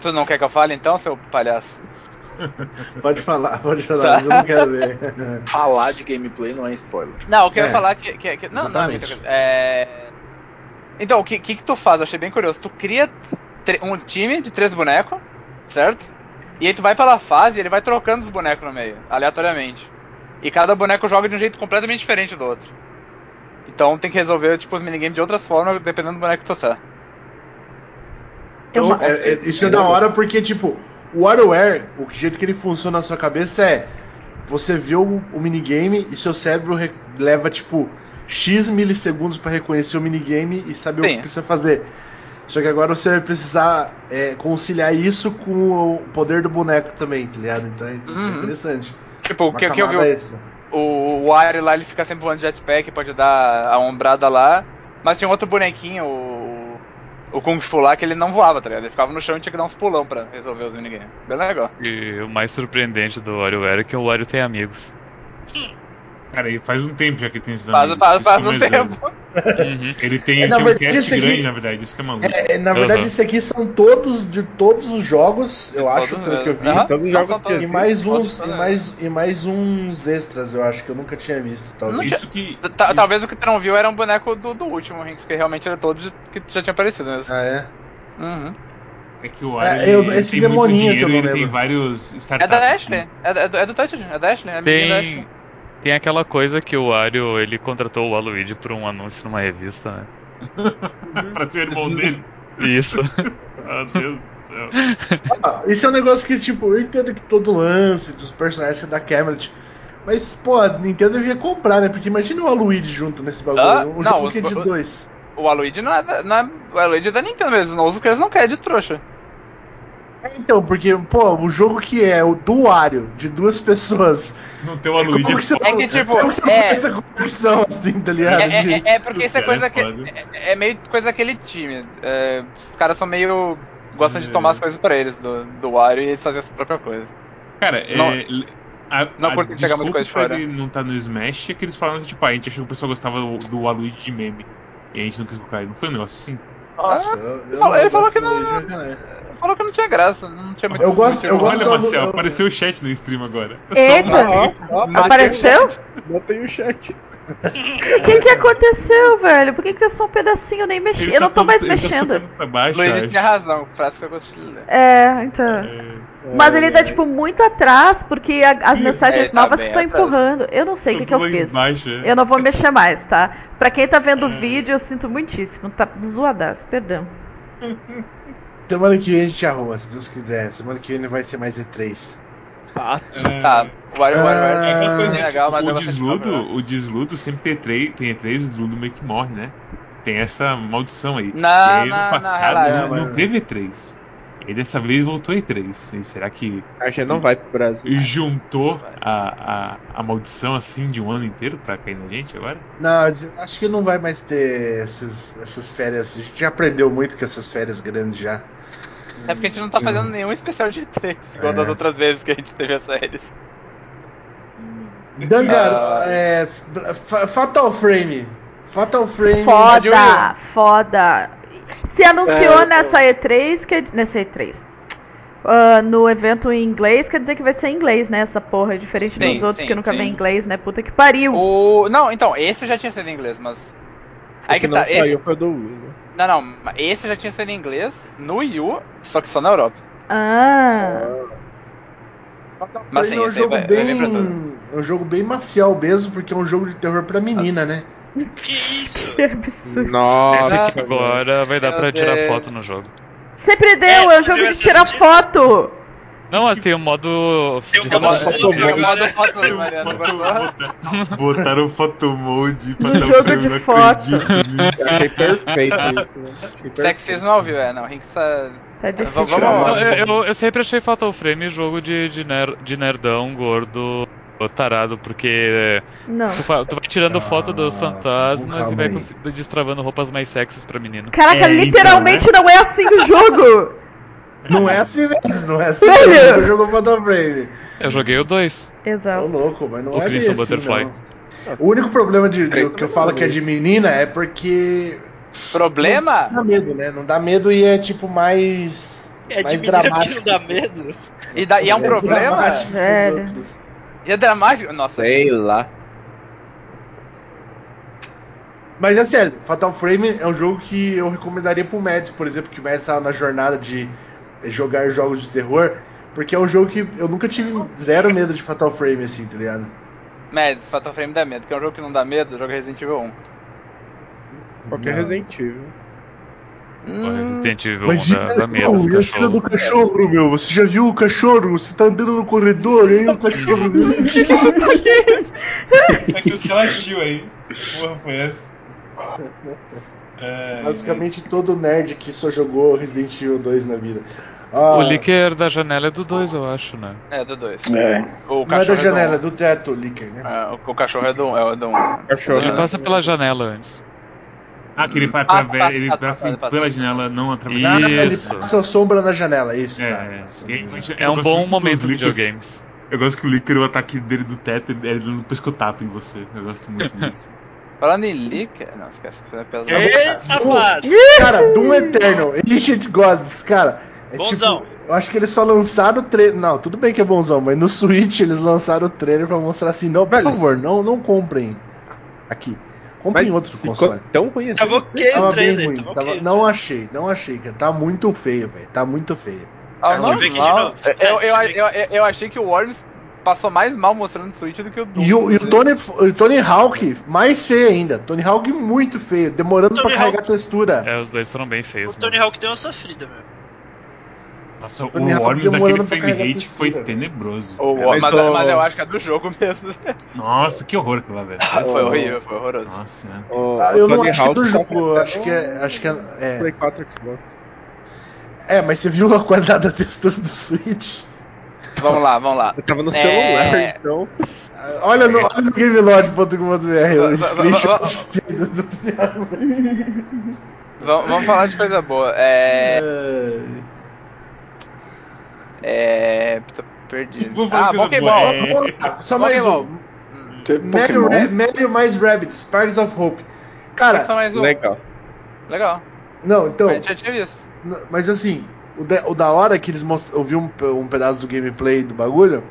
Speaker 10: Tu não quer que eu fale então, seu palhaço? [LAUGHS]
Speaker 2: Pode falar, pode falar,
Speaker 10: Tá.
Speaker 2: mas eu não quero ver. [LAUGHS]
Speaker 7: Falar de gameplay não é spoiler.
Speaker 10: Não, o que eu
Speaker 2: É.
Speaker 10: ia falar que. que, que não, não é muita
Speaker 2: Exatamente.
Speaker 10: coisa. É. Então, o que, que, que tu faz? Eu achei bem curioso. Tu cria um time de três bonecos, certo? E aí tu vai pela fase e ele vai trocando os bonecos no meio, aleatoriamente. E cada boneco joga de um jeito completamente diferente do outro. Então tem que resolver tipo, os minigames de outras formas, dependendo do boneco que tu tá.
Speaker 4: Uma-
Speaker 2: É, é, isso é da hora porque, tipo, o WarioWare, o jeito que ele funciona na sua cabeça é. Você vê o, o minigame e seu cérebro re- leva, tipo, X milissegundos pra reconhecer o minigame e saber o
Speaker 10: Sim.
Speaker 2: que precisa fazer. Só que agora você vai precisar é, conciliar isso com o poder do boneco também, tá ligado? Então é, isso é
Speaker 10: Uhum.
Speaker 2: interessante.
Speaker 10: Tipo, o que, que eu vi. o-
Speaker 2: extra.
Speaker 10: O, o lá ele fica sempre voando de jetpack, pode dar a ombrada lá. Mas tinha um outro bonequinho, o, o Kung Fu lá, que ele não voava, tá ligado? Ele ficava no chão e tinha que dar uns pulão pra resolver os minigames. Bem legal.
Speaker 6: E o mais surpreendente do WarioWare é que o Wario tem amigos.
Speaker 3: Cara, e faz um tempo já que tem esses
Speaker 10: Faz,
Speaker 3: amigos.
Speaker 10: faz, faz
Speaker 3: é
Speaker 10: um
Speaker 3: mais
Speaker 10: tempo.
Speaker 3: doido. Ele tem,
Speaker 2: É, na
Speaker 3: tem um
Speaker 2: verdade,
Speaker 3: cast
Speaker 2: esse aqui-
Speaker 3: grande, na verdade, isso que é maluco.
Speaker 2: É, na verdade,
Speaker 6: Uhum.
Speaker 2: isso aqui são todos de todos os jogos, eu acho, pelo que eu vi.
Speaker 10: aham.
Speaker 8: Todos os jogos que.
Speaker 2: E mais uns, e mais, e mais uns extras, eu acho, que eu nunca tinha visto, talvez.
Speaker 3: Isso que.
Speaker 10: Ta- Talvez o que tu não viu era um boneco do, do último Rinks, porque realmente era todos que já tinha aparecido mesmo.
Speaker 2: Ah, é?
Speaker 10: Uhum.
Speaker 3: É que o Wario
Speaker 2: É,
Speaker 3: ele,
Speaker 2: eu-
Speaker 3: ele
Speaker 2: esse
Speaker 3: tem muito
Speaker 2: demoninho que
Speaker 3: dinheiro e ele tem vários
Speaker 10: É
Speaker 3: startups.
Speaker 10: da
Speaker 3: assim.
Speaker 10: Ashley. É, da- é do, é do Touch, é da Ashley, é a menina da
Speaker 6: Tem,
Speaker 10: Ashley.
Speaker 6: Tem aquela coisa que o Wario ele contratou o Waluigi por um anúncio numa revista, né? [LAUGHS]
Speaker 3: pra ser o irmão dele.
Speaker 6: Isso. [LAUGHS]
Speaker 3: Ah, Deus do céu.
Speaker 2: Ah, Isso é um negócio que, tipo, eu entendo que todo lance dos personagens é da Camelot. Mas, pô, a Nintendo devia comprar, né? Porque imagina o Aluigi junto nesse bagulho.
Speaker 10: Ah,
Speaker 2: um
Speaker 10: não,
Speaker 2: jogo que é de
Speaker 10: o-
Speaker 2: dois.
Speaker 10: O Waluigi não é, da, não é. O Waluigi é da Nintendo mesmo, não usa o que eles não querem de trouxa.
Speaker 2: É, então, porque, pô, o jogo que é o do Wario, de duas pessoas.
Speaker 3: Não tem o Aluigi.
Speaker 2: Como que você,
Speaker 10: É que, tipo,
Speaker 2: como que você
Speaker 10: é-
Speaker 2: essa conexão assim, tá ligado?
Speaker 10: É,
Speaker 2: De-
Speaker 10: é- é porque isso é coisa
Speaker 3: é
Speaker 10: que. É, é meio coisa daquele time. É, os caras são meio. gostam de tomar as coisas pra eles, do, do Wario, e eles fazem a sua própria coisa.
Speaker 3: Cara, é.
Speaker 10: Não-
Speaker 3: a,
Speaker 10: não
Speaker 3: a
Speaker 10: curtem pegar muita coisa de fora.
Speaker 3: ele não tá no Smash é que eles falaram que, tipo, a gente achou que o pessoal gostava do, do de meme. E a gente não quis colocar ele. Não foi um negócio assim?
Speaker 2: Nossa,
Speaker 10: Ah,
Speaker 2: eu, eu
Speaker 10: ele falou que não-? Falou que não tinha graça, não tinha muito
Speaker 2: Eu gosto-
Speaker 10: muito
Speaker 2: eu gosto
Speaker 3: Olha, Marcel, apareceu o chat no stream agora.
Speaker 4: Eita!
Speaker 8: Ó, ó,
Speaker 4: Apareceu?
Speaker 8: Botei o chat.
Speaker 4: O que que aconteceu, velho? Por que que é só um pedacinho? Eu nem mexi.
Speaker 3: Ele
Speaker 4: Eu
Speaker 3: tá
Speaker 4: não tô
Speaker 3: todo-
Speaker 4: mais
Speaker 3: tá
Speaker 4: mexendo.
Speaker 3: baixo,
Speaker 10: Luigi
Speaker 3: acho.
Speaker 10: tinha razão, frase que eu gostei.
Speaker 4: É, então.
Speaker 3: É,
Speaker 4: Mas ele tá, tipo, muito atrás, porque a- as
Speaker 3: Sim,
Speaker 4: mensagens
Speaker 10: é, tá
Speaker 4: novas que estão empurrando. Eu não sei o que, que eu fiz.
Speaker 3: embaixo, é.
Speaker 4: Eu não vou mexer mais, tá? Pra quem tá vendo o vídeo, eu sinto muitíssimo. Tá zoadaço, perdão. [LAUGHS]
Speaker 2: Semana que vem a gente arruma, se Deus quiser. Semana que vem vai ser mais E3.
Speaker 8: Pato.
Speaker 3: É.
Speaker 10: Tá, o Wario, o Wario, o Wario
Speaker 3: É
Speaker 2: Ah,
Speaker 3: coisa,
Speaker 10: é
Speaker 3: tipo,
Speaker 10: mas
Speaker 3: o
Speaker 10: é
Speaker 3: desludo, o desludo sempre tem três, tem três, o desludo meio que morre, né? Tem essa maldição aí.
Speaker 10: Não,
Speaker 3: e aí
Speaker 10: não,
Speaker 3: no
Speaker 10: não,
Speaker 3: passado
Speaker 10: relaxa,
Speaker 3: não, não
Speaker 2: mano.
Speaker 3: teve E3. E dessa vez voltou E3. E será que
Speaker 8: A gente não vai pro Brasil.
Speaker 3: juntou a, a, a maldição assim de um ano inteiro pra cair na gente agora?
Speaker 2: Não, acho que não vai mais ter essas, essas férias. A gente já aprendeu muito com essas férias grandes já.
Speaker 10: É porque a gente não tá fazendo nenhum especial de 3, igual
Speaker 2: É.
Speaker 10: das outras vezes que a gente teve as séries.
Speaker 2: Dangar,
Speaker 10: Ah.
Speaker 2: é, Fa- Fatal Frame. Fatal Frame.
Speaker 4: Foda, foda. Se anunciou
Speaker 7: É,
Speaker 4: nessa E3, que, nessa E3. ah, no evento em inglês, quer dizer que vai ser em inglês, né? Essa porra, diferente
Speaker 10: Sim,
Speaker 4: dos outros
Speaker 10: sim,
Speaker 4: que nunca
Speaker 10: sim.
Speaker 4: vê inglês, né? Puta que pariu.
Speaker 10: O... Não, então, esse já tinha sido em inglês, mas.
Speaker 8: O
Speaker 10: Aí
Speaker 8: que
Speaker 10: que
Speaker 8: não
Speaker 10: tá. Esse...
Speaker 8: saiu foi do Wii, né?
Speaker 10: Não, não, mas esse já tinha sido em inglês no Wii U, só que só na Europa.
Speaker 4: Ah,
Speaker 2: Fatal
Speaker 10: Mas
Speaker 2: é um jogo
Speaker 10: vai- vai
Speaker 2: bem. É um jogo bem marcial mesmo, porque é um jogo de terror pra menina, né?
Speaker 5: Que isso? [LAUGHS]
Speaker 4: que absurdo.
Speaker 8: Nossa,
Speaker 6: Esse aqui agora vai dar pra tirar foto no jogo.
Speaker 4: Sempre deu,
Speaker 5: É,
Speaker 4: é o jogo
Speaker 5: eu
Speaker 4: de tirar foto.
Speaker 6: Não, mas tem o modo.
Speaker 5: Tem um modo foto agora.
Speaker 10: mando foto?
Speaker 3: Botaram photomode pra
Speaker 4: No
Speaker 3: dar
Speaker 4: jogo
Speaker 3: frame,
Speaker 4: de
Speaker 3: não
Speaker 4: foto.
Speaker 8: achei perfeito [LAUGHS] isso. né? Achei perfeito.
Speaker 10: Sexismo ao vivo, é, não, tá.
Speaker 4: Tá difícil.
Speaker 10: Vamos-
Speaker 6: Não, eu, eu- eu sempre achei Fatal Frame jogo de, de, ner- de nerdão gordo tarado, porque
Speaker 4: Não.
Speaker 6: tu, tu vai tirando foto dos
Speaker 2: Ah,
Speaker 6: fantasmas e vai destravando roupas mais sexys pra menino.
Speaker 4: Caraca,
Speaker 3: É, então,
Speaker 4: literalmente não é assim o jogo. [LAUGHS]
Speaker 2: Não é assim mesmo, não é assim
Speaker 4: Sério?
Speaker 2: mesmo. Eu jogo Fatal Frame.
Speaker 6: Eu joguei o 2.
Speaker 2: Ô
Speaker 4: Exausto.
Speaker 2: louco, mas não
Speaker 6: O
Speaker 2: é
Speaker 6: Crimson
Speaker 2: assim,
Speaker 6: Butterfly.
Speaker 2: não. O único problema de, de que eu falo que é de menina é porque
Speaker 10: Problema?
Speaker 2: não dá medo, né? Não dá medo e é tipo mais
Speaker 5: É de
Speaker 2: mais
Speaker 5: que
Speaker 2: dramático.
Speaker 5: não dá medo. [LAUGHS]
Speaker 10: E, da- e é um
Speaker 2: Mais
Speaker 10: problema?
Speaker 2: que outros.
Speaker 10: E é dramático? Nossa.
Speaker 8: Sei lá.
Speaker 2: Mas é sério, Fatal Frame é um jogo que eu recomendaria pro Mads, por exemplo, que o Mads tava na jornada de jogar jogos de terror, porque é um jogo que eu nunca tive zero medo de Fatal Frame, assim, tá ligado?
Speaker 10: Mads, Fatal Frame dá medo, que é um jogo que não dá medo, joga Resident Evil 1.
Speaker 8: Qualquer
Speaker 2: Não.
Speaker 8: Resident Evil.
Speaker 10: Hum,
Speaker 6: Resident Evil
Speaker 2: Mas
Speaker 6: 1 dá, dá medo
Speaker 2: não, e a cena do cachorro, meu? Você já viu o cachorro? Você tá andando no corredor, aí o cachorro. O [LAUGHS] [LAUGHS] que que você tá
Speaker 3: É que o que ela assistiu aí? Porra, foi essa? É,
Speaker 2: Basicamente todo nerd que só jogou Resident Evil 2 na vida. Ah,
Speaker 6: O Licker da janela é do 2, eu acho, né?
Speaker 10: é, do 2.
Speaker 7: É.
Speaker 10: O
Speaker 2: não é da janela, é
Speaker 10: do
Speaker 2: do teto, o Licker, né?
Speaker 10: 1. É, o, o cachorro é do 1. É do 1.
Speaker 8: Cachorro.
Speaker 6: Ele
Speaker 10: Ah,
Speaker 6: passa pela janela antes.
Speaker 3: Ah, que ele, vai
Speaker 10: Ah,
Speaker 3: através, ele
Speaker 10: passa,
Speaker 3: pela janela, não através
Speaker 2: Ah, ele
Speaker 6: Isso.
Speaker 2: passa a sombra na janela, isso,
Speaker 3: É,
Speaker 2: tá.
Speaker 3: é.
Speaker 6: É um bom momento
Speaker 3: dos
Speaker 6: de videogames.
Speaker 3: Eu gosto que o Licker, o ataque dele do teto, ele dando um pescotapo em você. Eu gosto muito [LAUGHS] disso.
Speaker 10: Falando em leak. Não, esquece. Foi pesado.
Speaker 5: Ei, safado!
Speaker 2: Cara, Doom Eternal, Ancient Gods, cara. É
Speaker 5: Bonzão.
Speaker 2: Tipo, eu acho que eles só lançaram o trailer. Não, tudo bem que é bonzão, mas no Switch eles lançaram o trailer pra mostrar assim: não, por favor, não, não comprem aqui. Compre
Speaker 8: Mas
Speaker 2: em outro
Speaker 8: ficou
Speaker 2: console.
Speaker 8: tão ruim assim.
Speaker 5: Tava ok o
Speaker 2: Tava bem
Speaker 5: trailer,
Speaker 2: ruim.
Speaker 5: tava
Speaker 2: tava-. Não achei, não achei, cara. Tá muito feio, velho. Tá muito feio.
Speaker 10: Ah.
Speaker 5: Eu,
Speaker 10: eu,
Speaker 5: É, eu
Speaker 10: eu, eu, eu achei que o Worms passou mais mal mostrando o Switch do que o Doom.
Speaker 2: E o, e o. Tony, o Tony Hawk, mais feio ainda. Tony Hawk muito feio, demorando
Speaker 5: Tony
Speaker 2: pra carregar a textura.
Speaker 6: É, os dois foram bem feios.
Speaker 5: O Tony
Speaker 6: mesmo.
Speaker 5: Hawk deu uma sofrida, meu.
Speaker 3: Nossa, o Worms daquele frame rate foi tenebroso.
Speaker 10: O-
Speaker 8: É, mas
Speaker 10: mas,
Speaker 8: o-
Speaker 10: mas eu acho que é do jogo mesmo.
Speaker 3: Nossa, que horror aquilo lá, velho. [LAUGHS]
Speaker 10: foi horrível, foi horroroso.
Speaker 3: Nossa, né?
Speaker 8: O,
Speaker 2: Ah, eu não acho que é do jogo, acho que é. Acho que é, é.
Speaker 8: Play 4 Xbox.
Speaker 2: É, mas você viu a qualidade da textura do Switch?
Speaker 10: Vamos lá, vamos lá.
Speaker 8: Eu tava no
Speaker 10: É.
Speaker 8: celular, então.
Speaker 2: Olha no, olha no gamelod.com.br o screenshot do,
Speaker 10: vamos falar de coisa boa. É. É. Tô perdido.
Speaker 3: Vamos falar
Speaker 10: Ah,
Speaker 3: de
Speaker 10: Pokémon.
Speaker 3: é.
Speaker 2: Lá, Só mais um. Mario? Ra- Mario mais Rabbids, Sparks of Hope.
Speaker 10: Só
Speaker 2: Cara,
Speaker 10: mais um.
Speaker 8: Legal.
Speaker 10: Legal.
Speaker 2: não, então.
Speaker 10: A gente já tinha visto.
Speaker 2: Mas assim, o, da- o da hora é que eles most... eu vi um, um pedaço do gameplay do bagulho.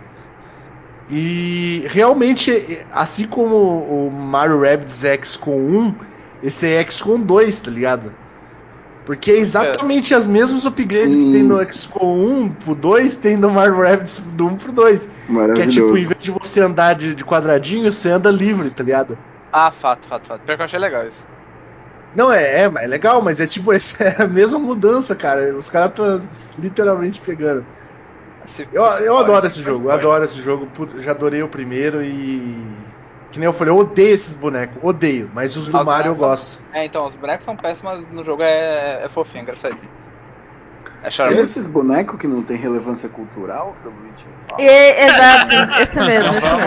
Speaker 2: E realmente, assim como o Mario Rabbids X com 1, esse é X com 2, tá ligado? Porque é exatamente as mesmas upgrades que
Speaker 7: Sim.
Speaker 2: tem no X com 1 pro 2, tem no Mario Rabbids do 1 pro 2. Que é tipo, em vez de você andar de, de quadradinho, você anda livre, tá ligado?
Speaker 10: Ah, fato, fato, fato. Pior que eu achei legal isso.
Speaker 2: Não, é, é, mas é legal, mas é tipo, [LAUGHS] é a mesma mudança, cara. Os caras tá literalmente pegando. Eu, eu
Speaker 10: pode,
Speaker 2: adoro esse
Speaker 10: se
Speaker 2: jogo, eu
Speaker 10: pode.
Speaker 2: adoro esse jogo. Putz, eu já adorei o primeiro e. Que nem eu falei, eu odeio esses bonecos, odeio, mas os do
Speaker 10: Os
Speaker 2: Mario eu gosto.
Speaker 10: É, então, os bonecos são péssimos, mas no jogo é, é fofinho, engraçadinho. É charmoso.
Speaker 7: esses bonecos que não tem relevância cultural que o Luigi fala?
Speaker 4: E, exato, esse mesmo, esse mesmo.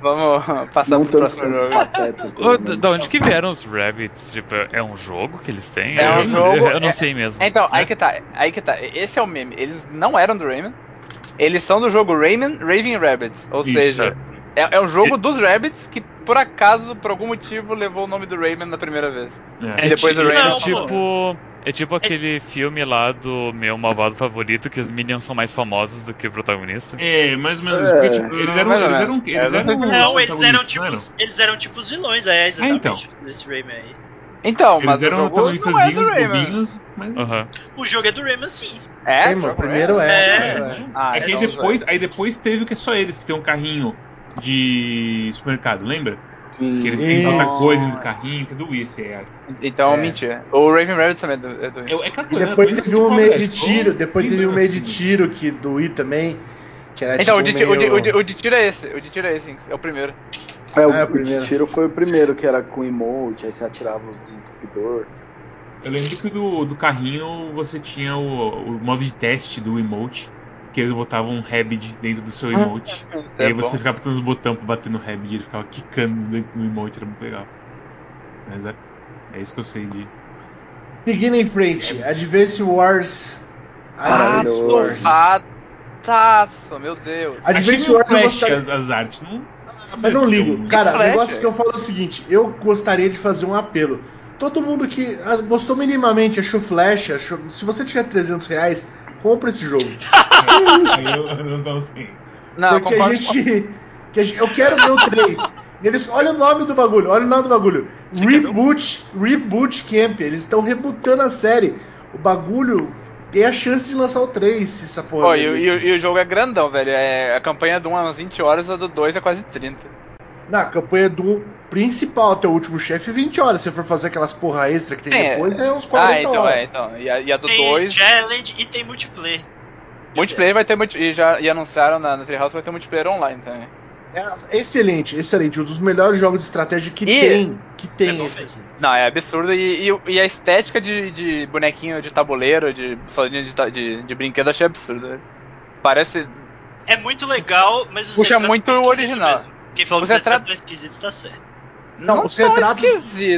Speaker 10: Vamos, não, não, vamos passar
Speaker 7: Não
Speaker 10: pro
Speaker 7: tanto
Speaker 10: próximo jogo.
Speaker 7: Pateta, menos.
Speaker 6: Da onde que vieram os Rabbits? Tipo, é um jogo que eles têm?
Speaker 10: É um
Speaker 6: eu,
Speaker 10: jogo,
Speaker 6: Eu não
Speaker 10: é-
Speaker 6: sei mesmo.
Speaker 10: Então, aí
Speaker 6: né?
Speaker 10: que tá, aí que tá. Esse é o meme. Eles não eram do Rayman. Eles são do jogo Rayman Raving Rabbids. Ou
Speaker 3: Isso,
Speaker 10: seja, é, é um jogo dos Rabbids que por acaso, por algum motivo, levou o nome do Rayman na primeira vez.
Speaker 3: É.
Speaker 10: E depois
Speaker 6: ti-
Speaker 10: o Rayman.
Speaker 5: Não,
Speaker 6: é tipo. É tipo aquele filme lá do meu malvado favorito que os Minions são mais famosos do que o protagonista.
Speaker 3: É, mais ou menos.
Speaker 7: É.
Speaker 3: porque, tipo, eles eram. Eles. Eles
Speaker 10: É, não
Speaker 3: eram
Speaker 5: eles eram tipo. Eles eram tipo os vilões, é, exatamente.
Speaker 3: então.
Speaker 5: Desse Rayman aí.
Speaker 10: Então,
Speaker 3: Eles
Speaker 10: mas o
Speaker 3: eram
Speaker 10: jogo não é do Rayman.
Speaker 3: bobinhos, mas.
Speaker 6: Aham.
Speaker 5: O jogo é do Rayman sim.
Speaker 10: É, o
Speaker 2: mano, primeiro é.
Speaker 5: É.
Speaker 2: é.
Speaker 10: Ah,
Speaker 3: É que aí
Speaker 10: então,
Speaker 3: depois, aí depois teve o que é só eles que tem um carrinho de supermercado, lembra?
Speaker 7: Sim.
Speaker 3: Que eles têm
Speaker 2: Isso.
Speaker 3: outra coisa no carrinho, que é do Wii, esse é.
Speaker 10: Então,
Speaker 2: É.
Speaker 10: mentira. O Raven Rabbit também é do. É do...
Speaker 3: É, é aquela
Speaker 2: E
Speaker 3: coisa,
Speaker 2: depois
Speaker 3: né?
Speaker 2: teve um meio de
Speaker 3: Tipo,
Speaker 2: tiro, depois teve um meio de
Speaker 3: assim.
Speaker 2: tiro que do Wii também. Que era
Speaker 10: Então, o
Speaker 2: tipo
Speaker 10: de, o, de,
Speaker 2: meio-
Speaker 10: o, de, o de tiro é esse. O de tiro é esse, é o primeiro.
Speaker 7: É, o,
Speaker 2: É, o
Speaker 7: o de
Speaker 2: primeiro.
Speaker 7: tiro foi o primeiro, que era com emote, aí você atirava os desentupidor.
Speaker 3: Eu lembro que do, do carrinho você tinha o, o modo de teste do emote, que eles botavam um Rabbit dentro do seu emote. [LAUGHS]
Speaker 10: Isso
Speaker 3: e aí
Speaker 10: é
Speaker 3: você
Speaker 10: bom.
Speaker 3: ficava apertando os botões pra bater no Rabbit e ele ficava quicando dentro do emote, era muito legal. Mas é, é isso que eu sei de.
Speaker 2: Seguindo em frente, Advance Wars.
Speaker 7: Maravilhoso.
Speaker 10: Ah, Taço, meu Deus.
Speaker 2: Advance Wars eu
Speaker 3: flash
Speaker 2: gostaria.
Speaker 3: as, as artes, não.
Speaker 2: Mas não ligo. Cara, o negócio
Speaker 10: é.
Speaker 2: que eu falo é o seguinte: eu gostaria de fazer um apelo. Todo mundo que ah, gostou minimamente, achou Flash, achou. Se você tiver 300 reais, compra esse jogo. [LAUGHS]
Speaker 3: Eu, eu não tenho.
Speaker 10: Não,
Speaker 2: porque a gente, que a gente- Eu quero ver o 3. Eles, olha o nome do bagulho, olha o nome do bagulho.
Speaker 5: Você um?
Speaker 2: Reboot, Reboot Camp. Eles estão rebutando a série. O bagulho tem a chance de lançar o 3, se essa porra.
Speaker 10: Ó, e, o- e e o jogo é grandão, velho. É, a campanha do 1 é umas 20 horas, a do 2 é quase 30.
Speaker 2: Na campanha do principal até o último chefe, 20 horas. Se for fazer aquelas porra extra que tem
Speaker 10: É.
Speaker 2: depois, é uns 40
Speaker 10: Ah, então,
Speaker 2: horas.
Speaker 10: é, então. E a, e a do
Speaker 5: Tem
Speaker 10: 2.
Speaker 5: challenge e tem multiplayer.
Speaker 10: Multiplayer vai ter multi, e já e anunciaram na, na Treehouse que vai ter multiplayer online também.
Speaker 2: É excelente, excelente. Um dos melhores jogos de estratégia que
Speaker 10: E-
Speaker 2: tem. Que tem
Speaker 5: É
Speaker 2: esse aqui.
Speaker 10: Não, é absurdo. E, e, e a estética de, de bonequinho de tabuleiro, de soldinha de, de, de brinquedo, achei absurdo. Parece.
Speaker 5: É muito legal, mas os
Speaker 10: Puxa
Speaker 5: retratos
Speaker 10: muito o original.
Speaker 5: Quem falou
Speaker 10: Os
Speaker 5: que os retratos
Speaker 10: retratos-
Speaker 5: tão esquisitos tá certo.
Speaker 2: Não, os
Speaker 10: tão
Speaker 2: retratos-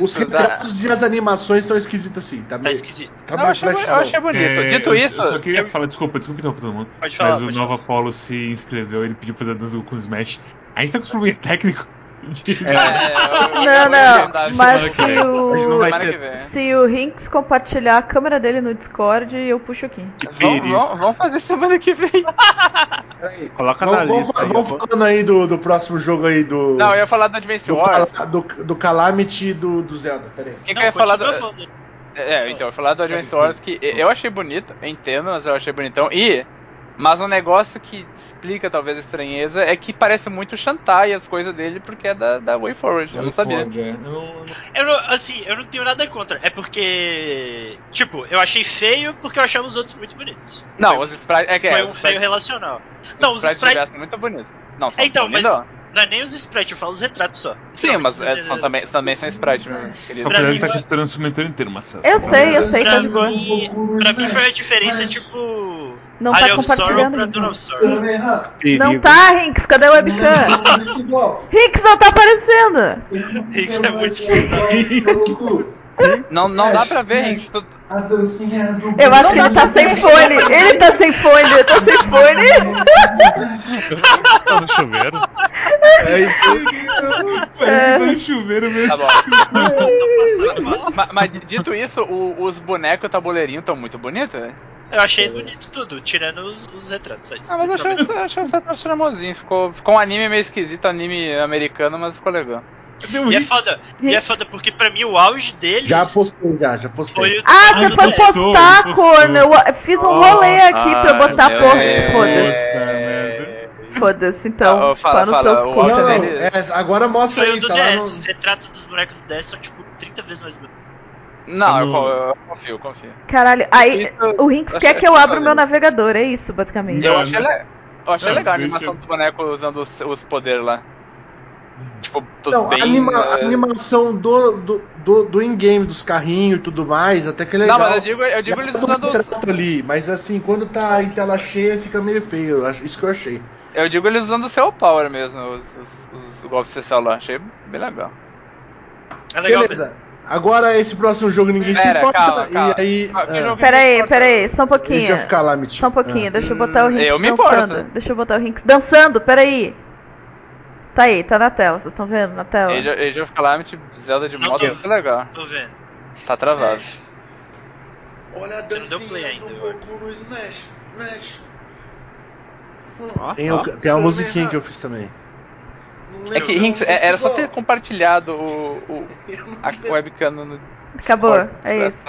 Speaker 2: Os retratos e as animações estão esquisitos assim. Tá
Speaker 5: Tá
Speaker 2: meio.
Speaker 5: esquisito.
Speaker 2: Tá
Speaker 10: Não, eu achei, eu achei bonito.
Speaker 3: É,
Speaker 10: Dito
Speaker 3: eu,
Speaker 10: isso,
Speaker 3: Eu só queria
Speaker 10: eu-
Speaker 3: falar, desculpa, desculpa interromper todo mundo.
Speaker 5: Pode falar,
Speaker 3: Mas o Nova Apollo se inscreveu, ele pediu pra fazer dança com o Smash. A gente tá com esse problema [LAUGHS] técnico
Speaker 4: Não, não. Mas se o, se o Rinks compartilhar a câmera dele no Discord, eu puxo aqui.
Speaker 10: Vamos, vamos- vamos fazer semana que vem. [LAUGHS]
Speaker 8: Coloca na
Speaker 2: Vamos,
Speaker 8: lista.
Speaker 2: vamos, falando aí do, do próximo jogo aí do.
Speaker 10: Não, eu ia falar do Advance
Speaker 2: do,
Speaker 10: Wars.
Speaker 2: Do, do Calamity e do, do Zelda. Pera aí.
Speaker 10: O que, que
Speaker 5: Não,
Speaker 10: eu ia falar do.
Speaker 5: falando.
Speaker 10: É, então, eu ia falar do Advance Wars que eu achei bonito, eu entendo, mas eu achei bonitão. E. Mas um negócio que explica talvez a estranheza é que parece muito Shantai as coisas dele porque é da, da Way Forward. Eu não sabia.
Speaker 3: Pode, é. Eu não-
Speaker 5: Eu não, assim, eu não tenho nada contra. É porque. Tipo, eu achei feio porque eu achava os outros muito bonitos.
Speaker 10: Não, os sprites. É que
Speaker 5: Foi
Speaker 10: é,
Speaker 5: um feio relacional.
Speaker 10: os
Speaker 5: Não, os
Speaker 10: sprites são muito bonitos. Não, são
Speaker 5: É, então, mas não é nem os sprites, eu falo os retratos só.
Speaker 10: Sim, mas é, são também, também são sprites, meu
Speaker 3: Só
Speaker 10: querido.
Speaker 5: Pra
Speaker 3: que ele
Speaker 5: mim
Speaker 3: tá
Speaker 5: foi-
Speaker 3: te transformando inteiro, Marcelo.
Speaker 4: Eu sei, eu sei,
Speaker 5: Pra
Speaker 4: tá de boa.
Speaker 5: mim, pra mim foi a diferença, tipo.
Speaker 4: Não tá
Speaker 5: of Sorrow
Speaker 4: compartilhando. Não tá, Rinks, cadê o webcam? Rinks não tá aparecendo!
Speaker 5: Isso é muito
Speaker 10: Não, não dá pra ver. Tu-
Speaker 1: A dancinha do.
Speaker 4: Eu acho que ele tá sem fone. Ele tá sem fone, ele tá sem fone.
Speaker 6: Tá no chuveiro.
Speaker 2: É isso aí.
Speaker 4: É.
Speaker 3: no chuveiro mesmo.
Speaker 10: Tá bom. [LAUGHS] Ma- Mas, dito isso, o- os bonecos tabuleirinho estão muito bonitos, né?
Speaker 5: Eu achei bonito tudo, tirando os, os retratos, só isso.
Speaker 10: Ah, mas eu achei,
Speaker 5: Literalmente.
Speaker 10: achei, achei charmosinho. Ficou, ficou um anime meio esquisito, anime americano, mas ficou legal.
Speaker 5: E é foda, e é foda porque pra mim o auge deles
Speaker 2: Já postei, já, já postei.
Speaker 5: foi o
Speaker 4: Ah,
Speaker 5: do-
Speaker 4: você foi postar, corno. Eu fiz um rolê aqui pra eu botar
Speaker 10: Ah,
Speaker 4: porra.
Speaker 10: é.
Speaker 4: Foda-se. Foda-se, então.
Speaker 10: Ah, fala,
Speaker 4: nos
Speaker 10: fala,
Speaker 4: seus
Speaker 10: o
Speaker 4: cu.
Speaker 2: Não, não, é, agora mostra
Speaker 5: Foi o
Speaker 2: aí,
Speaker 5: do
Speaker 2: tá
Speaker 5: DS. Os
Speaker 2: no...
Speaker 5: retratos dos bonecos do DS são tipo 30 vezes mais bonitos.
Speaker 10: Não, eu, eu confio, confio.
Speaker 4: Caralho, aí
Speaker 10: Isso-
Speaker 4: o Rinks
Speaker 10: eu
Speaker 4: quer que eu abra o meu navegador, é isso, basicamente.
Speaker 10: Eu achei, le- eu achei
Speaker 3: Não,
Speaker 10: legal a animação dos bonecos usando os, os poderes lá. Tipo, tudo
Speaker 2: Não,
Speaker 10: bem.
Speaker 2: a, anima- a
Speaker 10: eh,
Speaker 2: animação do, do, do, do in-game, dos carrinhos e tudo mais, até que é legal.
Speaker 10: Não, mas eu digo, eu digo eles usando os,
Speaker 2: ali, mas assim, quando tá em tela cheia fica meio feio, eu isso que eu achei.
Speaker 10: Eu digo eles usando o seu power mesmo, os, os, os golpes especial lá. Achei bem legal.
Speaker 5: É legal
Speaker 2: Beleza, agora esse próximo jogo ninguém se
Speaker 10: Pera,
Speaker 2: importa,
Speaker 10: calma, calma.
Speaker 2: e aí...
Speaker 10: Ah,
Speaker 2: é,
Speaker 4: Pera aí, pera aí, só um
Speaker 2: Age of
Speaker 4: pouquinho.
Speaker 2: Calamity.
Speaker 4: Só um pouquinho,
Speaker 2: É.
Speaker 4: deixa eu botar o Rinks
Speaker 10: eu me
Speaker 4: dançando.
Speaker 10: importo.
Speaker 4: Deixa eu botar o Rinks dançando, pera aí. Tá aí, tá na tela, vocês estão vendo na tela?
Speaker 10: Age, Age of Calamity, Zelda de moto, muito legal.
Speaker 5: Tô vendo.
Speaker 10: Tá travado.
Speaker 1: Olha a
Speaker 5: Você não deu play ainda,
Speaker 1: do
Speaker 5: eu
Speaker 1: Goku no Smash. Smash.
Speaker 8: Ó,
Speaker 2: Tem, o- tem uma musiquinha que eu fiz também.
Speaker 10: É que Hinks, é- era só ter compartilhado o, o, a [LAUGHS] webcam no
Speaker 4: Acabou, é isso.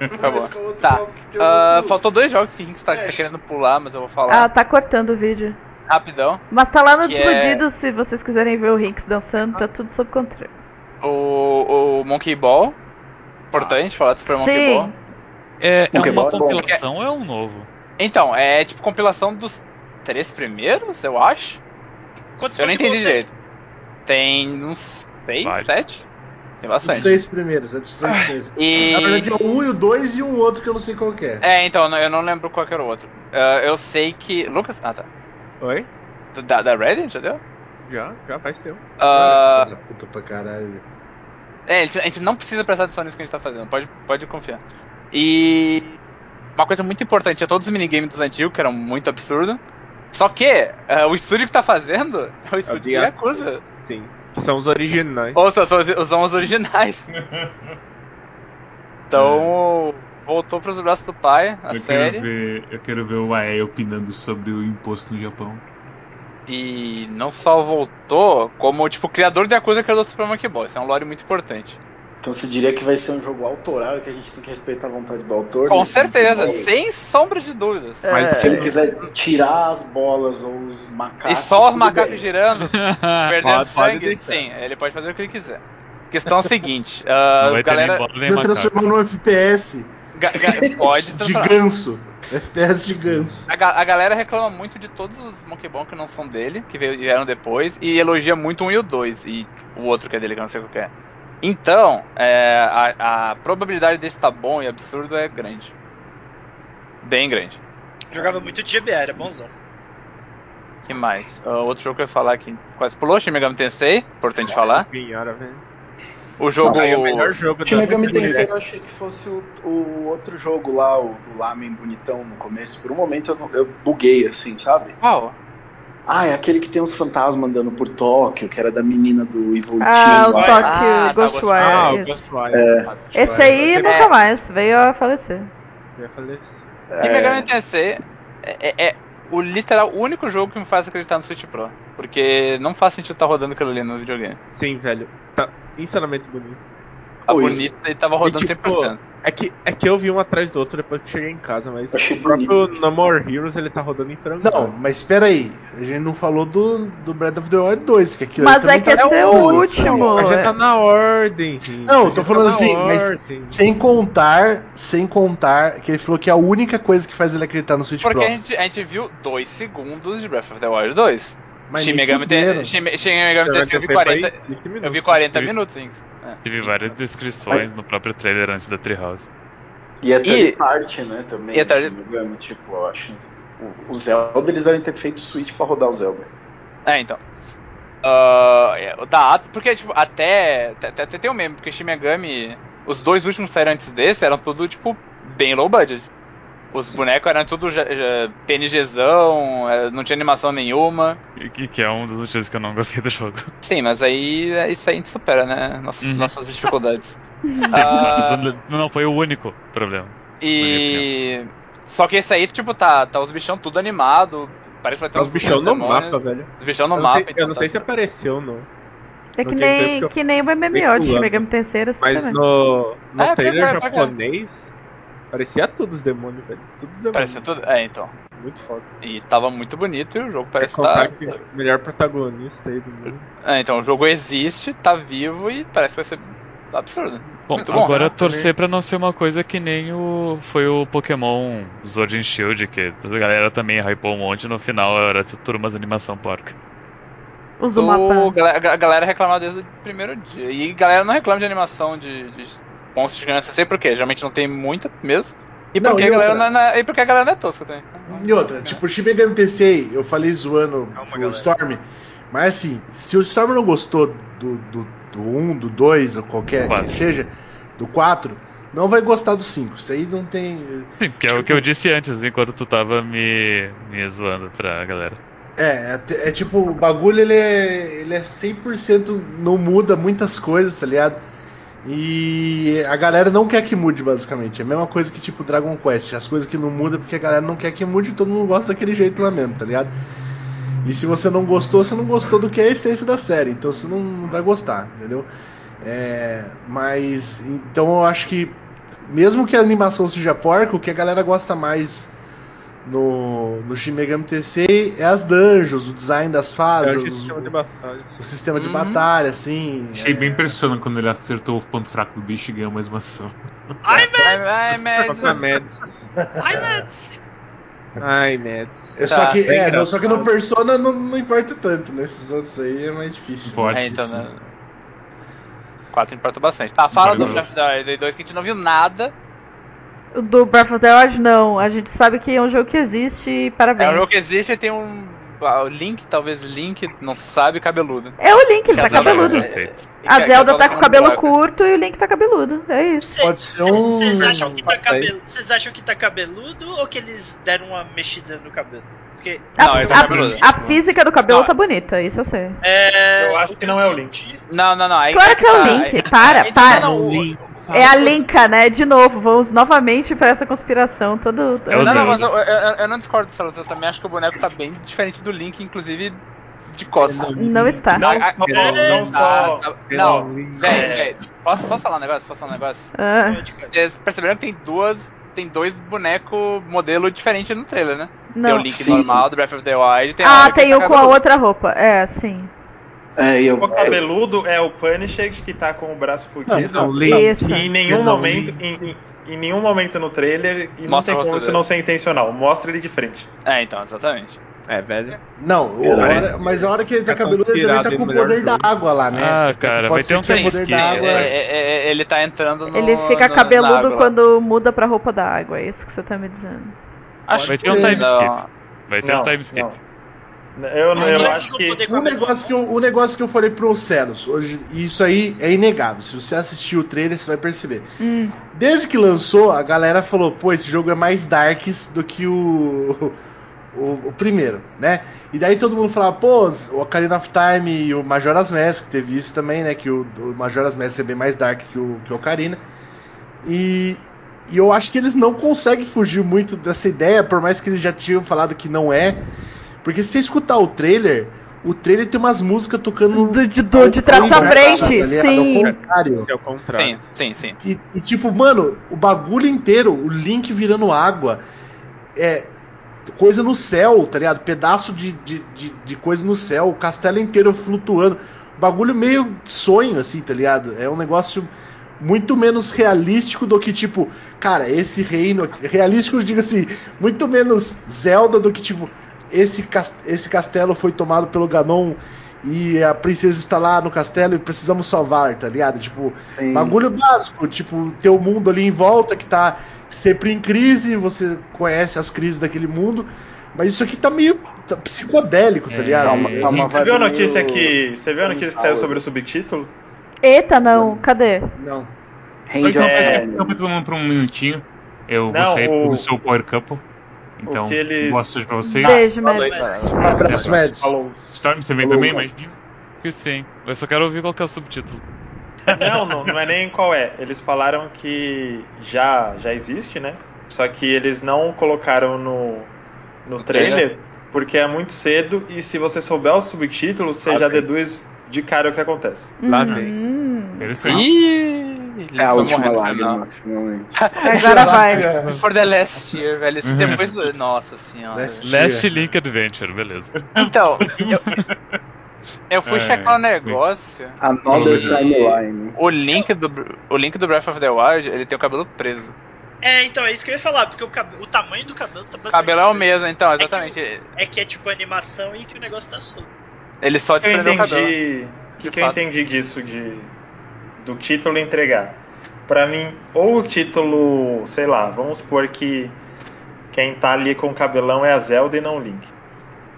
Speaker 10: Acabou. Tá. Ah,
Speaker 1: Goku?
Speaker 10: faltou dois jogos que Hinks tá, tá
Speaker 1: Smash.
Speaker 10: querendo pular, mas eu vou falar
Speaker 4: Ah, tá cortando o vídeo.
Speaker 10: rapidão.
Speaker 4: Mas tá lá no
Speaker 10: é-
Speaker 4: Desiludidos, se vocês quiserem ver o Rinks dançando, tá tudo sob controle.
Speaker 10: O, o Monkey Ball. Importante falar do Super Monkey
Speaker 4: Sim.
Speaker 10: Ball.
Speaker 6: É, é
Speaker 7: Pokémon
Speaker 6: uma
Speaker 7: é bom.
Speaker 6: compilação ou é um novo?
Speaker 10: Então, é tipo compilação dos três primeiros, eu acho.
Speaker 5: Quantos
Speaker 10: Eu não entendi
Speaker 5: tem?
Speaker 10: direito. Tem uns seis,
Speaker 6: Vários.
Speaker 10: sete? Tem
Speaker 2: Os
Speaker 10: bastante.
Speaker 2: três primeiros, é dos três primeiros.
Speaker 10: E-
Speaker 2: Na verdade é o um e o dois e um outro que eu não sei qual que é.
Speaker 10: É, então, eu não lembro qual que era o outro. Ah, eu sei que. Lucas? Ah, tá.
Speaker 8: Oi?
Speaker 10: Da, da Reddit, entendeu?
Speaker 8: Já, já faz tempo.
Speaker 10: Ah,
Speaker 2: Filho da Puta pra caralho.
Speaker 10: é, a gente, a gente não precisa prestar atenção nisso que a gente tá fazendo, pode, pode confiar. E. Uma coisa muito importante, tinha todos os minigames dos antigos, que eram muito absurdos. Só que ah, o estúdio que tá fazendo é o estúdio de
Speaker 8: Dia-
Speaker 10: Yakuza.
Speaker 8: Sim. São os originais.
Speaker 10: Ou são, são, os- são os originais. Então, [LAUGHS] voltou pros braços do pai, a
Speaker 3: Eu
Speaker 10: série.
Speaker 3: quero, ver, eu quero ver o AE opinando sobre o imposto no Japão.
Speaker 10: E não só voltou, como, tipo, criador de Yakuza criador do Super Monkey Ball. Isso é um lore muito importante.
Speaker 7: Então você diria que vai ser um jogo autoral e que a gente tem que respeitar a vontade do autor?
Speaker 10: Com
Speaker 7: nesse
Speaker 10: certeza, sem sombra de dúvidas.
Speaker 8: Mas
Speaker 7: Se ele quiser tirar as bolas ou os
Speaker 10: E
Speaker 7: macacos.
Speaker 10: só os macacos
Speaker 7: bem.
Speaker 10: girando, [LAUGHS] perdendo
Speaker 8: Pode- pode
Speaker 10: sangue,
Speaker 8: deixar.
Speaker 10: sim, ele pode fazer o que ele quiser. Questão é a seguinte, [LAUGHS] ah,
Speaker 6: Não vai ter nem
Speaker 10: galera.
Speaker 6: bola nem
Speaker 2: Vai
Speaker 6: macaco.
Speaker 2: transformar num FPS
Speaker 10: ga- ga- [LAUGHS] pode
Speaker 2: de ganso. FPS de ganso.
Speaker 10: A, ga- a galera reclama muito de todos os Monkey Ball que não são dele, que vieram depois, e elogia muito o 1 e o 2, e o outro que é dele, que eu não sei qual que é. Então, é, a, a probabilidade desse tá bom e absurdo é grande. Bem grande.
Speaker 5: Jogava muito de GBA, era bonzão.
Speaker 10: que mais? Ah, outro jogo que eu ia falar aqui, quase pulou, Shin Megami Tensei, importante falar.
Speaker 8: Senhora, velho.
Speaker 10: O jogo...
Speaker 7: Nossa,
Speaker 8: o melhor jogo
Speaker 7: Shin Megami Tensei eu achei que fosse o, o outro jogo lá, o do Lamen bonitão no começo. Por um momento eu, eu buguei assim, sabe?
Speaker 10: Qual?
Speaker 7: Ah, é aquele que tem uns fantasmas andando por Tóquio, que era da menina do Evil
Speaker 4: Ah, o
Speaker 7: Team.
Speaker 4: Tokyo
Speaker 10: Ah, tá,
Speaker 4: Ghostwire.
Speaker 8: Ah, o. Ghostwire.
Speaker 7: É.
Speaker 4: Esse aí
Speaker 10: É.
Speaker 4: nunca mais veio a falecer.
Speaker 8: Eu ia falar isso.
Speaker 10: E Tensei é, é, é o literal o único jogo que me faz acreditar no Switch Pro. Porque não faz sentido estar rodando aquilo ali no videogame.
Speaker 8: Sim, velho. Tá insanamente bonito.
Speaker 10: Tá
Speaker 7: Pô, isso-
Speaker 10: bonito e tava rodando
Speaker 8: E, tipo,
Speaker 10: 100%.
Speaker 8: É que, é que eu vi um atrás do outro depois que cheguei em casa, mas
Speaker 7: Achei
Speaker 8: o próprio
Speaker 7: bonito.
Speaker 8: No More Heroes ele tá rodando em frango.
Speaker 2: Não, mas espera aí. A gente não falou do, do Breath of the Wild 2, que aquilo
Speaker 4: Mas é que
Speaker 2: tá
Speaker 4: esse é o último.
Speaker 8: A gente tá na ordem, gente.
Speaker 2: Não,
Speaker 8: A
Speaker 2: tô
Speaker 8: gente
Speaker 2: falando
Speaker 8: tá
Speaker 2: assim, mas
Speaker 8: ordem.
Speaker 2: Sem contar, sem contar que ele falou que é a única coisa que faz ele acreditar no Switch
Speaker 10: Porque
Speaker 2: Pro.
Speaker 10: a gente, a gente viu 2 segundos de Breath of the Wild 2.
Speaker 2: Mas
Speaker 10: Shin Megami. Ten- Shin Shin Megami Tensei eu vi
Speaker 8: Foi
Speaker 10: 40,
Speaker 8: 20
Speaker 10: eu vi
Speaker 8: minutos.
Speaker 10: 40
Speaker 6: Sim.
Speaker 10: minutos, sim. É.
Speaker 6: Teve várias descrições no próprio trailer antes da Treehouse.
Speaker 7: E é third
Speaker 10: E-
Speaker 7: party, né, também.
Speaker 10: e é third-
Speaker 7: engano, tipo, eu acho. O, o Zelda, eles devem ter feito Switch pra rodar o Zelda.
Speaker 10: É, então. O da porque, tipo, até, até, até tem um meme, porque Shin Megami, os dois últimos que saíram antes desse eram tudo, tipo, bem low budget. Os bonecos eram tudo já, já PNGzão, eh, não tinha animação nenhuma.
Speaker 6: Que, que é um dos motivos que eu não gostei do jogo.
Speaker 10: Sim, mas aí é isso aí a gente supera, né? Nossas,
Speaker 6: Uhum.
Speaker 10: nossas dificuldades. [LAUGHS]
Speaker 6: Sim,
Speaker 10: Ah,
Speaker 6: não não foi o único problema.
Speaker 10: e. Só que esse aí, tipo, tá, tá os bichão tudo animado. Parece que vai ter
Speaker 8: os bichão no
Speaker 10: demônios,
Speaker 8: mapa, velho.
Speaker 10: Os bichão no
Speaker 8: eu não
Speaker 10: mapa.
Speaker 8: sei,
Speaker 10: então
Speaker 8: eu não
Speaker 10: tá-
Speaker 8: sei se apareceu no.
Speaker 4: É que
Speaker 8: Não
Speaker 4: nem,
Speaker 8: que eu-
Speaker 4: que nem o MMO de Megami Tensei era assim
Speaker 8: Mas
Speaker 4: também.
Speaker 8: no, no
Speaker 10: É,
Speaker 8: trailer
Speaker 10: pra cá.
Speaker 8: japonês, parecia tudo os demônios, velho. Tudo os demônios.
Speaker 10: Parecia tudo. É, então.
Speaker 8: Muito foda.
Speaker 10: E tava muito bonito e o jogo parece tá.
Speaker 8: que o melhor protagonista aí do mundo.
Speaker 10: É, então o jogo existe, tá vivo e parece que vai ser absurdo.
Speaker 6: Bom,
Speaker 10: Muito bom.
Speaker 6: agora
Speaker 2: Ah,
Speaker 6: torcer pra não ser uma coisa que nem o foi o Pokémon Sword and Shield, que a galera também hypou um monte no final era tudo umas animação porca.
Speaker 4: Os do
Speaker 10: O-
Speaker 4: mapa.
Speaker 10: A galera reclamava desde o primeiro dia. E galera não reclama de animação de, de monstros gigantes, não sei por quê. Geralmente não tem muita mesmo. E
Speaker 2: Não,
Speaker 10: porque,
Speaker 2: e
Speaker 10: a galera
Speaker 2: outra?
Speaker 10: não é, e porque a galera não é tosca também.
Speaker 2: E outra, tipo, o Shin Megami Tensei, eu falei zoando
Speaker 5: Calma,
Speaker 2: pro
Speaker 5: galera.
Speaker 2: Storm, mas assim, se o Storm não gostou do, do, do 1, do 2, ou qualquer
Speaker 6: Quatro.
Speaker 2: que seja, do 4, não vai gostar do 5. Isso aí não tem.
Speaker 6: Sim, que é o que eu disse antes, enquanto tu tava me, me zoando pra galera.
Speaker 2: É, é, é tipo, o bagulho ele é, ele é 100% não muda muitas coisas, tá ligado? E a galera não quer que mude, basicamente. É a mesma coisa que tipo Dragon Quest. As coisas que não mudam porque a galera não quer que mude e todo mundo gosta daquele jeito lá mesmo, tá ligado? E se você não gostou, você não gostou do que é a essência da série. Então você não, não vai gostar, entendeu? É, mas, então eu acho que, mesmo que a animação seja porca, o que a galera gosta mais no, no Shin Megami Tensei é as dungeons, o design das
Speaker 8: É
Speaker 2: fases,
Speaker 8: o
Speaker 2: os-
Speaker 8: sistema de batalha.
Speaker 2: o sistema de
Speaker 10: Uhum.
Speaker 2: batalha, assim.
Speaker 3: Achei
Speaker 2: é-
Speaker 3: bem impressionante quando ele acertou o ponto fraco do bicho e ganhou mais uma ação. [LAUGHS]
Speaker 5: Ai.
Speaker 8: Mads.
Speaker 5: ai, Mads.
Speaker 8: Ai, Mads.
Speaker 2: É só
Speaker 10: Tá,
Speaker 2: que,
Speaker 8: bem
Speaker 2: é, não, só que no. Persona não, não importa tanto, né? Esses outros aí é mais difícil.
Speaker 3: Pode.
Speaker 10: É, então, né? 4 importa bastante. Tá, fala do the Wild 2 que a gente não viu nada.
Speaker 4: O do Breath of the Wild, não. A gente sabe que é um jogo que existe e parabéns.
Speaker 10: É um jogo que existe e tem um. ah, o Link, talvez Link, não sabe, cabeludo.
Speaker 4: É o Link, ele tá cabeludo. A Zelda tá com o cabelo curto e o Link tá cabeludo. É isso.
Speaker 5: Cê-
Speaker 2: Pode ser um-
Speaker 5: Vocês acham, que tá acham que tá cabeludo ou que eles deram uma mexida no cabelo? Porque
Speaker 10: Não,
Speaker 4: a,
Speaker 10: ele tá
Speaker 4: a-
Speaker 10: cabeludo.
Speaker 4: a física do cabelo
Speaker 10: Não.
Speaker 4: tá bonita, isso eu sei.
Speaker 5: é,
Speaker 9: Eu acho que não é o Link.
Speaker 10: Não, não, não.
Speaker 4: Claro que é o
Speaker 10: tá,
Speaker 4: Link.
Speaker 10: aí-
Speaker 4: Para, para.
Speaker 10: Não, não, o-
Speaker 4: É a Linka, né? De novo, vamos novamente pra essa conspiração. Todo.
Speaker 6: É o
Speaker 10: Não, não, mas eu, eu- eu não discordo, Salotão. Eu também acho que o boneco tá bem diferente do Link, inclusive de costas.
Speaker 4: Não está.
Speaker 9: Não,
Speaker 10: Ah, ah,
Speaker 9: não, não só.
Speaker 10: tá, tá. Não, posso, posso falar um negócio? Posso falar um negócio?
Speaker 4: Ah.
Speaker 10: Vocês perceberam que tem duas. Tem dois bonecos modelo diferente no trailer, né? Tem o
Speaker 4: não.
Speaker 10: Link
Speaker 7: Sim.
Speaker 10: normal do Breath of the Wild
Speaker 4: Ah, tem um
Speaker 10: tá
Speaker 4: com a outra roupa. É, sim.
Speaker 7: É, eu,
Speaker 9: O cabeludo é o Punisher que tá com o braço fudido.
Speaker 8: Não.
Speaker 4: Isso.
Speaker 9: E em nenhum
Speaker 8: Não,
Speaker 9: momento, em, em- em nenhum momento no trailer, e não tem como isso não ser intencional, mostra ele de frente.
Speaker 10: É, então, exatamente.
Speaker 8: É, velho.
Speaker 2: Não, o- a hora- mas a hora que ele tá
Speaker 8: Tá
Speaker 2: cabeludo, ele também tá com o poder da água lá, né?
Speaker 6: Ah, cara,
Speaker 2: pode
Speaker 6: vai
Speaker 2: ser
Speaker 6: ter um
Speaker 2: que o
Speaker 6: time
Speaker 2: poder
Speaker 6: skip.
Speaker 2: da
Speaker 10: É,
Speaker 2: água.
Speaker 10: é, é, é, ele tá entrando no.
Speaker 4: Ele fica
Speaker 10: no-
Speaker 4: cabeludo quando muda pra roupa da água, é isso que você tá me dizendo.
Speaker 10: Acho
Speaker 6: Vai
Speaker 10: que
Speaker 6: ter um time
Speaker 10: não.
Speaker 6: skip. Vai ter um time skip.
Speaker 9: Eu, eu
Speaker 5: dois
Speaker 9: acho que.
Speaker 2: O negócio, que eu, o negócio que eu falei pro Celos, hoje, e isso aí é inegável. Se você assistir o trailer, você vai perceber.
Speaker 4: Hum.
Speaker 2: Desde que lançou, a galera falou: pô, esse jogo é mais darks do que o. O, o primeiro, né? E daí todo mundo falava, pô, o Ocarina of Time e o Majora's Mask, teve isso também, né? Que o, o Majora's Mask é bem mais dark que o, que o Ocarina. E, e eu acho que eles não conseguem fugir muito dessa ideia, por mais que eles já tinham falado que não é. Porque se você escutar o trailer, o trailer tem umas músicas tocando.
Speaker 4: Do, de, do, de trás pra frente,
Speaker 2: tá
Speaker 4: sim.
Speaker 2: Ao contrário.
Speaker 8: Esse é o contrário.
Speaker 10: Sim, sim, sim.
Speaker 2: E, e, tipo, mano, o bagulho inteiro, o Link virando água, é coisa no céu, tá ligado? Pedaço de, de, de, de coisa no céu, o castelo inteiro flutuando. Bagulho meio sonho, assim, tá ligado? É um negócio muito menos realístico do que, tipo, cara, esse reino. Realístico, eu digo assim, muito menos Zelda do que, tipo, esse, esse castelo foi tomado pelo Ganon e a princesa está lá no castelo e precisamos salvar, tá ligado? Tipo,
Speaker 7: Sim.
Speaker 2: bagulho básico, tipo, ter o mundo ali em volta que tá sempre em crise, você conhece as crises daquele mundo, mas isso aqui tá meio tá psicodélico, tá
Speaker 3: É,
Speaker 2: ligado?
Speaker 7: Tá uma, tá uma
Speaker 9: Você viu a notícia
Speaker 7: meio-
Speaker 9: que. Você viu a notícia que saiu sobre o subtítulo?
Speaker 4: Eita, não, cadê?
Speaker 2: Não.
Speaker 3: Que
Speaker 9: É.
Speaker 3: Eu todo mundo por um minutinho. Eu
Speaker 9: Não,
Speaker 3: vou sair
Speaker 9: o-
Speaker 3: pro seu Power Couple. Então,
Speaker 9: eles-
Speaker 3: boa sorte pra vocês.
Speaker 4: Beijo, Mads.
Speaker 2: Um abraço, Mads.
Speaker 9: Falou.
Speaker 3: Storm, você vem
Speaker 2: Falou,
Speaker 3: também, imagina?
Speaker 6: Que sim. Eu só quero ouvir qual que é o subtítulo.
Speaker 9: Não, não, não é nem qual é. Eles falaram que já, já existe, né? Só que eles não colocaram no, no
Speaker 10: No
Speaker 9: trailer,
Speaker 10: trailer?
Speaker 9: porque é muito cedo e se você souber o subtítulo, você
Speaker 8: Ah,
Speaker 9: já
Speaker 8: bem.
Speaker 9: deduz de cara o que acontece.
Speaker 8: Lá vem.
Speaker 3: Interessante.
Speaker 10: Ih,
Speaker 7: É a última lágrima,
Speaker 10: final.
Speaker 7: finalmente. [LAUGHS]
Speaker 4: agora vai. [LAUGHS]
Speaker 10: For the last year, velho. Isso depois. do- Nossa senhora.
Speaker 2: Last-
Speaker 6: Last Link Adventure, beleza.
Speaker 10: Então, [LAUGHS] eu, eu fui
Speaker 3: É,
Speaker 10: checar um negócio.
Speaker 7: Another Timeline.
Speaker 10: O link, do, o link do Breath of the Wild, ele tem o cabelo preso.
Speaker 5: É, então, é isso que eu ia falar, porque o, cab- o tamanho do cabelo tá
Speaker 10: O
Speaker 5: basicamente.
Speaker 10: cabelo é o
Speaker 5: mesmo.
Speaker 10: então,
Speaker 5: que
Speaker 10: exatamente.
Speaker 5: É que é tipo animação e que o negócio tá solto.
Speaker 10: Ele só
Speaker 9: O que eu
Speaker 10: desprendeu o cabelo.
Speaker 9: entendi, o
Speaker 10: De
Speaker 9: que eu
Speaker 10: fato.
Speaker 9: entendi disso de do título entregar. Pra mim, ou o título, sei lá, vamos supor que quem tá ali com o cabelão é a Zelda e não o Link.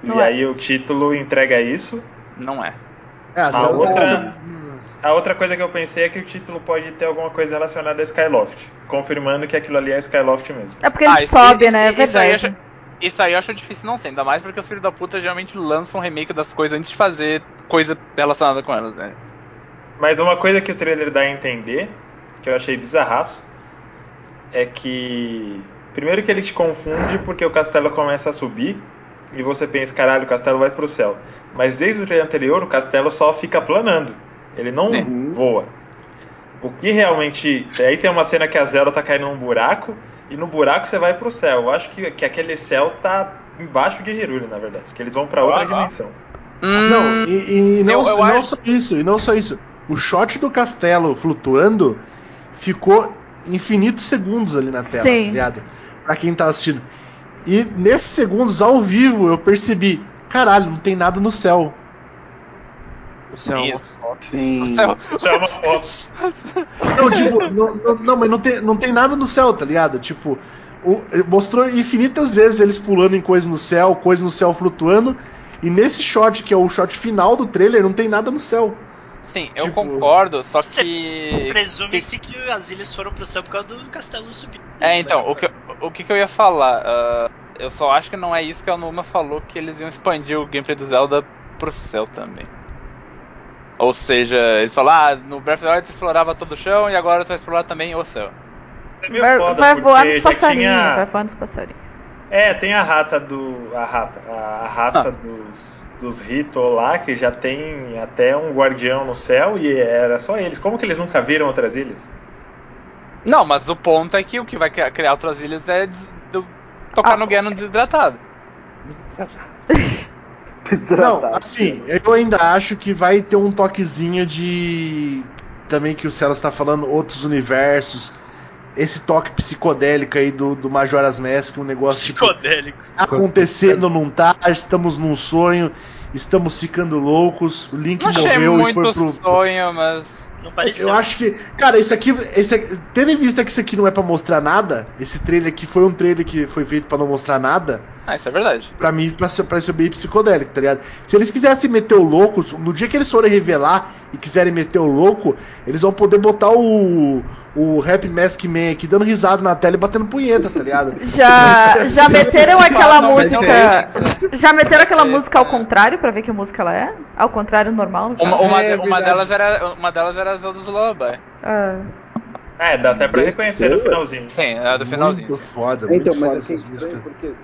Speaker 4: Não
Speaker 9: e
Speaker 4: é.
Speaker 9: aí o título entrega isso.
Speaker 10: Não é.
Speaker 2: É, a
Speaker 9: A
Speaker 2: Zelda-
Speaker 9: outra- A outra coisa que eu pensei é que o título pode ter alguma coisa relacionada a Skyloft, confirmando que aquilo ali é Skyloft mesmo.
Speaker 4: É porque ele
Speaker 10: Ah,
Speaker 4: sobe,
Speaker 10: isso-
Speaker 4: né? É
Speaker 10: isso aí eu
Speaker 4: verdade.
Speaker 10: acho- Isso aí eu acho difícil não ser, ainda mais porque os filhos da puta geralmente lançam remake das coisas antes de fazer coisa relacionada com elas, né?
Speaker 9: Mas uma coisa que o trailer dá a entender, que eu achei bizarraço, é que. Primeiro que ele te confunde porque o castelo começa a subir e você pensa, caralho, o castelo vai pro céu. Mas desde o trailer anterior, o castelo só fica planando. Ele não
Speaker 10: É.
Speaker 9: voa. O que realmente. Aí tem uma cena que a Zelda tá caindo num buraco e no buraco você vai pro céu. Eu acho que, que aquele céu tá embaixo de Hyrule, na verdade. Que eles vão pra outra
Speaker 10: Ah,
Speaker 9: dimensão.
Speaker 2: Não,
Speaker 10: Hum,
Speaker 2: e, e não,
Speaker 10: eu- eu
Speaker 2: não
Speaker 10: acho-
Speaker 2: só isso, e não só isso. O shot do castelo flutuando ficou infinitos segundos ali na tela,
Speaker 4: Sim.
Speaker 2: tá ligado? Pra quem tá assistindo. E nesses segundos, ao vivo, eu percebi, caralho, não tem nada no céu.
Speaker 8: O céu é uma foto.
Speaker 7: Sim.
Speaker 10: céu.
Speaker 9: Isso é uma foto.
Speaker 2: Não, tipo, não, não, não, mas não tem, não tem nada no céu, tá ligado? Tipo, o- mostrou infinitas vezes eles pulando em coisas no céu, coisas no céu flutuando. E nesse shot, que é o shot final do trailer, não tem nada no céu.
Speaker 10: Sim, eu
Speaker 2: Tipo-
Speaker 10: concordo, só que.
Speaker 5: Presume-se que as ilhas foram pro céu por causa do castelo subir.
Speaker 10: É, então, o que, eu- o que, que eu ia falar? ah, eu só acho que não é isso que a Numa falou, que eles iam expandir o gameplay do Zelda pro céu também. Ou seja, eles falaram, ah, no Breath of the Wild você explorava todo o chão e agora tu vai explorar também o céu.
Speaker 9: É meio
Speaker 4: Vai,
Speaker 9: foda,
Speaker 4: vai voar nos passarinhos, vai voar nos passarinhos.
Speaker 9: É, tem a rata do. A rata. A, a raça
Speaker 10: Ah.
Speaker 9: dos, dos Rito lá, que já tem até um guardião no céu e era só eles. Como que eles nunca viram outras ilhas?
Speaker 10: Não, mas o ponto é que o que vai criar outras ilhas é des- do- tocar
Speaker 4: Ah.
Speaker 10: no Ganon desidratado.
Speaker 2: Não, assim, eu ainda acho que vai ter um toquezinho de. Também que o Celas está falando, outros universos. Esse toque psicodélico aí do, do Majora's Mask, um negócio tipo,
Speaker 5: Psicodélico.
Speaker 2: tá acontecendo, não tá, estamos num sonho, estamos ficando loucos, o Link
Speaker 10: Não achei
Speaker 2: morreu e foi pro.
Speaker 10: sonho, mas.
Speaker 5: Não pareceu.
Speaker 2: Eu acho que, cara, isso aqui, esse, tendo em vista que isso aqui não é pra mostrar nada, esse trailer aqui foi um trailer que foi feito pra não mostrar nada,
Speaker 10: Ah, isso é verdade.
Speaker 2: pra mim ser bem psicodélico, tá ligado? Se eles quisessem meter o louco, no dia que eles forem revelar e quiserem meter o louco, eles vão poder botar o, o Rap Mask Man aqui dando risada na tela e batendo punheta, tá ligado?
Speaker 4: Já, [LAUGHS] já meteram aquela música. Já meteram aquela música ao contrário pra ver que música ela é? Ao contrário normal?
Speaker 10: Uma, uma,
Speaker 2: É
Speaker 10: uma delas era, uma delas era a Zelda Lullaby.
Speaker 4: Ah.
Speaker 9: É, dá até pra reconhecer no finalzinho.
Speaker 10: Sim, era do finalzinho.
Speaker 2: Muito foda,
Speaker 7: É,
Speaker 2: muito
Speaker 7: então, mas
Speaker 2: foda
Speaker 7: é que é estranho porque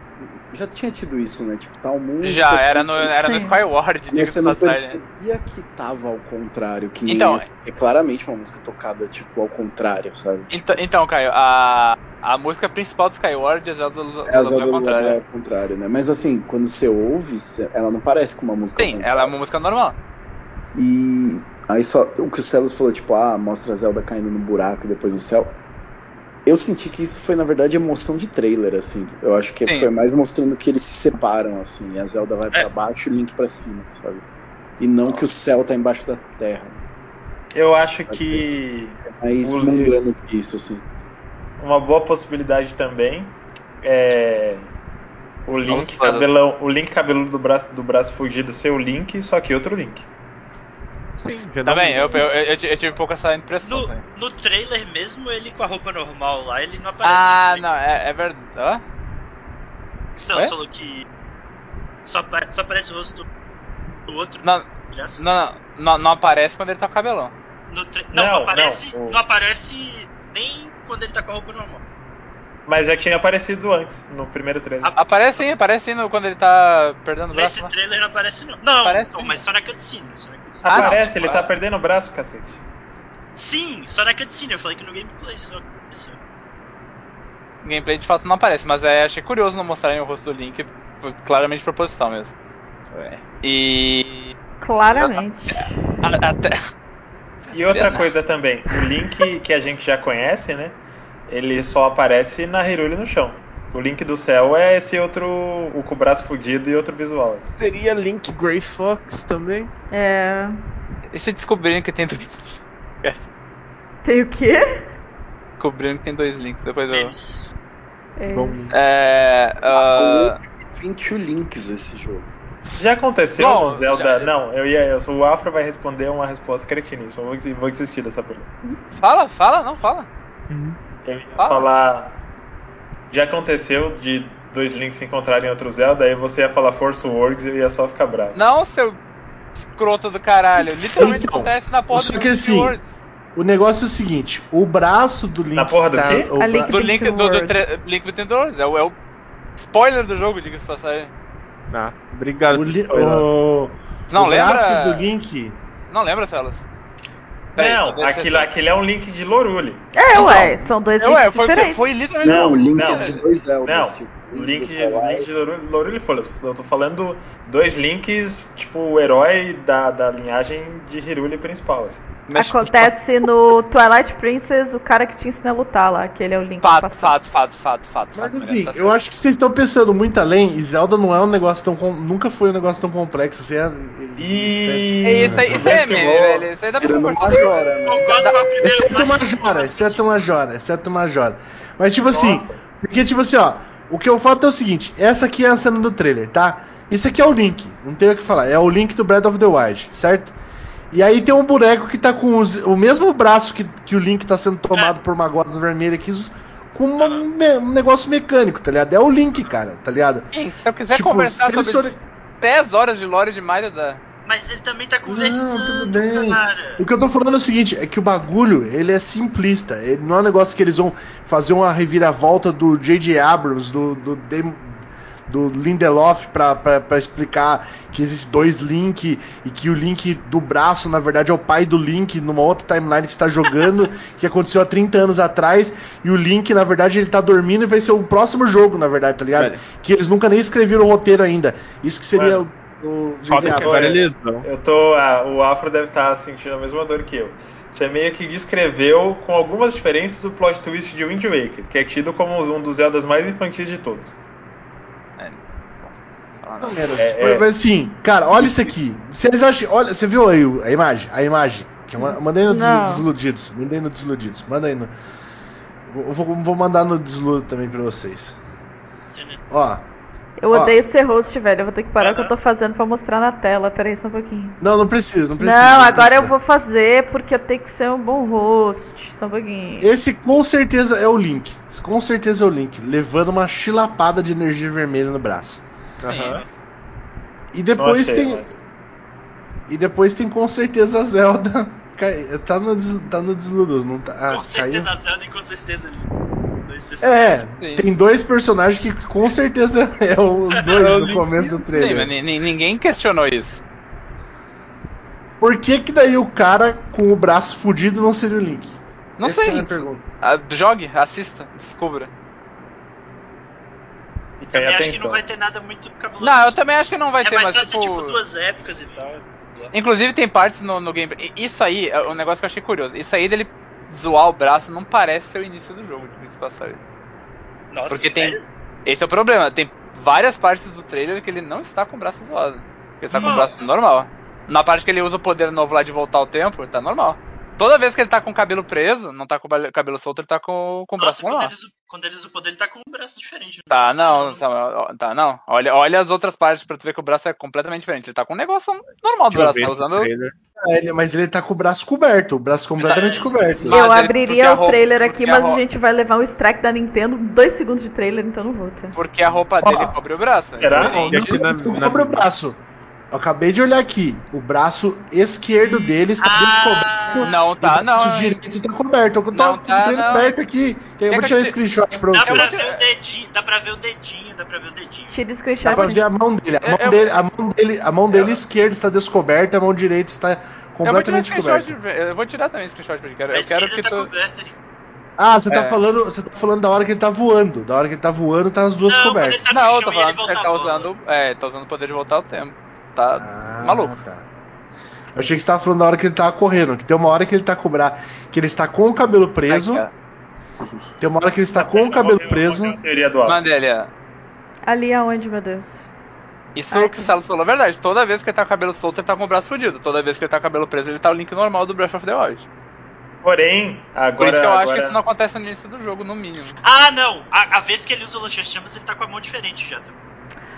Speaker 7: já tinha tido isso, né? Tipo, tal música.
Speaker 10: Já, era no, era no. Skyward,
Speaker 7: Mas
Speaker 10: diga-se
Speaker 7: você não percebia que tava ao contrário, que nem
Speaker 10: Então,
Speaker 7: essa. É claramente uma música tocada, tipo, ao contrário, sabe?
Speaker 10: Então, então, Caio, a, a música principal do Skyward é a Zelda do
Speaker 7: É a Zelda
Speaker 10: ao
Speaker 7: do
Speaker 10: contrário.
Speaker 7: Lullaby ao contrário, né? Mas assim, quando você ouve, ela não parece com uma música
Speaker 10: Sim, ela é uma música normal.
Speaker 7: E aí só o que o Celos falou, tipo, ah, mostra a Zelda caindo no buraco e depois no céu. Eu senti que isso foi, na verdade, emoção de trailer, assim. Eu acho que
Speaker 10: Sim.
Speaker 7: foi mais mostrando que eles se separam, assim. E a Zelda vai pra
Speaker 5: É.
Speaker 7: baixo e o Link pra cima, sabe? E não que o céu tá embaixo da terra.
Speaker 9: Eu acho que
Speaker 7: É mais
Speaker 9: O-
Speaker 7: mundano que isso, assim.
Speaker 9: uma boa possibilidade também é o Link cabelão, o Link cabeludo do braço do braço fugido ser o Link, só que outro Link.
Speaker 8: Sim, já
Speaker 10: Também, eu,
Speaker 8: não...
Speaker 10: eu, eu, eu tive um pouco essa impressão.
Speaker 5: No,
Speaker 10: né?
Speaker 5: no trailer mesmo, ele com a roupa normal lá, ele não aparece.
Speaker 10: Ah, não, é, é verdade. Hã?
Speaker 5: O Celso
Speaker 10: É?
Speaker 5: falou que só, só aparece o rosto do outro.
Speaker 10: Não, não, não, não aparece quando ele tá com o cabelão.
Speaker 5: No não, não
Speaker 9: Não,
Speaker 5: aparece,
Speaker 9: não,
Speaker 5: não aparece nem quando ele tá com a roupa normal.
Speaker 9: Mas já tinha aparecido antes, no primeiro trailer.
Speaker 5: Ah,
Speaker 10: Aparece sim, aparece sim no- quando ele tá perdendo o braço.
Speaker 5: Nesse
Speaker 10: lá.
Speaker 5: trailer não aparece não. Não,
Speaker 10: Aparece
Speaker 5: não, mas só na cutscene. Só na cutscene.
Speaker 10: Ah, não.
Speaker 9: Aparece, ele tá
Speaker 10: Ah.
Speaker 9: perdendo o braço, cacete.
Speaker 5: Sim, só na cutscene. Eu falei que no gameplay só apareceu.
Speaker 10: Gameplay de fato não aparece, mas é, achei curioso não mostrarem o rosto do Link, foi claramente proposital mesmo. É. E.
Speaker 4: Claramente.
Speaker 10: até.
Speaker 9: E outra coisa também, o Link que a gente já conhece, né? Ele só aparece na Hyrule no chão. O Link do céu é esse outro, o com o braço fudido e outro visual.
Speaker 8: Seria Link Grey Fox também?
Speaker 4: É.
Speaker 10: E se descobrirem que tem dois.
Speaker 4: Tem o quê?
Speaker 10: Descobrindo que tem dois links, depois eu.
Speaker 4: É.
Speaker 8: Bom,
Speaker 10: É. ah,
Speaker 7: 22 links esse jogo.
Speaker 9: Já aconteceu
Speaker 10: Bom,
Speaker 9: no Zelda?
Speaker 10: já-
Speaker 9: Não, eu ia, eu o Afro vai responder uma resposta cretiníssima. Vou, vou desistir dessa pergunta.
Speaker 10: fala, fala, não, fala.
Speaker 9: Eu ia
Speaker 10: Fala.
Speaker 9: falar. Já aconteceu de dois links se encontrarem em outro Zelda, aí você ia falar Force Words e ia só ficar bravo.
Speaker 10: Não, seu escroto do caralho. Literalmente
Speaker 2: Então,
Speaker 10: acontece na porra
Speaker 2: só
Speaker 10: do
Speaker 2: que
Speaker 10: Link
Speaker 2: assim,
Speaker 10: Words.
Speaker 2: O negócio é o seguinte: o braço do Link.
Speaker 9: Na porra do
Speaker 2: tá,
Speaker 9: quê?
Speaker 2: o
Speaker 4: Link
Speaker 10: Do Link, do, do tre- Link Between Worlds. É o, é o spoiler do jogo, diga-se de passagem.
Speaker 8: Ah, obrigado.
Speaker 2: o, li-
Speaker 8: spoiler.
Speaker 2: o,
Speaker 10: Não
Speaker 2: o
Speaker 10: lembra?
Speaker 2: braço do Link.
Speaker 10: Não lembra, Celas? Peraí,
Speaker 9: Não, aquilo, é um link de Lorule.
Speaker 4: É, ué, são dois
Speaker 10: É,
Speaker 4: links
Speaker 10: ué, foi,
Speaker 4: diferentes.
Speaker 10: foi literalmente.
Speaker 7: Não, links
Speaker 9: Não.
Speaker 7: de dois Zeldas.
Speaker 9: Não,
Speaker 7: tipo,
Speaker 9: o link de, link de Lorule, Lorule foda-se. Eu tô falando dois links, tipo, o herói da, da linhagem de Hirule principal. Assim.
Speaker 10: Mas,
Speaker 4: Acontece no Twilight Princess, o cara que te ensina a lutar lá, que ele é o Link
Speaker 10: Fato, fato, fato, fato, fato.
Speaker 2: Mas
Speaker 10: fato,
Speaker 2: assim,
Speaker 10: tá
Speaker 2: eu
Speaker 10: certo.
Speaker 2: acho que vocês estão pensando muito além, e Zelda não é um negócio tão. com- Nunca foi um negócio tão complexo. Assim, é,
Speaker 9: E.
Speaker 10: É isso aí, isso aí é meme, velho. Isso aí dá pra conversar.
Speaker 7: Majora, né?
Speaker 2: Exceto
Speaker 5: parte.
Speaker 2: Majora, exceto Majora, exceto Majora. Mas tipo assim,
Speaker 9: Nossa.
Speaker 2: porque tipo assim, ó, o que eu falo é o seguinte, essa aqui é a cena do trailer, tá? Isso aqui é o Link, não tem o que falar, é o Link do Breath of the Wild, certo? E aí tem um boneco que tá com os- o mesmo braço que, que o Link tá sendo tomado por uma goza vermelha aqui, com uma- um, negócio mecânico, tá ligado? É o Link, cara, tá ligado?
Speaker 10: Sim, se eu quiser
Speaker 2: Tipo,
Speaker 10: conversar sobre
Speaker 2: sore-
Speaker 10: 10 horas de lore de Mario da.
Speaker 5: Mas ele também tá
Speaker 2: Não,
Speaker 5: conversando,
Speaker 2: tudo bem.
Speaker 5: cara.
Speaker 2: O que eu tô falando é o seguinte, é que o bagulho, ele é simplista. Ele não é um negócio que eles vão fazer uma reviravolta do J.J. Abrams, do, do, do Lindelof pra explicar que existe dois Link e que o Link do braço, na verdade, é o pai do Link numa outra timeline que está jogando, [LAUGHS] que aconteceu há 30 anos atrás, e o Link, na verdade, ele tá dormindo e vai ser o próximo jogo, na verdade, tá ligado?
Speaker 8: Velho.
Speaker 2: Que eles nunca nem escreveram o roteiro ainda. Isso que seria
Speaker 9: Mano,
Speaker 2: o, o
Speaker 8: Foda que agora eles vão.
Speaker 9: Eu tô. ah, o Afro deve estar sentindo a mesma dor que eu. Você meio que descreveu, com algumas diferenças, o plot twist de Wind Waker, que é tido como um dos Zeldas mais infantis de todos. É, é.
Speaker 2: Mas assim, cara, olha isso aqui. Vocês acham. Olha, você viu aí a imagem? A imagem. Que eu ma- mandei no Des-
Speaker 4: Não.
Speaker 2: Desiludidos. Mandei no Desiludidos. Manda aí no. Eu vou, vou mandar no Desiludo também pra vocês. Ó.
Speaker 4: Eu
Speaker 2: Ó.
Speaker 4: odeio ser host, velho. Eu vou ter que parar o que eu tô fazendo pra mostrar na tela. Pera aí só um pouquinho.
Speaker 2: Não, não precisa, não precisa.
Speaker 4: Não, agora
Speaker 2: precisa.
Speaker 4: eu vou fazer porque eu tenho que ser um bom host. Só um pouquinho.
Speaker 2: Esse com certeza é o Link. Esse Com certeza é o Link. Levando uma chilapada de energia vermelha no braço.
Speaker 8: Aham.
Speaker 2: E depois
Speaker 9: achei,
Speaker 2: tem.
Speaker 9: mas-
Speaker 2: E depois tem com certeza a Zelda. [LAUGHS] Cai- Tá no, tá no desludo, não tá? Ah,
Speaker 5: com certeza
Speaker 2: caiu.
Speaker 5: a Zelda e com certeza ali. Dois personagens.
Speaker 2: É,
Speaker 10: Sim.
Speaker 2: tem dois personagens que com certeza [LAUGHS] é os dois no começo do
Speaker 10: Sim, mas
Speaker 2: trailer.
Speaker 10: ni- ninguém questionou isso.
Speaker 2: Por que que daí o cara com o braço fudido não seria o Link?
Speaker 10: Não
Speaker 2: Essa é a
Speaker 10: sei.
Speaker 2: pergunta.
Speaker 10: Ah, jogue, assista, descubra.
Speaker 9: Fica
Speaker 5: Também
Speaker 9: aí
Speaker 5: acho que não
Speaker 9: atenção.
Speaker 5: vai ter nada muito cabuloso.
Speaker 10: Não, eu também acho que não vai
Speaker 5: é
Speaker 10: ter,
Speaker 5: mais
Speaker 10: mas
Speaker 5: fácil,
Speaker 10: tipo...
Speaker 5: tipo, duas épocas e tal.
Speaker 10: Inclusive tem partes no, no gameplay. e Isso aí é um negócio que eu achei curioso. Isso aí dele zoar o braço não parece ser o início do jogo, de se passar isso.
Speaker 5: Nossa,
Speaker 10: Porque
Speaker 5: sério?
Speaker 10: tem. Esse é o problema. Tem várias partes do trailer que ele não está com o braço zoado. Ele está com o braço normal. Na parte que ele usa o poder novo lá de voltar ao tempo, tá normal. Toda vez que ele tá com o cabelo preso, não tá com o cabelo solto, ele tá com, com o
Speaker 5: Nossa,
Speaker 10: braço
Speaker 5: quando
Speaker 10: normal.
Speaker 5: ele, usa, quando ele usa o poder, ele tá com um braço diferente.
Speaker 10: Tá, não, Samuel, tá, não. Olha, olha as outras partes pra tu ver que o braço é completamente diferente. Ele tá com um negócio normal do braço, tá usando.
Speaker 2: ele- mas ele tá com o braço coberto, o braço completamente
Speaker 5: É,
Speaker 2: coberto.
Speaker 4: Eu abriria
Speaker 10: a
Speaker 4: o
Speaker 10: roupa-
Speaker 4: trailer aqui,
Speaker 10: a
Speaker 4: mas a
Speaker 10: roupa-
Speaker 4: gente vai levar um strike da Nintendo, dois segundos de trailer, então não vou ter.
Speaker 10: Porque a roupa dele cobre o braço.
Speaker 9: Será?
Speaker 10: Então,
Speaker 8: aqui na,
Speaker 2: Não
Speaker 8: na-
Speaker 2: cobre o braço. Eu acabei de olhar aqui. O braço esquerdo dele está descoberto.
Speaker 10: Não tá,
Speaker 2: o braço
Speaker 10: não.
Speaker 2: direito tá coberto. Eu tô
Speaker 10: Não tá,
Speaker 2: o trailer
Speaker 10: não.
Speaker 2: aberto aqui. Eu vou tirar
Speaker 10: eu te-
Speaker 2: screenshot pra
Speaker 5: Dá
Speaker 2: você.
Speaker 5: pra ver o dedinho, dá pra ver o dedinho, dá pra ver o dedinho.
Speaker 4: Tira
Speaker 2: Dá
Speaker 4: screenshot.
Speaker 2: pra ver a mão dele. A mão,
Speaker 10: Eu-
Speaker 2: dele, a mão dele, a mão dele esquerda está descoberta, a mão direita está
Speaker 10: Eu
Speaker 2: completamente
Speaker 10: screenshot.
Speaker 2: coberta.
Speaker 10: Eu vou tirar também screenshot pra quero,
Speaker 5: A
Speaker 10: eu quero que
Speaker 5: tá
Speaker 10: tu.
Speaker 5: coberta.
Speaker 2: Ah, você tá
Speaker 10: É.
Speaker 2: falando, você tá falando da hora que ele tá voando. Da hora que ele tá voando, tá as duas
Speaker 5: Não,
Speaker 2: cobertas.
Speaker 5: ele tá
Speaker 10: Não, eu tô falando que ele tá usando. É, tá usando o poder de voltar ao tempo. Tá
Speaker 2: Ah,
Speaker 10: maluco.
Speaker 2: Tá. Eu achei que você tava falando da hora que ele tava correndo, que tem uma hora que ele tá com o bra... que ele está com o cabelo preso,
Speaker 10: Aqui,
Speaker 2: tem uma hora que ele está com o cabelo preso.
Speaker 10: Ele, ó.
Speaker 4: Ali aonde, meu Deus?
Speaker 10: Isso
Speaker 4: Ai,
Speaker 10: que o Salo falou é verdade. Toda vez que ele tá com o cabelo solto, ele tá com o braço fudido. Toda vez que ele tá com o cabelo preso, ele tá o link normal do Breath of the Wild.
Speaker 9: Porém, agora.
Speaker 10: Por isso que eu acho
Speaker 9: agora-
Speaker 10: que isso não acontece no início do jogo, no mínimo.
Speaker 5: Ah, não! A, a vez que ele usa o lança-chamas, ele tá com a mão diferente já.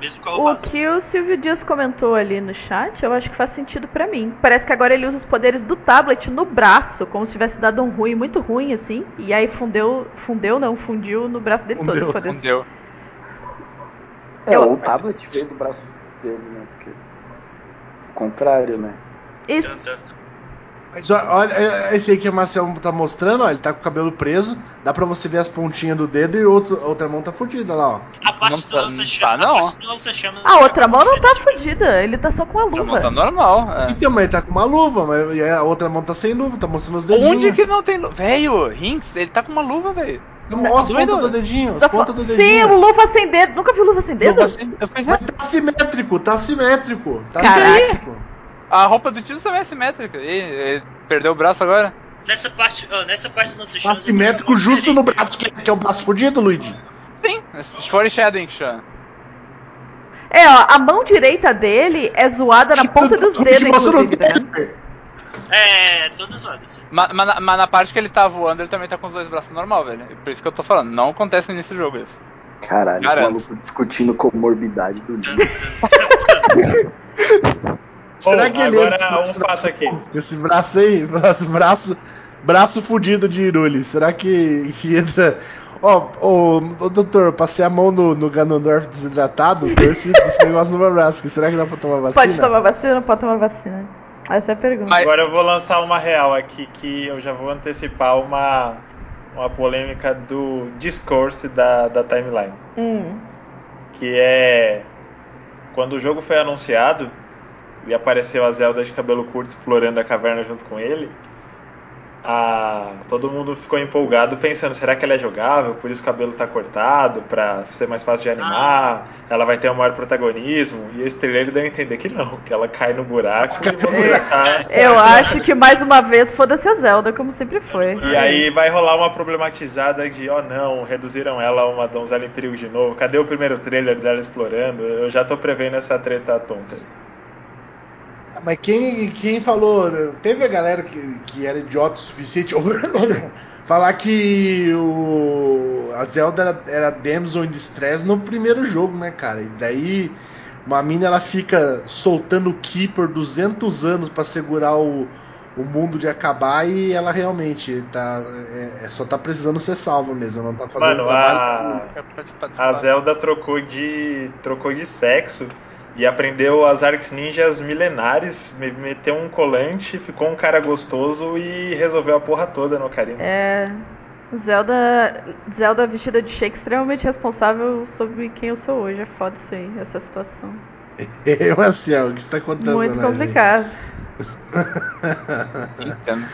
Speaker 5: Mesmo com a
Speaker 4: O que o Silvio Dias comentou ali no chat, eu acho que faz sentido pra mim. Parece que agora ele usa os poderes do tablet no braço, como se tivesse dado um ruim muito ruim, assim. E aí fundeu. Fundeu, não, fundiu no braço dele
Speaker 2: Fundeu,
Speaker 4: todo. Foda-se.
Speaker 10: Entendeu?
Speaker 7: É,
Speaker 4: Eu-
Speaker 7: ou o tablet veio do braço dele, né? Porque. O contrário, né?
Speaker 4: Isso.
Speaker 2: Mas olha, é, esse aí que o Marcel tá mostrando, ó, ele tá com o cabelo preso, dá pra você ver as pontinhas do dedo e outro, a outra mão tá fodida lá, ó.
Speaker 5: A parte
Speaker 10: Não
Speaker 5: do
Speaker 10: tá-
Speaker 5: lança-chamas.
Speaker 10: tá, não.
Speaker 5: A parte do lança-chamas.
Speaker 4: A outra mão não tá fodida, ele tá só com a
Speaker 10: A mão
Speaker 4: luva.
Speaker 10: tá normal. É.
Speaker 2: Então, mas ele tá com uma luva, mas e a outra mão tá sem luva, tá mostrando os dedinhos.
Speaker 10: Onde que não tem luva? Velho, Rinks, ele tá com uma luva, velho.
Speaker 2: As
Speaker 10: Doido.
Speaker 2: pontas do dedinho, as
Speaker 4: Só
Speaker 2: pontas
Speaker 4: fa-
Speaker 2: do
Speaker 4: Sim,
Speaker 2: dedinho.
Speaker 4: luva sem dedo. Nunca vi luva sem dedo?
Speaker 10: Luva sem- Eu fiz
Speaker 2: Mas tá simétrico, tá simétrico. Tá
Speaker 4: Caraca.
Speaker 2: simétrico.
Speaker 10: A roupa do tio também é simétrica. E, ele perdeu o braço agora?
Speaker 5: Nessa parte, ó, nessa parte do
Speaker 2: Tá
Speaker 5: lança-chamas.
Speaker 2: simétrico justo no braço, que, que é o braço fudido, Luigi.
Speaker 10: Sim, foreshadowing que chama.
Speaker 4: É, ó, a mão direita dele é zoada na ponta dos dedos, inclusive, tá
Speaker 2: trailer.
Speaker 5: É, toda zoada, assim.
Speaker 10: Mas, mas na- mas na parte que ele tá voando, ele também tá com os dois braços normal, velho. Por isso que eu tô falando, não acontece nesse jogo isso.
Speaker 7: Caralho,
Speaker 10: Garanto.
Speaker 7: o maluco discutindo comorbidade do [LAUGHS]
Speaker 5: tan. [LAUGHS]
Speaker 2: Será que ele
Speaker 9: agora um aqui.
Speaker 2: Esse braço aí, [LAUGHS] braço, braço, braço fudido de Iruli. Será que, que entra. Ó, ô, ô, doutor, passei a mão no, no Ganondorf desidratado, deu esse, [LAUGHS] negócio no meu braço. aqui. Será que dá pra tomar vacina?
Speaker 4: Pode tomar vacina ou não pode tomar vacina? Essa é a pergunta.
Speaker 9: Agora eu vou lançar uma real aqui que eu já vou antecipar uma, uma polêmica do discourse da, da timeline.
Speaker 4: Hum.
Speaker 9: Que é quando o jogo foi anunciado e apareceu a Zelda de cabelo curto explorando a caverna junto com ele. a- todo mundo ficou empolgado pensando, será que ela é jogável? Por isso o cabelo tá cortado, pra ser mais fácil de animar, ela vai ter um maior protagonismo. E esse trailer deu a entender que não, que ela cai no buraco e [LAUGHS] vai buracar.
Speaker 4: Eu acho que mais uma vez foda-se a Zelda, como sempre foi.
Speaker 9: E aí vai rolar uma problematizada de, ó não, reduziram ela a uma donzela em perigo de novo. Cadê o primeiro trailer dela explorando? Eu já tô prevendo essa treta tonta.
Speaker 2: Mas quem, quem falou. Teve a galera que, que era idiota o suficiente. [LAUGHS] Falar que o a Zelda era, era Damsel in Distress no primeiro jogo, né, cara? E daí uma mina ela fica soltando o Ki por 200 anos pra segurar o, o mundo de acabar e ela realmente tá é, é, só tá precisando ser salva mesmo, não tá fazendo
Speaker 9: Mano,
Speaker 2: trabalho.
Speaker 9: a, a Zelda trocou de trocou de sexo e aprendeu as artes ninjas milenares, me- meteu um colante, ficou um cara gostoso e resolveu a porra toda no Ocarina.
Speaker 4: É. Zelda, Zelda vestida de Shake extremamente responsável sobre quem eu sou hoje. É foda isso aí, essa situação.
Speaker 2: Eu assim, ó, o que você tá contando?
Speaker 4: Muito complicado. [LAUGHS]
Speaker 10: Entendo.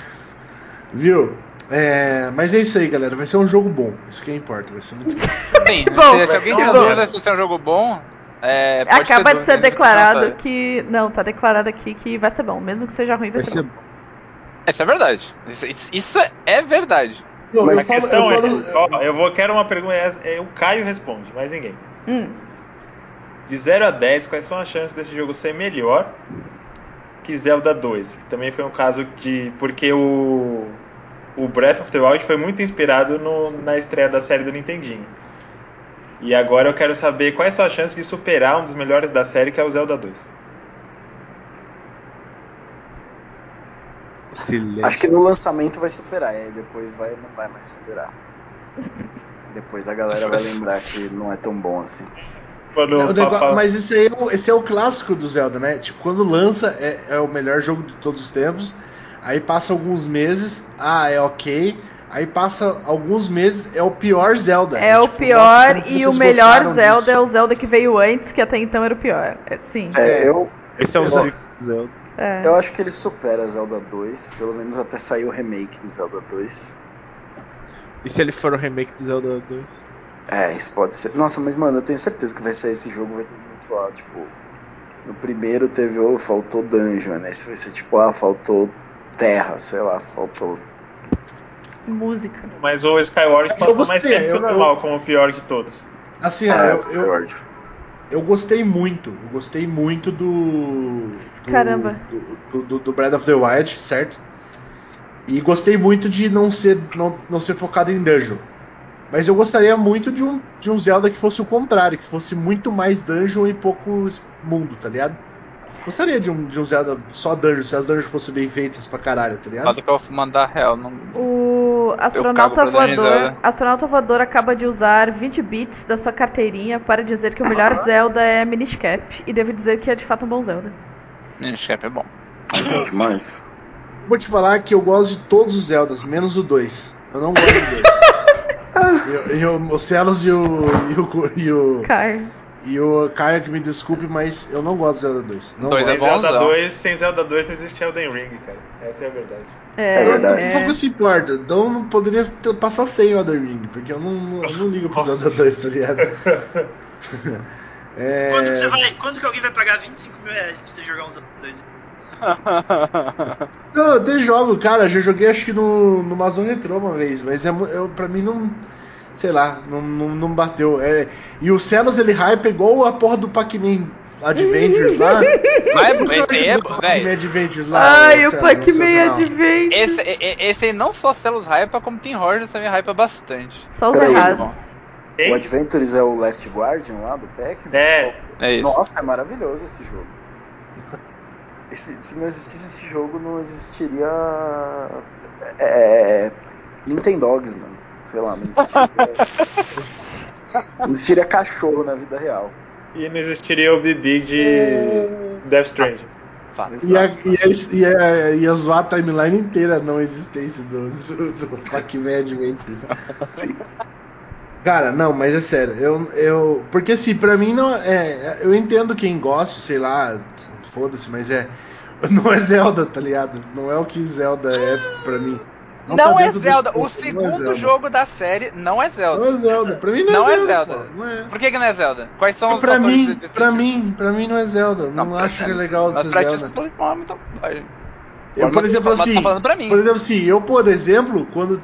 Speaker 2: Viu? É, mas é isso aí, galera. Vai ser um jogo bom. Isso que importa. Vai ser muito bom.
Speaker 10: Sim,
Speaker 4: bom, [LAUGHS]
Speaker 10: se, se alguém tiver dúvida se é um jogo bom, é, pode
Speaker 4: Acaba
Speaker 10: ter
Speaker 4: de ser declarado
Speaker 10: sabe.
Speaker 4: que. Não, tá declarado aqui que vai ser bom. Mesmo que seja ruim, vai,
Speaker 8: Vai
Speaker 4: ser
Speaker 8: ser
Speaker 4: bom.
Speaker 10: Isso é verdade. Isso, isso- isso é verdade.
Speaker 2: Não,
Speaker 7: Mas
Speaker 2: eu
Speaker 9: A questão
Speaker 2: eu
Speaker 9: é,
Speaker 2: falo-
Speaker 9: ó, eu vou quero uma pergunta, é, é, o Caio responde, mais ninguém.
Speaker 4: Hum.
Speaker 9: De 0 a 10, quais são as chances desse jogo ser melhor que Zelda 2? Que também foi um caso de. Porque o. O Breath of the Wild foi muito inspirado no- na estreia da série do Nintendinho. E agora eu quero saber quais são as chances de superar um dos melhores da série, que é o Zelda 2.
Speaker 8: Silêncio.
Speaker 11: Acho que no lançamento vai superar, e aí depois vai, não vai mais superar. Depois a galera vai lembrar que não é tão bom assim.
Speaker 9: Quando
Speaker 2: É, negócio- mas esse aí é o, esse é o clássico do Zelda, né? Tipo, quando lança é, é o melhor jogo de todos os tempos. Aí passa alguns meses, ah, é ok. Aí passa alguns meses, é o pior Zelda.
Speaker 4: É o
Speaker 2: tipo,
Speaker 4: pior
Speaker 2: nossa,
Speaker 4: e o melhor Zelda
Speaker 2: disso?
Speaker 4: é o Zelda que veio antes, que até então era o pior. É, sim.
Speaker 11: É, eu,
Speaker 8: Esse é o ciclo Zelda.
Speaker 4: É.
Speaker 11: eu acho que ele supera Zelda 2, pelo menos até sair o remake do Zelda 2.
Speaker 8: E se ele for o remake do Zelda 2?
Speaker 11: É, isso pode ser. Nossa, mas mano, eu tenho certeza que vai sair esse jogo, vai todo mundo falar, tipo. No primeiro teve, oh, faltou dungeon, né? Esse vai ser tipo, ah, faltou terra, sei lá, faltou.
Speaker 4: Música.
Speaker 9: Mas o Skyward
Speaker 2: Mas
Speaker 9: passou mais tempo que o
Speaker 2: eu-
Speaker 9: normal como o pior de todos.
Speaker 2: Assim,
Speaker 11: Ah,
Speaker 2: ó, eu, eu, eu gostei muito. Eu gostei muito do. do
Speaker 4: Caramba.
Speaker 2: Do, do, do Breath of the Wild, certo? E gostei muito de não ser, não, não ser focado em dungeon. Mas eu gostaria muito de um, de um Zelda que fosse o contrário, que fosse muito mais dungeon e pouco mundo, tá ligado? Gostaria de um, de um Zelda só dungeon, se as dungeons fossem bem feitas pra caralho, tá ligado?
Speaker 10: Nada que eu vou mandar real. Não...
Speaker 4: O astronauta voador, astronauta voador acaba de usar 20 bits da sua carteirinha para dizer que o melhor Zelda é Minish Cap e devo dizer que é de fato um bom Zelda.
Speaker 10: Miniscap é bom.
Speaker 11: Demais.
Speaker 2: Vou te falar que eu gosto de todos os Zeldas, menos o 2. Eu não gosto do 2. e, e o, o Celos e o, e o, e o,
Speaker 4: Caio.
Speaker 2: E o Caio que me desculpe, mas eu não gosto do Zelda 2. Não
Speaker 10: Dois
Speaker 2: gosto.
Speaker 10: é
Speaker 9: Sem Zelda
Speaker 10: bonzão.
Speaker 9: 2, sem Zelda 2 não existe Elden Ring, cara. Essa é a verdade.
Speaker 4: É,
Speaker 11: É verdade.
Speaker 2: Um pouco se importa, então não poderia ter- passar sem o Elden Ring, porque eu não, não, eu não ligo pro Zelda [LAUGHS] 2, tá ligado? [LAUGHS] É,
Speaker 5: Quando, que você vai, quando que alguém vai pagar 25 mil reais pra você jogar um Zelda 2?
Speaker 2: Não, eu até jogo, cara, já joguei acho que no, no Amazon Retro uma vez, mas é, eu, pra mim não. Sei lá, não, não, não bateu. É, e o Celos ele hype igual a porra do Pac-Man Adventures lá. [LAUGHS]
Speaker 10: Mas aí é bom,
Speaker 2: Pac-Man. Adventures lá?
Speaker 4: Ai, o Pac-Man
Speaker 2: canal?
Speaker 4: Adventures.
Speaker 10: Esse, esse aí não só Celos hypa, como Team Rogers também hypa bastante.
Speaker 4: Só os errados.
Speaker 11: O Adventures é o Last Guardian lá do Pac-Man?
Speaker 9: É,
Speaker 10: É isso.
Speaker 11: Nossa, é maravilhoso esse jogo. Esse- se não existisse esse jogo, não existiria. É. Nintendogs, mano. Sei lá, não existiria. não existiria cachorro na vida real.
Speaker 9: e não existiria o Bibi de Death Stranding.
Speaker 10: Fato.
Speaker 2: E a, e, a, e, a, e a zoar a timeline inteira não existência do, do, do Pac-Man Adventures.
Speaker 11: Sim.
Speaker 2: Cara, não, mas é sério, eu, eu. Porque assim, pra mim não é. Eu entendo quem gosta, sei lá, foda-se, mas é. [LAUGHS] Não é Zelda, tá ligado? Não é o que Zelda é pra mim.
Speaker 10: Não,
Speaker 2: tá
Speaker 10: é
Speaker 2: dentro do
Speaker 10: Zelda.
Speaker 2: escopo,
Speaker 10: O
Speaker 2: não é
Speaker 10: segundo
Speaker 2: Zelda.
Speaker 10: jogo da série não é Zelda.
Speaker 2: Não é Zelda, pra mim não,
Speaker 10: Não
Speaker 2: é
Speaker 10: é
Speaker 2: Zelda.
Speaker 10: Zelda.
Speaker 2: pô, Não é.
Speaker 10: Por que, que não é Zelda? Quais são os
Speaker 2: Pra mim, pra mim, pra mim não é Zelda. Não,
Speaker 10: pra-
Speaker 2: acho que é legal
Speaker 10: Mas
Speaker 2: ser
Speaker 10: pra ti,
Speaker 2: Zelda.
Speaker 10: não é bobagem.
Speaker 2: Eu, por exemplo, assim,
Speaker 10: tá falando pra mim.
Speaker 2: por exemplo, assim, eu, por exemplo, quando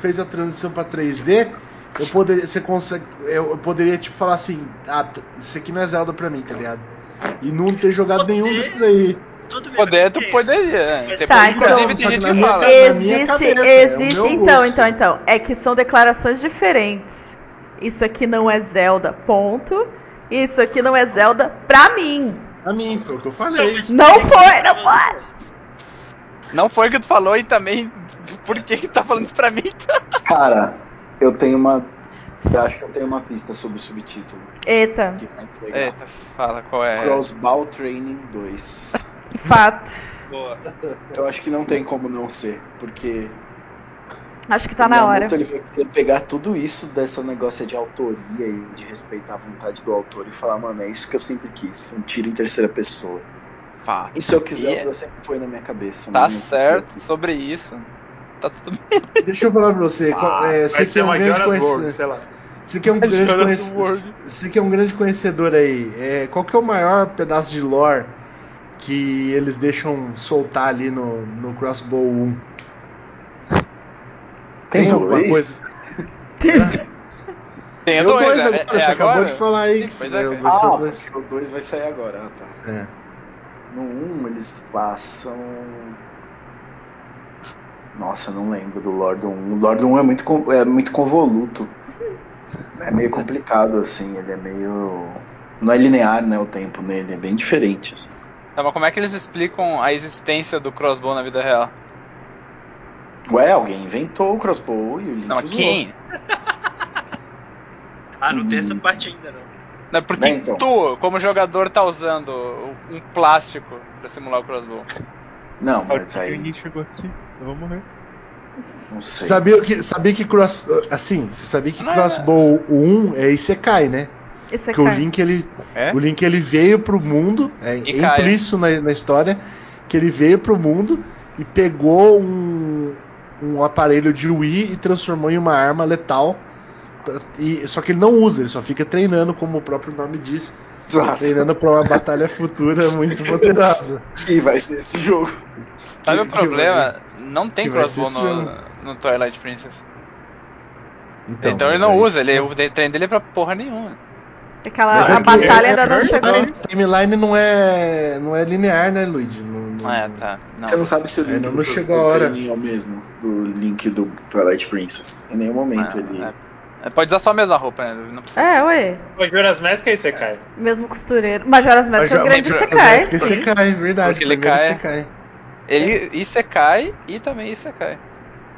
Speaker 2: fez a transição pra 3D, eu poderia, você consegue, eu, eu poderia tipo falar assim, ah, isso aqui não é Zelda pra mim, tá ligado? E não ter jogado nenhum desses aí.
Speaker 5: Tudo bem.
Speaker 10: Poder, tu poderia, né?
Speaker 5: Mas
Speaker 10: Você
Speaker 4: tá,
Speaker 10: pode,
Speaker 4: então-
Speaker 10: inclusive, tem
Speaker 2: que
Speaker 10: gente que fala.
Speaker 2: minha
Speaker 4: Existe,
Speaker 2: é
Speaker 4: existe.
Speaker 2: meu
Speaker 4: então, então, então. É que são declarações diferentes. Isso aqui não é Zelda, ponto. Isso aqui não é Zelda pra mim.
Speaker 2: A mim, foi o que eu
Speaker 5: Então,
Speaker 2: falei.
Speaker 5: mas
Speaker 4: Não foi, não foi.
Speaker 10: Não foi o que tu falou e também. Por que que tá falando pra mim? [LAUGHS]
Speaker 7: Cara, eu tenho uma. Eu acho que eu tenho uma pista sobre o subtítulo.
Speaker 4: Eita,
Speaker 7: Que vai entregar.
Speaker 10: Eita, fala qual é.
Speaker 7: Crossbow Training 2.
Speaker 4: Fato.
Speaker 5: Boa.
Speaker 7: Eu acho que não tem como não ser, porque
Speaker 4: Acho que tá
Speaker 7: o
Speaker 4: na hora.
Speaker 7: Miyamoto, ele vai querer pegar tudo isso dessa negócio de autoria e de respeitar a vontade do autor e falar, mano, é isso que eu sempre quis, um tiro em terceira pessoa.
Speaker 10: Fato.
Speaker 7: Isso é o que
Speaker 10: E
Speaker 7: Zelda sempre foi na minha cabeça.
Speaker 10: Tá certo sobre isso. Tá tudo bem.
Speaker 2: Deixa eu falar pra você. qual- é, você que é um
Speaker 9: uma
Speaker 2: grande conhecedor.
Speaker 9: sei lá.
Speaker 2: Você que é um grande. Você que é um grande conhecedor aí. É, qual que é o maior pedaço de lore que eles deixam soltar ali no, no Crossbow 1?
Speaker 7: Tem,
Speaker 2: alguma
Speaker 7: dois?
Speaker 2: coisa? [LAUGHS]
Speaker 10: Tem
Speaker 2: Tem o
Speaker 10: dois,
Speaker 2: dois
Speaker 10: é-
Speaker 2: agora,
Speaker 10: é
Speaker 2: você acabou de falar aí
Speaker 10: Sim,
Speaker 2: que vai,
Speaker 10: é,
Speaker 2: vai
Speaker 7: Ah,
Speaker 2: dois.
Speaker 7: o 2 vai sair agora. Ah, tá.
Speaker 2: É.
Speaker 7: No 1 um, eles passam. Nossa, não lembro do Lord 1. O Lord 1 é muito, é muito convoluto. É meio complicado, assim. Ele é meio. Não é linear, né? O tempo nele. É bem diferente. Assim.
Speaker 10: Tá, mas como é que eles explicam a existência do crossbow na vida real?
Speaker 7: Ué, alguém inventou o crossbow e o Link
Speaker 10: Não, mas
Speaker 7: usou.
Speaker 10: quem? [LAUGHS]
Speaker 5: Ah, não tem essa parte ainda, não.
Speaker 10: Não, é porque
Speaker 7: Né, então?
Speaker 10: tu, como jogador, tá usando um plástico pra simular o crossbow.
Speaker 7: Não, mas aí.
Speaker 8: Ninguém chegou aqui, eu vou morrer.
Speaker 7: Não sei.
Speaker 2: Sabia que, sabia que cross, assim, você sabia que
Speaker 10: Não é-
Speaker 2: Crossbow 1 é Isekai, né?
Speaker 4: Isso
Speaker 2: Porque o. Link ele,
Speaker 8: É?
Speaker 2: o Link ele veio pro mundo, é,
Speaker 10: E
Speaker 2: é implícito na, na história que ele veio pro mundo e pegou um, um aparelho de Wii e transformou em uma arma letal. pra- E, só que ele não usa, ele só fica treinando, como o próprio nome diz,
Speaker 7: Exato.
Speaker 2: treinando pra uma batalha futura muito poderosa. [LAUGHS]
Speaker 7: Que vai ser esse jogo.
Speaker 10: Sabe
Speaker 2: Que-
Speaker 10: o
Speaker 2: que
Speaker 10: problema? Não tem
Speaker 2: que vai ser
Speaker 10: crossbow no, no Twilight Princess. Então, ele não
Speaker 2: aí-
Speaker 10: usa, ele, o treino dele é pra porra nenhuma.
Speaker 4: Aquela, a
Speaker 2: é que-
Speaker 4: batalha
Speaker 2: é-
Speaker 4: ainda não
Speaker 2: é-. A timeline não é, não é linear, né, Luigi? Não, não-
Speaker 10: É, tá. Não.
Speaker 7: Você não sabe se o Link do
Speaker 2: não
Speaker 7: Crossbow
Speaker 2: chegou a hora.
Speaker 7: É o mesmo do Link do Twilight Princess. Em nenhum momento
Speaker 10: É,
Speaker 7: ele.
Speaker 10: é. É, Pode usar só a mesma roupa, né? Não precisa.
Speaker 4: É, ué.
Speaker 9: O Jonas Mask aí você cai.
Speaker 4: Mesmo costureiro. Majora's Mask é
Speaker 2: Mas
Speaker 4: um grande
Speaker 2: mas-
Speaker 4: Sekai.
Speaker 2: mas que Isekai, verdade.
Speaker 10: Porque ele cai-
Speaker 2: Isekai.
Speaker 10: Ele Isekai e também Isekai.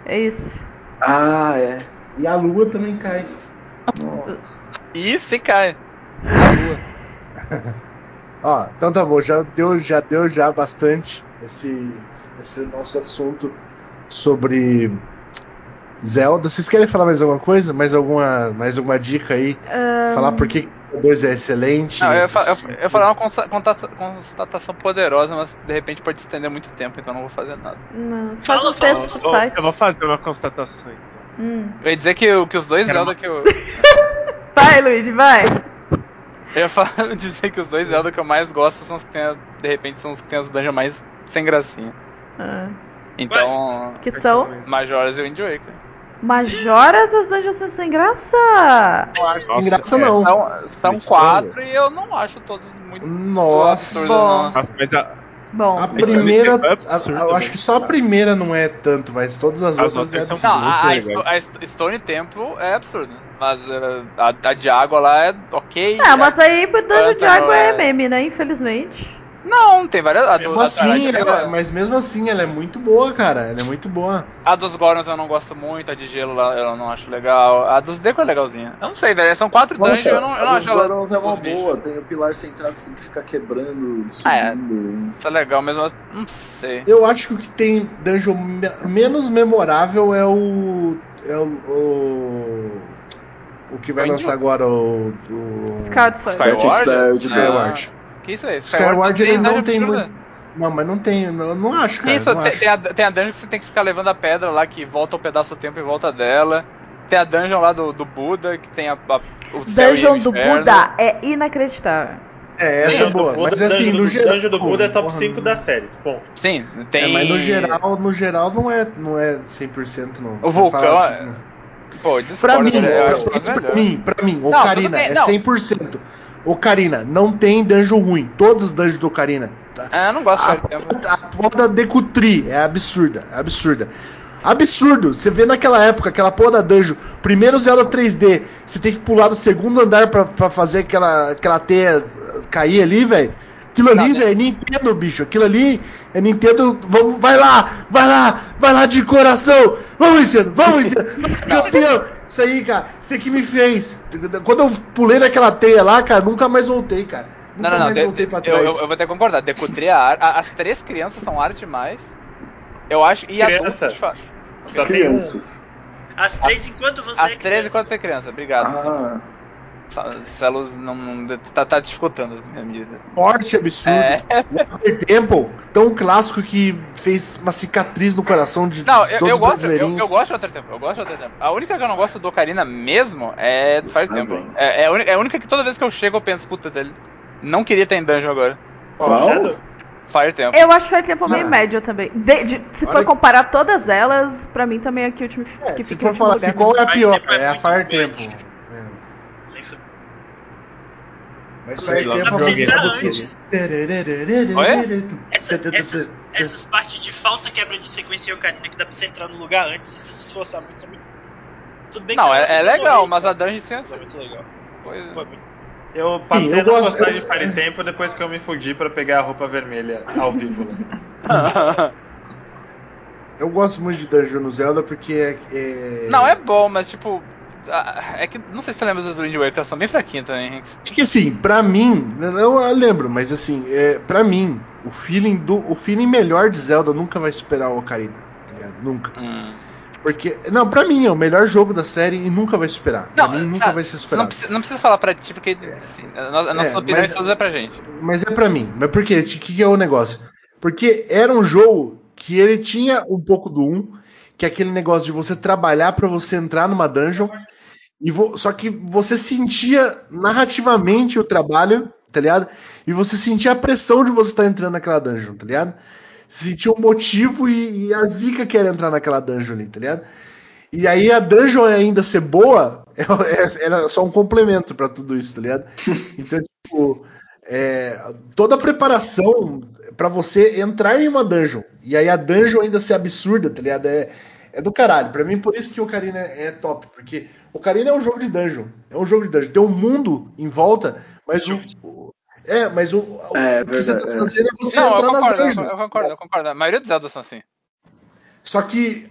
Speaker 4: É isso.
Speaker 7: Ah, é.
Speaker 2: E a lua também cai.
Speaker 10: Isekai. [LAUGHS]
Speaker 2: Ó, então tá bom, já deu, já deu já bastante esse, esse nosso assunto sobre Zelda. Vocês querem falar mais alguma coisa? Mais alguma, mais alguma dica aí? Falar por que o 2 é excelente?
Speaker 10: Não, eu fa- eu, eu falar uma constatação poderosa, mas de repente pode estender muito tempo, então eu não vou fazer nada.
Speaker 4: Não, faz
Speaker 5: Fala,
Speaker 4: um texto
Speaker 5: fala.
Speaker 4: pro site.
Speaker 8: eu vou fazer uma constatação então.
Speaker 4: Hum.
Speaker 10: Eu ia dizer que, o- que os dois
Speaker 8: Quero
Speaker 10: Zelda
Speaker 8: uma-
Speaker 10: que eu. [LAUGHS]
Speaker 4: Vai, Luigi, vai.
Speaker 10: Eu ia falar, [LAUGHS] dizer que os dois Zelda que eu mais gosto são os que tem, a- de repente, são os que tem as dungeons mais sem gracinha.
Speaker 4: Ah,
Speaker 10: Então,
Speaker 4: que são
Speaker 10: Majoras e Wind Waker.
Speaker 4: Majoras as dungeons são sem graça.
Speaker 2: Não tem graça não.
Speaker 10: São, são quatro e eu não acho todos muito
Speaker 2: Nossa.
Speaker 10: absurdos, não.
Speaker 8: Nossa, mas a,
Speaker 4: Bom,
Speaker 2: A primeira,
Speaker 8: é
Speaker 2: eu acho
Speaker 8: né?
Speaker 2: que só a primeira não é tanto, mas todas as,
Speaker 8: As
Speaker 2: outras,
Speaker 8: outras
Speaker 2: é
Speaker 8: são-.
Speaker 10: Não, a, a, a St- Stone Temple é absurdo. Mas uh, a, a de água lá é ok.
Speaker 4: ah, mas aí o dungeon de água é
Speaker 10: é-
Speaker 4: meme, né? Infelizmente.
Speaker 10: Não, tem várias. A, do,
Speaker 2: Mesmo
Speaker 10: a,
Speaker 2: assim,
Speaker 10: a,
Speaker 2: ela- mas mesmo assim, ela é muito boa, cara. Ela é muito boa.
Speaker 10: a dos Gorons eu não gosto muito, a de gelo lá eu não acho legal. A dos Deco é legalzinha. Eu não sei, velho. São quatro
Speaker 7: Nossa,
Speaker 10: dungeons, eu não, eu não
Speaker 7: a
Speaker 10: acho
Speaker 7: dos
Speaker 10: ela.
Speaker 7: Barons é uma
Speaker 10: bichos.
Speaker 7: boa. Tem o pilar central que você tem que ficar quebrando,
Speaker 10: Ah, é.
Speaker 7: subindo.
Speaker 10: Isso é legal mesmo, mas não sei.
Speaker 2: Eu acho que o que tem dungeon me- menos memorável é o. É o. O, o que vai
Speaker 10: O
Speaker 2: lançar agora o. o
Speaker 4: Skyward Sword.
Speaker 10: Skyward?
Speaker 7: Breath of the Wild
Speaker 10: Ah,
Speaker 7: 2.
Speaker 10: que isso aí?
Speaker 2: Skyward ele não tem muito. Não, mas não tem. Não, não acho, cara.
Speaker 10: Isso,
Speaker 2: não
Speaker 10: tem,
Speaker 2: acho.
Speaker 10: tem a, tem a dungeon que você tem que ficar levando a pedra lá que volta um pedaço do tempo em volta dela. Tem a dungeon lá do, do Buda, que tem a, a- o céu
Speaker 4: Dungeon
Speaker 10: e
Speaker 4: do. Buda é inacreditável.
Speaker 2: É, essa é
Speaker 9: Dungeon do
Speaker 2: boa.
Speaker 9: Buda-
Speaker 2: Mas assim,
Speaker 9: Dungeon
Speaker 2: no
Speaker 9: do-
Speaker 2: geral.
Speaker 9: Dungeon do Buda é top
Speaker 2: porra,
Speaker 9: 5
Speaker 2: não-
Speaker 9: da série. Bom,
Speaker 10: Sim, tem.
Speaker 2: É, mas no geral, no geral não é, não é 100% não.
Speaker 10: O vulcão
Speaker 2: fala
Speaker 10: é-
Speaker 2: assim,
Speaker 10: Pô,
Speaker 2: Pra mim,
Speaker 10: eu
Speaker 2: pra,
Speaker 10: mais
Speaker 2: pra mim, pra mim,
Speaker 10: Não,
Speaker 2: Ocarina é
Speaker 10: não.
Speaker 2: 100%. Ocarina, não tem dungeon ruim. Todos os dungeons do Ocarina
Speaker 10: É, eu não gosto de
Speaker 2: A,
Speaker 10: Temple.
Speaker 2: a porra da Decutri é absurda, é absurda. Absurdo! Você vê naquela época, aquela porra da dungeon, primeiro Zelda 3D, você tem que pular do segundo andar pra, pra fazer aquela, aquela teia cair ali, velho. Aquilo ali,
Speaker 10: né?
Speaker 2: velho, é Nintendo, bicho. Aquilo ali é Nintendo. Vamos, vai lá, vai lá, vai lá de coração. Vamos, Nintendo, vamos, Nintendo. Vamos, campeão. Isso aí, cara. Você que me fez. Quando eu pulei naquela teia lá, cara, nunca mais voltei, cara. Nunca
Speaker 10: Não, não, não.
Speaker 2: mais
Speaker 10: de-
Speaker 2: voltei pra
Speaker 10: eu,
Speaker 2: trás.
Speaker 10: eu, eu vou ter que concordar. Decutri a arte. As três crianças são arte demais. Eu acho. E
Speaker 9: Criança.
Speaker 10: adultos. eu.
Speaker 9: Só.
Speaker 11: Crianças.
Speaker 5: As três enquanto você
Speaker 10: As
Speaker 5: é
Speaker 10: três
Speaker 5: criança.
Speaker 10: enquanto você é criança, obrigado.
Speaker 11: Ah,
Speaker 10: Celos não. não tá, tá dificultando a minha medida.
Speaker 2: Forte absurdo.
Speaker 10: É.
Speaker 2: Water Temple, tão clássico que fez uma cicatriz no coração de,
Speaker 10: Não,
Speaker 2: de
Speaker 10: eu,
Speaker 2: todos
Speaker 10: eu
Speaker 2: os
Speaker 10: gosto, eu, eu gosto de Outer Temple, eu gosto de Outer Temple. A única que eu não gosto do Ocarina mesmo é do Fire
Speaker 11: Ah,
Speaker 10: Temple. É, é, a única, é a única que toda vez que eu chego eu penso, puta dele. Não queria ter em dungeon agora.
Speaker 11: Qual?
Speaker 10: Fire Temple.
Speaker 4: Eu acho Fire Temple meio
Speaker 2: Ah.
Speaker 4: médio também. De- de- se
Speaker 2: Olha
Speaker 4: for
Speaker 2: que-
Speaker 4: comparar todas elas, pra mim também é que, último,
Speaker 2: É,
Speaker 4: que
Speaker 2: se
Speaker 4: fica em
Speaker 2: for
Speaker 4: último
Speaker 2: falar
Speaker 4: lugar.
Speaker 2: assim, qual é a
Speaker 5: Fire
Speaker 2: pior?
Speaker 5: É
Speaker 2: É a Fire. Temple. É.
Speaker 5: Nem fudeu.
Speaker 2: Mas
Speaker 3: pra
Speaker 2: é um
Speaker 5: antes. Essa- essas, essas partes de falsa quebra de sequência em Ocarina que dá pra você entrar no lugar antes se você se esforçar muito são muito. Tudo bem que
Speaker 10: Não,
Speaker 5: você
Speaker 10: é, é legal,
Speaker 5: morrer,
Speaker 10: mas a dungeon é
Speaker 5: Foi muito legal.
Speaker 10: Pois
Speaker 5: Foi muito.
Speaker 9: Eu passei
Speaker 2: Sim,
Speaker 9: a
Speaker 2: eu gosto-
Speaker 9: gostar
Speaker 2: eu-
Speaker 9: de Fire Temple depois que eu me fudi pra pegar a roupa vermelha ao vivo. Lá. [LAUGHS]
Speaker 2: Eu gosto muito de Dungeon no Zelda porque é. é-
Speaker 10: Não, é bom, mas tipo. Ah, É que não sei se você lembra dos Wind Waker, elas são bem fraquinhos também, Hanks.
Speaker 2: Acho que assim, pra mim, não eu lembro, mas assim, é, pra mim, o feeling do, o feeling melhor de Zelda nunca vai superar o Ocarina, tá ligado? Nunca.
Speaker 10: Hum.
Speaker 2: Porque, não, pra mim é o melhor jogo da série e nunca vai superar. Pra
Speaker 10: Não,
Speaker 2: mim nunca
Speaker 10: ah,
Speaker 2: vai ser
Speaker 10: Não
Speaker 2: superado.
Speaker 10: precisa, não precisa falar pra ti, porque assim, a no- a nossa
Speaker 2: É,
Speaker 10: opinião
Speaker 2: mas-
Speaker 10: todas é pra gente.
Speaker 2: Mas é pra mim. Mas por quê? O que, é o negócio? Porque era um jogo que ele tinha um pouco do 1, que é aquele negócio de você trabalhar pra você entrar numa dungeon, vo- só que você sentia narrativamente o trabalho, tá ligado? E você sentia a pressão de você estar entrando naquela dungeon, tá ligado? Você sentia o motivo e, e a zica que era entrar naquela dungeon ali, tá ligado? E aí a dungeon ainda ser boa [LAUGHS] é- é- era só um complemento pra tudo isso, tá ligado? [LAUGHS] Então, tipo, é, toda a preparação pra você entrar em uma dungeon e aí a dungeon ainda ser absurda, tá ligado? É, é do caralho. Pra mim, por isso que o Ocarina é, top, porque o Ocarina é um jogo de dungeon. É um jogo de dungeon. Tem um mundo em volta, mas o. o- é, mas o, o
Speaker 11: É,
Speaker 2: que você tá
Speaker 11: verdade, é.
Speaker 2: fazendo é você
Speaker 10: Não, eu
Speaker 2: entrar nas
Speaker 10: concordo, eu,
Speaker 2: dungeons.
Speaker 10: eu concordo, eu concordo. A maioria dos Zelda são assim.
Speaker 2: Só que.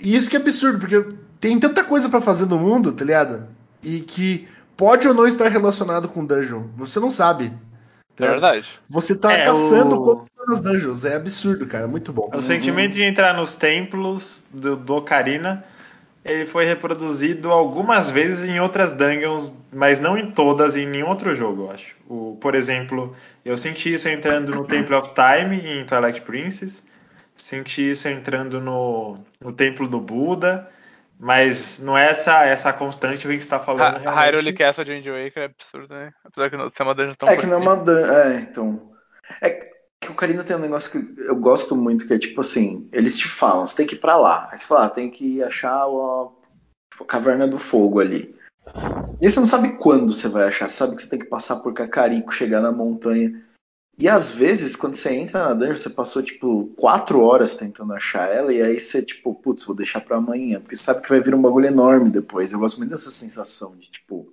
Speaker 2: isso que é absurdo, porque tem tanta coisa pra fazer no mundo, tá ligado? E que pode ou não estar relacionado com dungeon. Você não sabe. tá
Speaker 10: É verdade.
Speaker 2: Você tá
Speaker 9: É,
Speaker 2: caçando
Speaker 9: o-
Speaker 2: nas dungeons. É absurdo, cara. Muito bom.
Speaker 9: O sentimento de entrar nos templos do, do Ocarina, ele foi reproduzido algumas vezes em outras dungeons, mas não em todas em nenhum outro jogo, eu acho. O, por exemplo, eu senti isso entrando no Temple of Time em Twilight Princess, senti isso entrando no, no Templo do Buda, mas não é essa, essa constante o que está falando.
Speaker 10: Ha-
Speaker 9: realmente.
Speaker 10: Hyrule Castle de Wind Waker é absurdo, né? Apesar de não ser uma dungeon tão
Speaker 11: É que não é uma dan- É, então. É que o Karina tem um negócio que eu gosto muito, que é tipo assim, eles te falam, você tem que ir pra lá. Aí você fala, ah, tem que achar o- tipo, a caverna do fogo ali. E aí você não sabe quando você vai achar, você sabe que você tem que passar por Cacarico, chegar na montanha. E às vezes, quando você entra na dungeon, você passou tipo quatro horas tentando achar ela, e aí você, tipo, putz, vou deixar pra amanhã, porque você sabe que vai vir um bagulho enorme depois. Eu gosto muito dessa sensação de, tipo.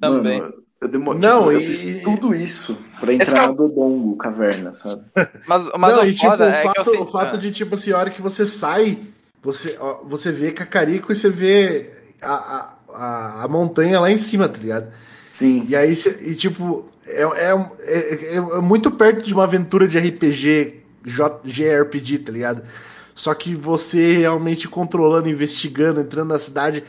Speaker 10: Também.
Speaker 11: Mano, eu, demo...
Speaker 2: Não,
Speaker 11: tipo, eu
Speaker 2: e-
Speaker 11: fiz tudo isso pra entrar
Speaker 10: é
Speaker 11: na
Speaker 10: o-
Speaker 11: Dodongo caverna, sabe? [LAUGHS]
Speaker 10: Mas, mas
Speaker 2: não,
Speaker 10: o
Speaker 2: e tipo,
Speaker 10: foda
Speaker 2: o
Speaker 10: é que
Speaker 2: fato,
Speaker 10: sei...
Speaker 2: o fato
Speaker 10: Ah.
Speaker 2: de, tipo assim, a hora que você sai, você, ó, você vê Cacarico e você vê a, a, a, a montanha lá em cima, tá ligado?
Speaker 11: Sim.
Speaker 2: E aí, cê- e tipo, é, é, é- é muito perto de uma aventura de RPG, JRPG, tá ligado? Só que você realmente controlando, investigando, entrando na cidade,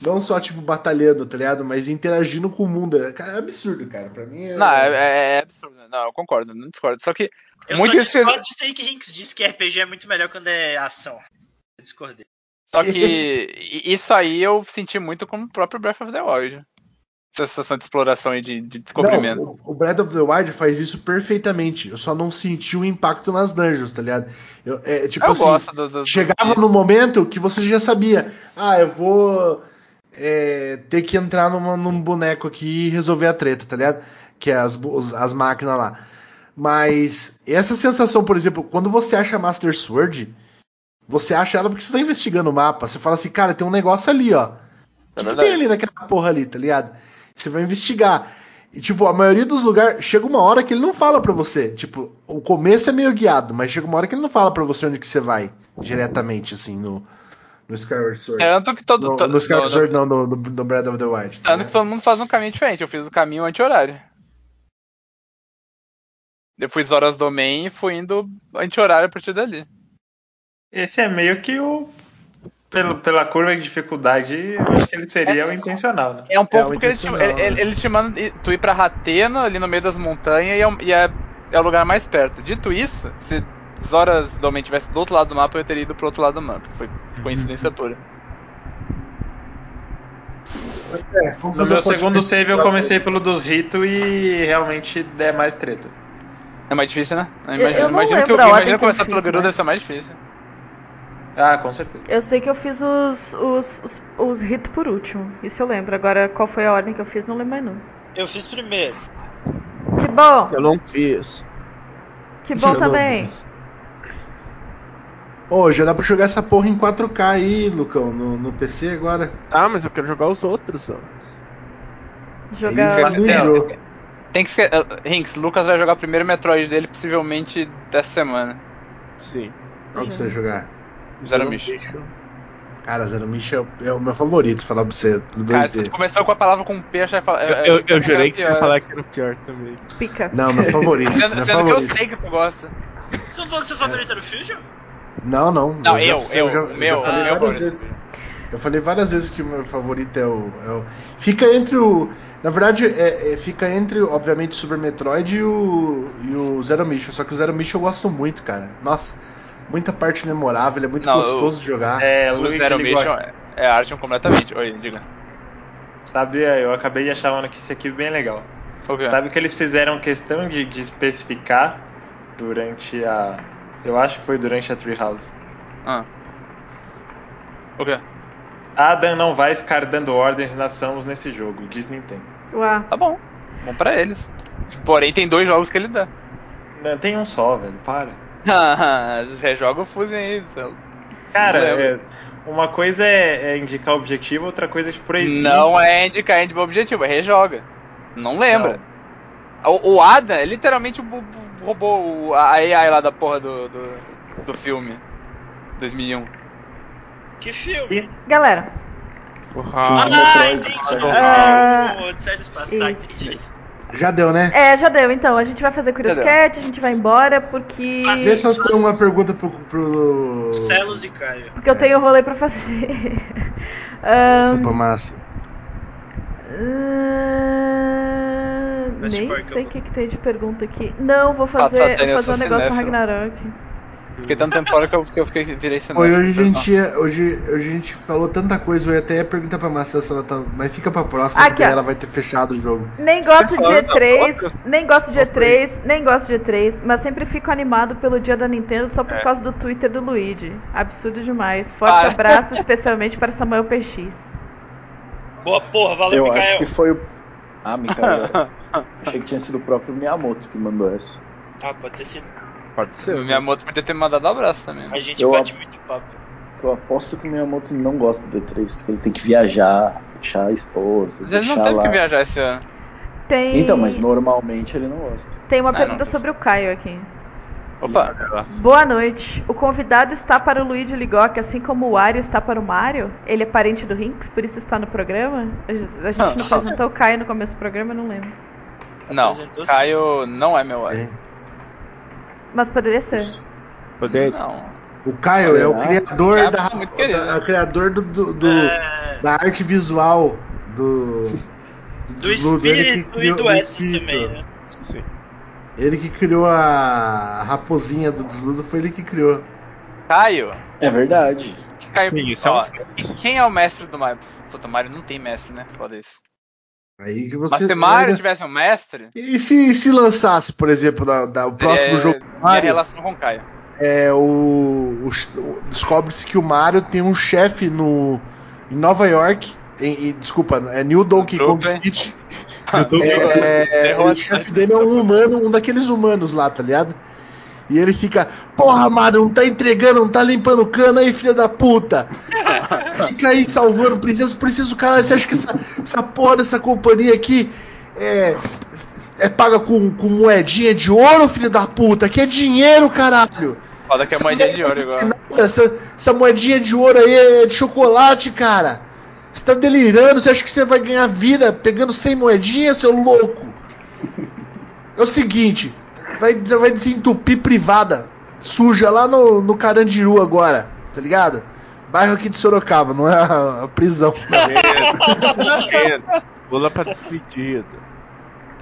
Speaker 2: não só, tipo, batalhando, tá ligado? Mas interagindo com o mundo. É, cara, é absurdo, cara. Pra mim é.
Speaker 10: Não, é, é- é absurdo. Não, eu concordo, não discordo. Só que
Speaker 5: Eu
Speaker 10: muito
Speaker 5: só discordo disso aí que Rinks disse que RPG é muito melhor quando é ação. Eu discordei.
Speaker 10: Só que [LAUGHS] isso aí eu senti muito com o próprio Breath of the Wild. Essa sensação de exploração e de, de descobrimento.
Speaker 2: Não, o, o Breath of the Wild faz isso perfeitamente. Eu só não senti o impacto nas dungeons, tá ligado? Eu, é, tipo
Speaker 10: eu
Speaker 2: assim,
Speaker 10: gosto do, do- do-
Speaker 2: chegava
Speaker 10: disso.
Speaker 2: no momento que você já sabia. Ah, eu vou é, ter que entrar numa- num boneco aqui e resolver a treta, tá ligado? Que é as, as máquinas lá. Mas essa sensação, por exemplo, quando você acha Master Sword, você acha ela porque você tá investigando o mapa. Você fala assim, cara, tem um negócio ali, ó. O que, que tem ali naquela porra ali, tá ligado? Você vai investigar. E, tipo, a maioria dos lugares, chega uma hora que ele não fala pra você. Tipo, o começo é meio guiado, mas chega uma hora que ele não fala pra você onde que você vai, diretamente, assim, no, no Skyward Sword.
Speaker 10: Tanto que todo.
Speaker 2: No,
Speaker 10: to-
Speaker 2: no Skyward
Speaker 10: no-
Speaker 2: Sword, não, no, no, no Breath of the Wild. tá
Speaker 10: Tanto que todo mundo faz um caminho diferente. Eu fiz o caminho anti-horário. Eu fui horas do main e fui indo anti-horário a partir dali.
Speaker 9: Esse é meio que o. Pelo, pela curva de dificuldade, eu acho que ele seria o intencional, né?
Speaker 10: É um pouco
Speaker 2: o
Speaker 10: porque ele te, ele, ele-
Speaker 2: né?
Speaker 10: ele te manda tu ir pra Ratena, ali no meio das montanhas, e é, o- e é, é o lugar mais perto. Dito isso, se Zoras do Main tivesse do outro lado do mapa, eu teria ido pro outro lado do mapa. Foi coincidência pura.
Speaker 2: É,
Speaker 9: No meu segundo save eu comecei pelo dos ritos e realmente é mais treta.
Speaker 10: É mais difícil, né?
Speaker 4: Eu- eu não
Speaker 10: imagino que
Speaker 4: ordem
Speaker 10: imagino começar pelo
Speaker 4: fiz,
Speaker 10: Garuda deve
Speaker 4: mas-
Speaker 10: ser mais difícil.
Speaker 9: Ah, com certeza.
Speaker 4: Eu sei que eu fiz os, os, os, os por último. Isso eu lembro. Agora, qual foi a ordem que eu fiz, não lembro mais não.
Speaker 5: Eu fiz primeiro.
Speaker 4: Que bom!
Speaker 8: Eu não fiz.
Speaker 4: Que bom [LAUGHS]
Speaker 8: Eu não
Speaker 4: também.
Speaker 8: fiz.
Speaker 2: Ô, já dá pra jogar essa porra em 4K aí, Lucão, no, no PC agora.
Speaker 8: Ah, mas eu quero jogar os outros antes.
Speaker 4: Jogar.
Speaker 2: Não
Speaker 10: É,
Speaker 2: enjoa.
Speaker 10: Tem que ser. Uh, Rinks, Lucas vai jogar o primeiro Metroid dele, possivelmente dessa semana.
Speaker 8: Sim.
Speaker 2: Qual que você vai jogar?
Speaker 10: Zero Mission.
Speaker 2: Cara, Zero Mission é, é o meu favorito, falar pra você, do
Speaker 10: Cara,
Speaker 2: 2D.
Speaker 10: tu começou com a palavra com P, achei que
Speaker 8: Eu, eu, eu jurei que você ia falar que era o pior também.
Speaker 4: Pica.
Speaker 2: Não, meu favorito,
Speaker 10: Sendo,
Speaker 2: meu
Speaker 10: sendo que eu
Speaker 2: favorito.
Speaker 10: sei que tu gosta.
Speaker 5: Você não falou que seu favorito era o Fusion?
Speaker 2: Não, não.
Speaker 10: Não, eu,
Speaker 2: já,
Speaker 10: eu,
Speaker 2: já,
Speaker 10: o meu,
Speaker 2: já falei
Speaker 10: o meu
Speaker 2: várias vezes. Eu falei várias vezes que o meu favorito é o. é o- Fica entre o. Na verdade, é, é- fica entre, obviamente, o Super Metroid e o, e o Zero Mission. Só que o Zero Mission eu gosto muito, cara. Nossa, muita parte memorável, ele é muito
Speaker 10: Não,
Speaker 2: gostoso de jogar.
Speaker 9: É,
Speaker 10: O Zero Mission é, é arte completamente. Oi, diga.
Speaker 9: Sabe, eu acabei de achar uma notícia aqui bem legal.
Speaker 10: O quê?
Speaker 9: Sabe que eles fizeram questão de, de especificar durante a. Eu acho que foi durante a Treehouse.
Speaker 10: Ah. O quê?
Speaker 9: Adam não vai ficar dando ordens nas Samus nesse jogo, diz Nintendo.
Speaker 4: Uau.
Speaker 10: Tá bom. Bom pra eles. Porém, tem dois jogos que ele dá.
Speaker 9: Não, tem um só, velho, para. [LAUGHS]
Speaker 10: Rejoga o Fusion aí. Celo.
Speaker 9: Cara,
Speaker 10: Não
Speaker 9: é, uma coisa é, é indicar o objetivo, outra coisa é te proibir.
Speaker 10: Não é indicar objetivo, é rejoga. Não lembra. O, o Ada é literalmente o bu- roubou o- a AI lá da porra do, do, do filme. 2001.
Speaker 5: Que filme?
Speaker 4: Galera,
Speaker 5: Ah, entendi.
Speaker 7: certo.
Speaker 4: Ah,
Speaker 5: O Odisseia do Espaço, tá,
Speaker 4: isso.
Speaker 5: entendi.
Speaker 2: Já deu, né?
Speaker 4: é, já deu então. A gente vai fazer Curious. Cat, a gente vai embora porque.
Speaker 5: Mas-
Speaker 2: Deixa eu ter uma pergunta pro. pro...
Speaker 5: Celos e Caio.
Speaker 4: Porque eu tenho rolê pra fazer. [LAUGHS] Ahn,
Speaker 2: Opa, massa.
Speaker 4: ahn,
Speaker 5: Mas
Speaker 4: nem
Speaker 5: Sparkle.
Speaker 4: sei o que, que tem de pergunta aqui. Não, vou fazer,
Speaker 10: até
Speaker 4: vou fazer um negócio no. Ragnarok.
Speaker 10: Fiquei tanto tempo fora que eu, que eu fiquei, virei cinema.
Speaker 2: Oi, hoje a gente ia- hoje, hoje a gente falou tanta coisa, eu ia até perguntar pra Marcela se ela tá. Mas fica pra próxima,
Speaker 4: Aqui,
Speaker 2: porque
Speaker 4: ó.
Speaker 2: ela vai ter fechado o jogo.
Speaker 4: Nem gosto de
Speaker 8: Pessoal, não,
Speaker 4: E3,
Speaker 8: outro?
Speaker 4: nem gosto de E3, nem gosto de E3, mas sempre fico animado pelo dia da Nintendo só por
Speaker 10: É.
Speaker 4: causa do Twitter do Luigi. Absurdo demais. Forte
Speaker 10: Ah.
Speaker 4: abraço especialmente para Samuel PX.
Speaker 5: Boa porra, valeu,
Speaker 7: Eu acho que foi o. Ah, Mikael. [LAUGHS] Achei que tinha sido o próprio Miyamoto que mandou essa.
Speaker 5: Ah, pode ter sido.
Speaker 8: Pode ser.
Speaker 10: O Miyamoto podia ter mandado um abraço também.
Speaker 5: A gente
Speaker 7: Eu-
Speaker 5: bate muito papo.
Speaker 7: Eu aposto que o Miyamoto não gosta do E3, porque ele tem que viajar, deixar a esposa,
Speaker 10: Ele não teve
Speaker 7: lá.
Speaker 10: que viajar esse ano.
Speaker 4: Tem,
Speaker 7: Então, mas normalmente ele não gosta.
Speaker 4: tem uma
Speaker 10: Ah,
Speaker 4: pergunta
Speaker 10: não.
Speaker 4: sobre o Caio aqui.
Speaker 10: Opa,
Speaker 4: Boa noite. O convidado está para o Luigi Ligoc, assim como o Wario está para o Mario? Ele é parente do Rinks, por isso está no programa? A gente gente não apresentou o Caio no começo do programa, eu não lembro.
Speaker 10: não. Caio não é meu amigo.
Speaker 2: É.
Speaker 4: Mas poderia ser.
Speaker 8: Poder...
Speaker 10: Não.
Speaker 2: O Caio é o criador
Speaker 10: Caio
Speaker 2: da,
Speaker 10: é
Speaker 2: da- é o criador do, do- do-
Speaker 5: É,
Speaker 2: da arte visual do
Speaker 5: do
Speaker 2: que
Speaker 5: espírito e
Speaker 2: criou-
Speaker 5: do
Speaker 2: do espírito.
Speaker 5: também, né?
Speaker 2: Ele que criou a raposinha do desludo, foi ele que criou.
Speaker 10: Caio.
Speaker 7: É verdade.
Speaker 10: Caio
Speaker 8: Sim, isso é um
Speaker 10: ó. Quem é o mestre do Mario? Puta, o Mario não tem mestre, né? Foda isso.
Speaker 2: Aí que
Speaker 10: Mas
Speaker 2: você.
Speaker 10: se Mario tivesse um mestre,
Speaker 2: E se, se lançasse, por exemplo, da, da- o próximo
Speaker 10: seria
Speaker 2: jogo do Mario,
Speaker 10: relação com o Caio.
Speaker 2: é o, o- o- descobre-se que o Mario tem um chefe no em Nova York, em, em- desculpa, é New Donkey Kong
Speaker 10: Brooklyn. [LAUGHS]
Speaker 2: City, É, o chefe dele é um humano, um daqueles humanos lá, tá ligado? E ele fica, porra, mano, não tá entregando, não tá limpando o cano aí, filha da puta. [LAUGHS] Fica aí salvando, preciso, preciso, caralho. Você acha que essa, essa porra dessa companhia aqui é, é paga com, com moedinha de ouro, filho da puta? Aqui é dinheiro, caralho.
Speaker 10: Foda que é moedinha de ouro igual.
Speaker 2: Essa, essa moedinha de ouro aí é de chocolate, cara. Você tá delirando, você acha que você vai ganhar vida pegando 100 moedinhas, seu louco? É o seguinte, vai, vai desentupir privada, suja lá no, no Carandiru agora, tá ligado? Bairro aqui de Sorocaba, não é a, a prisão. [LAUGHS]
Speaker 8: Pula pra despedida.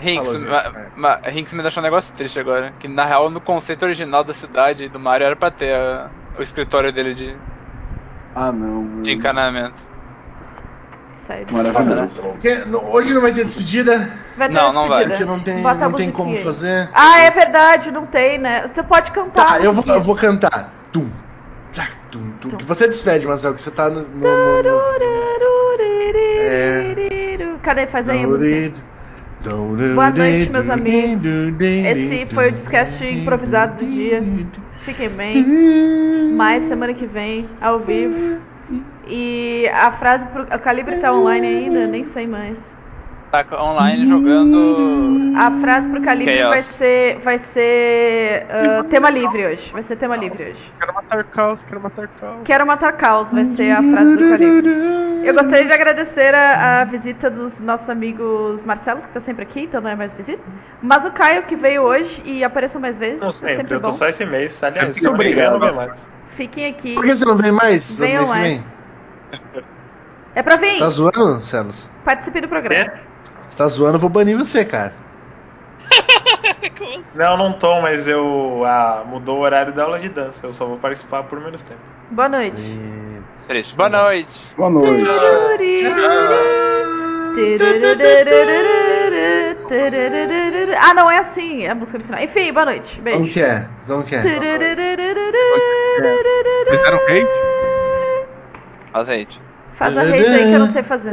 Speaker 10: Hinks,
Speaker 2: Falou,
Speaker 10: ma,
Speaker 2: gente.
Speaker 10: ma, Hinks me deixou um negócio triste agora. Que na real, no conceito original da cidade do Mario era pra ter a- o escritório dele de,
Speaker 11: Ah, não. mano.
Speaker 10: de encanamento.
Speaker 4: Sério.
Speaker 11: Maravilhoso.
Speaker 2: Porque no- hoje não vai ter despedida,
Speaker 4: Vai ter
Speaker 10: Não, não vai.
Speaker 4: despedida.
Speaker 2: porque não tem,
Speaker 4: Bota
Speaker 2: não tem como fazer.
Speaker 4: Ah, é verdade, não tem, né? Você pode cantar.
Speaker 2: Tá, eu vou, eu vou cantar. Tum, tchac, tum, tum. Que Você despede, Marcel, que você tá no. no, no, no... É.
Speaker 4: Cadê? Faz aí a música. Boa noite, meus amigos. Esse foi o Discast improvisado do dia. Fiquem bem. Mais semana que vem, ao vivo. E a frase pro. O Calibre tá online ainda? Nem sei mais.
Speaker 10: Tá online jogando.
Speaker 4: A frase pro Calibre
Speaker 10: Chaos.
Speaker 4: vai ser. Vai ser. ah, tema livre hoje. Vai ser tema livre hoje.
Speaker 8: Quero matar caos, quero matar caos.
Speaker 4: Quero matar caos, vai ser a frase do Calibre. Eu gostaria de agradecer a, a visita dos nossos amigos Marcelos, que tá sempre aqui, então não é mais visita. Mas o Caio, que veio hoje e apareça mais vezes.
Speaker 9: Não
Speaker 4: é
Speaker 9: sempre,
Speaker 4: sempre
Speaker 9: eu tô
Speaker 4: bom.
Speaker 9: só esse mês. Aliás,
Speaker 2: Muito obrigado.
Speaker 9: mais.
Speaker 4: Fiquem aqui.
Speaker 2: Por que você não vem mais?
Speaker 4: Venham
Speaker 2: que vem?
Speaker 4: É pra vir.
Speaker 2: Tá zoando, Celos?
Speaker 4: Participe do programa.
Speaker 2: Você tá zoando, eu vou banir você, cara. [LAUGHS]
Speaker 5: Como assim?
Speaker 9: Não, não tô, mas eu. Ah, mudou o horário da aula de dança. Eu só vou participar por menos tempo.
Speaker 4: Boa noite.
Speaker 2: E...
Speaker 10: Triste. Boa noite.
Speaker 11: Boa noite.
Speaker 4: Ah, não é assim, é a música do final. Enfim, boa noite.
Speaker 2: Como
Speaker 4: Beijo.
Speaker 2: que é? Como que é?
Speaker 8: Fizeram hate?
Speaker 10: Faz hate.
Speaker 4: Faz a rede aí que eu não sei fazer.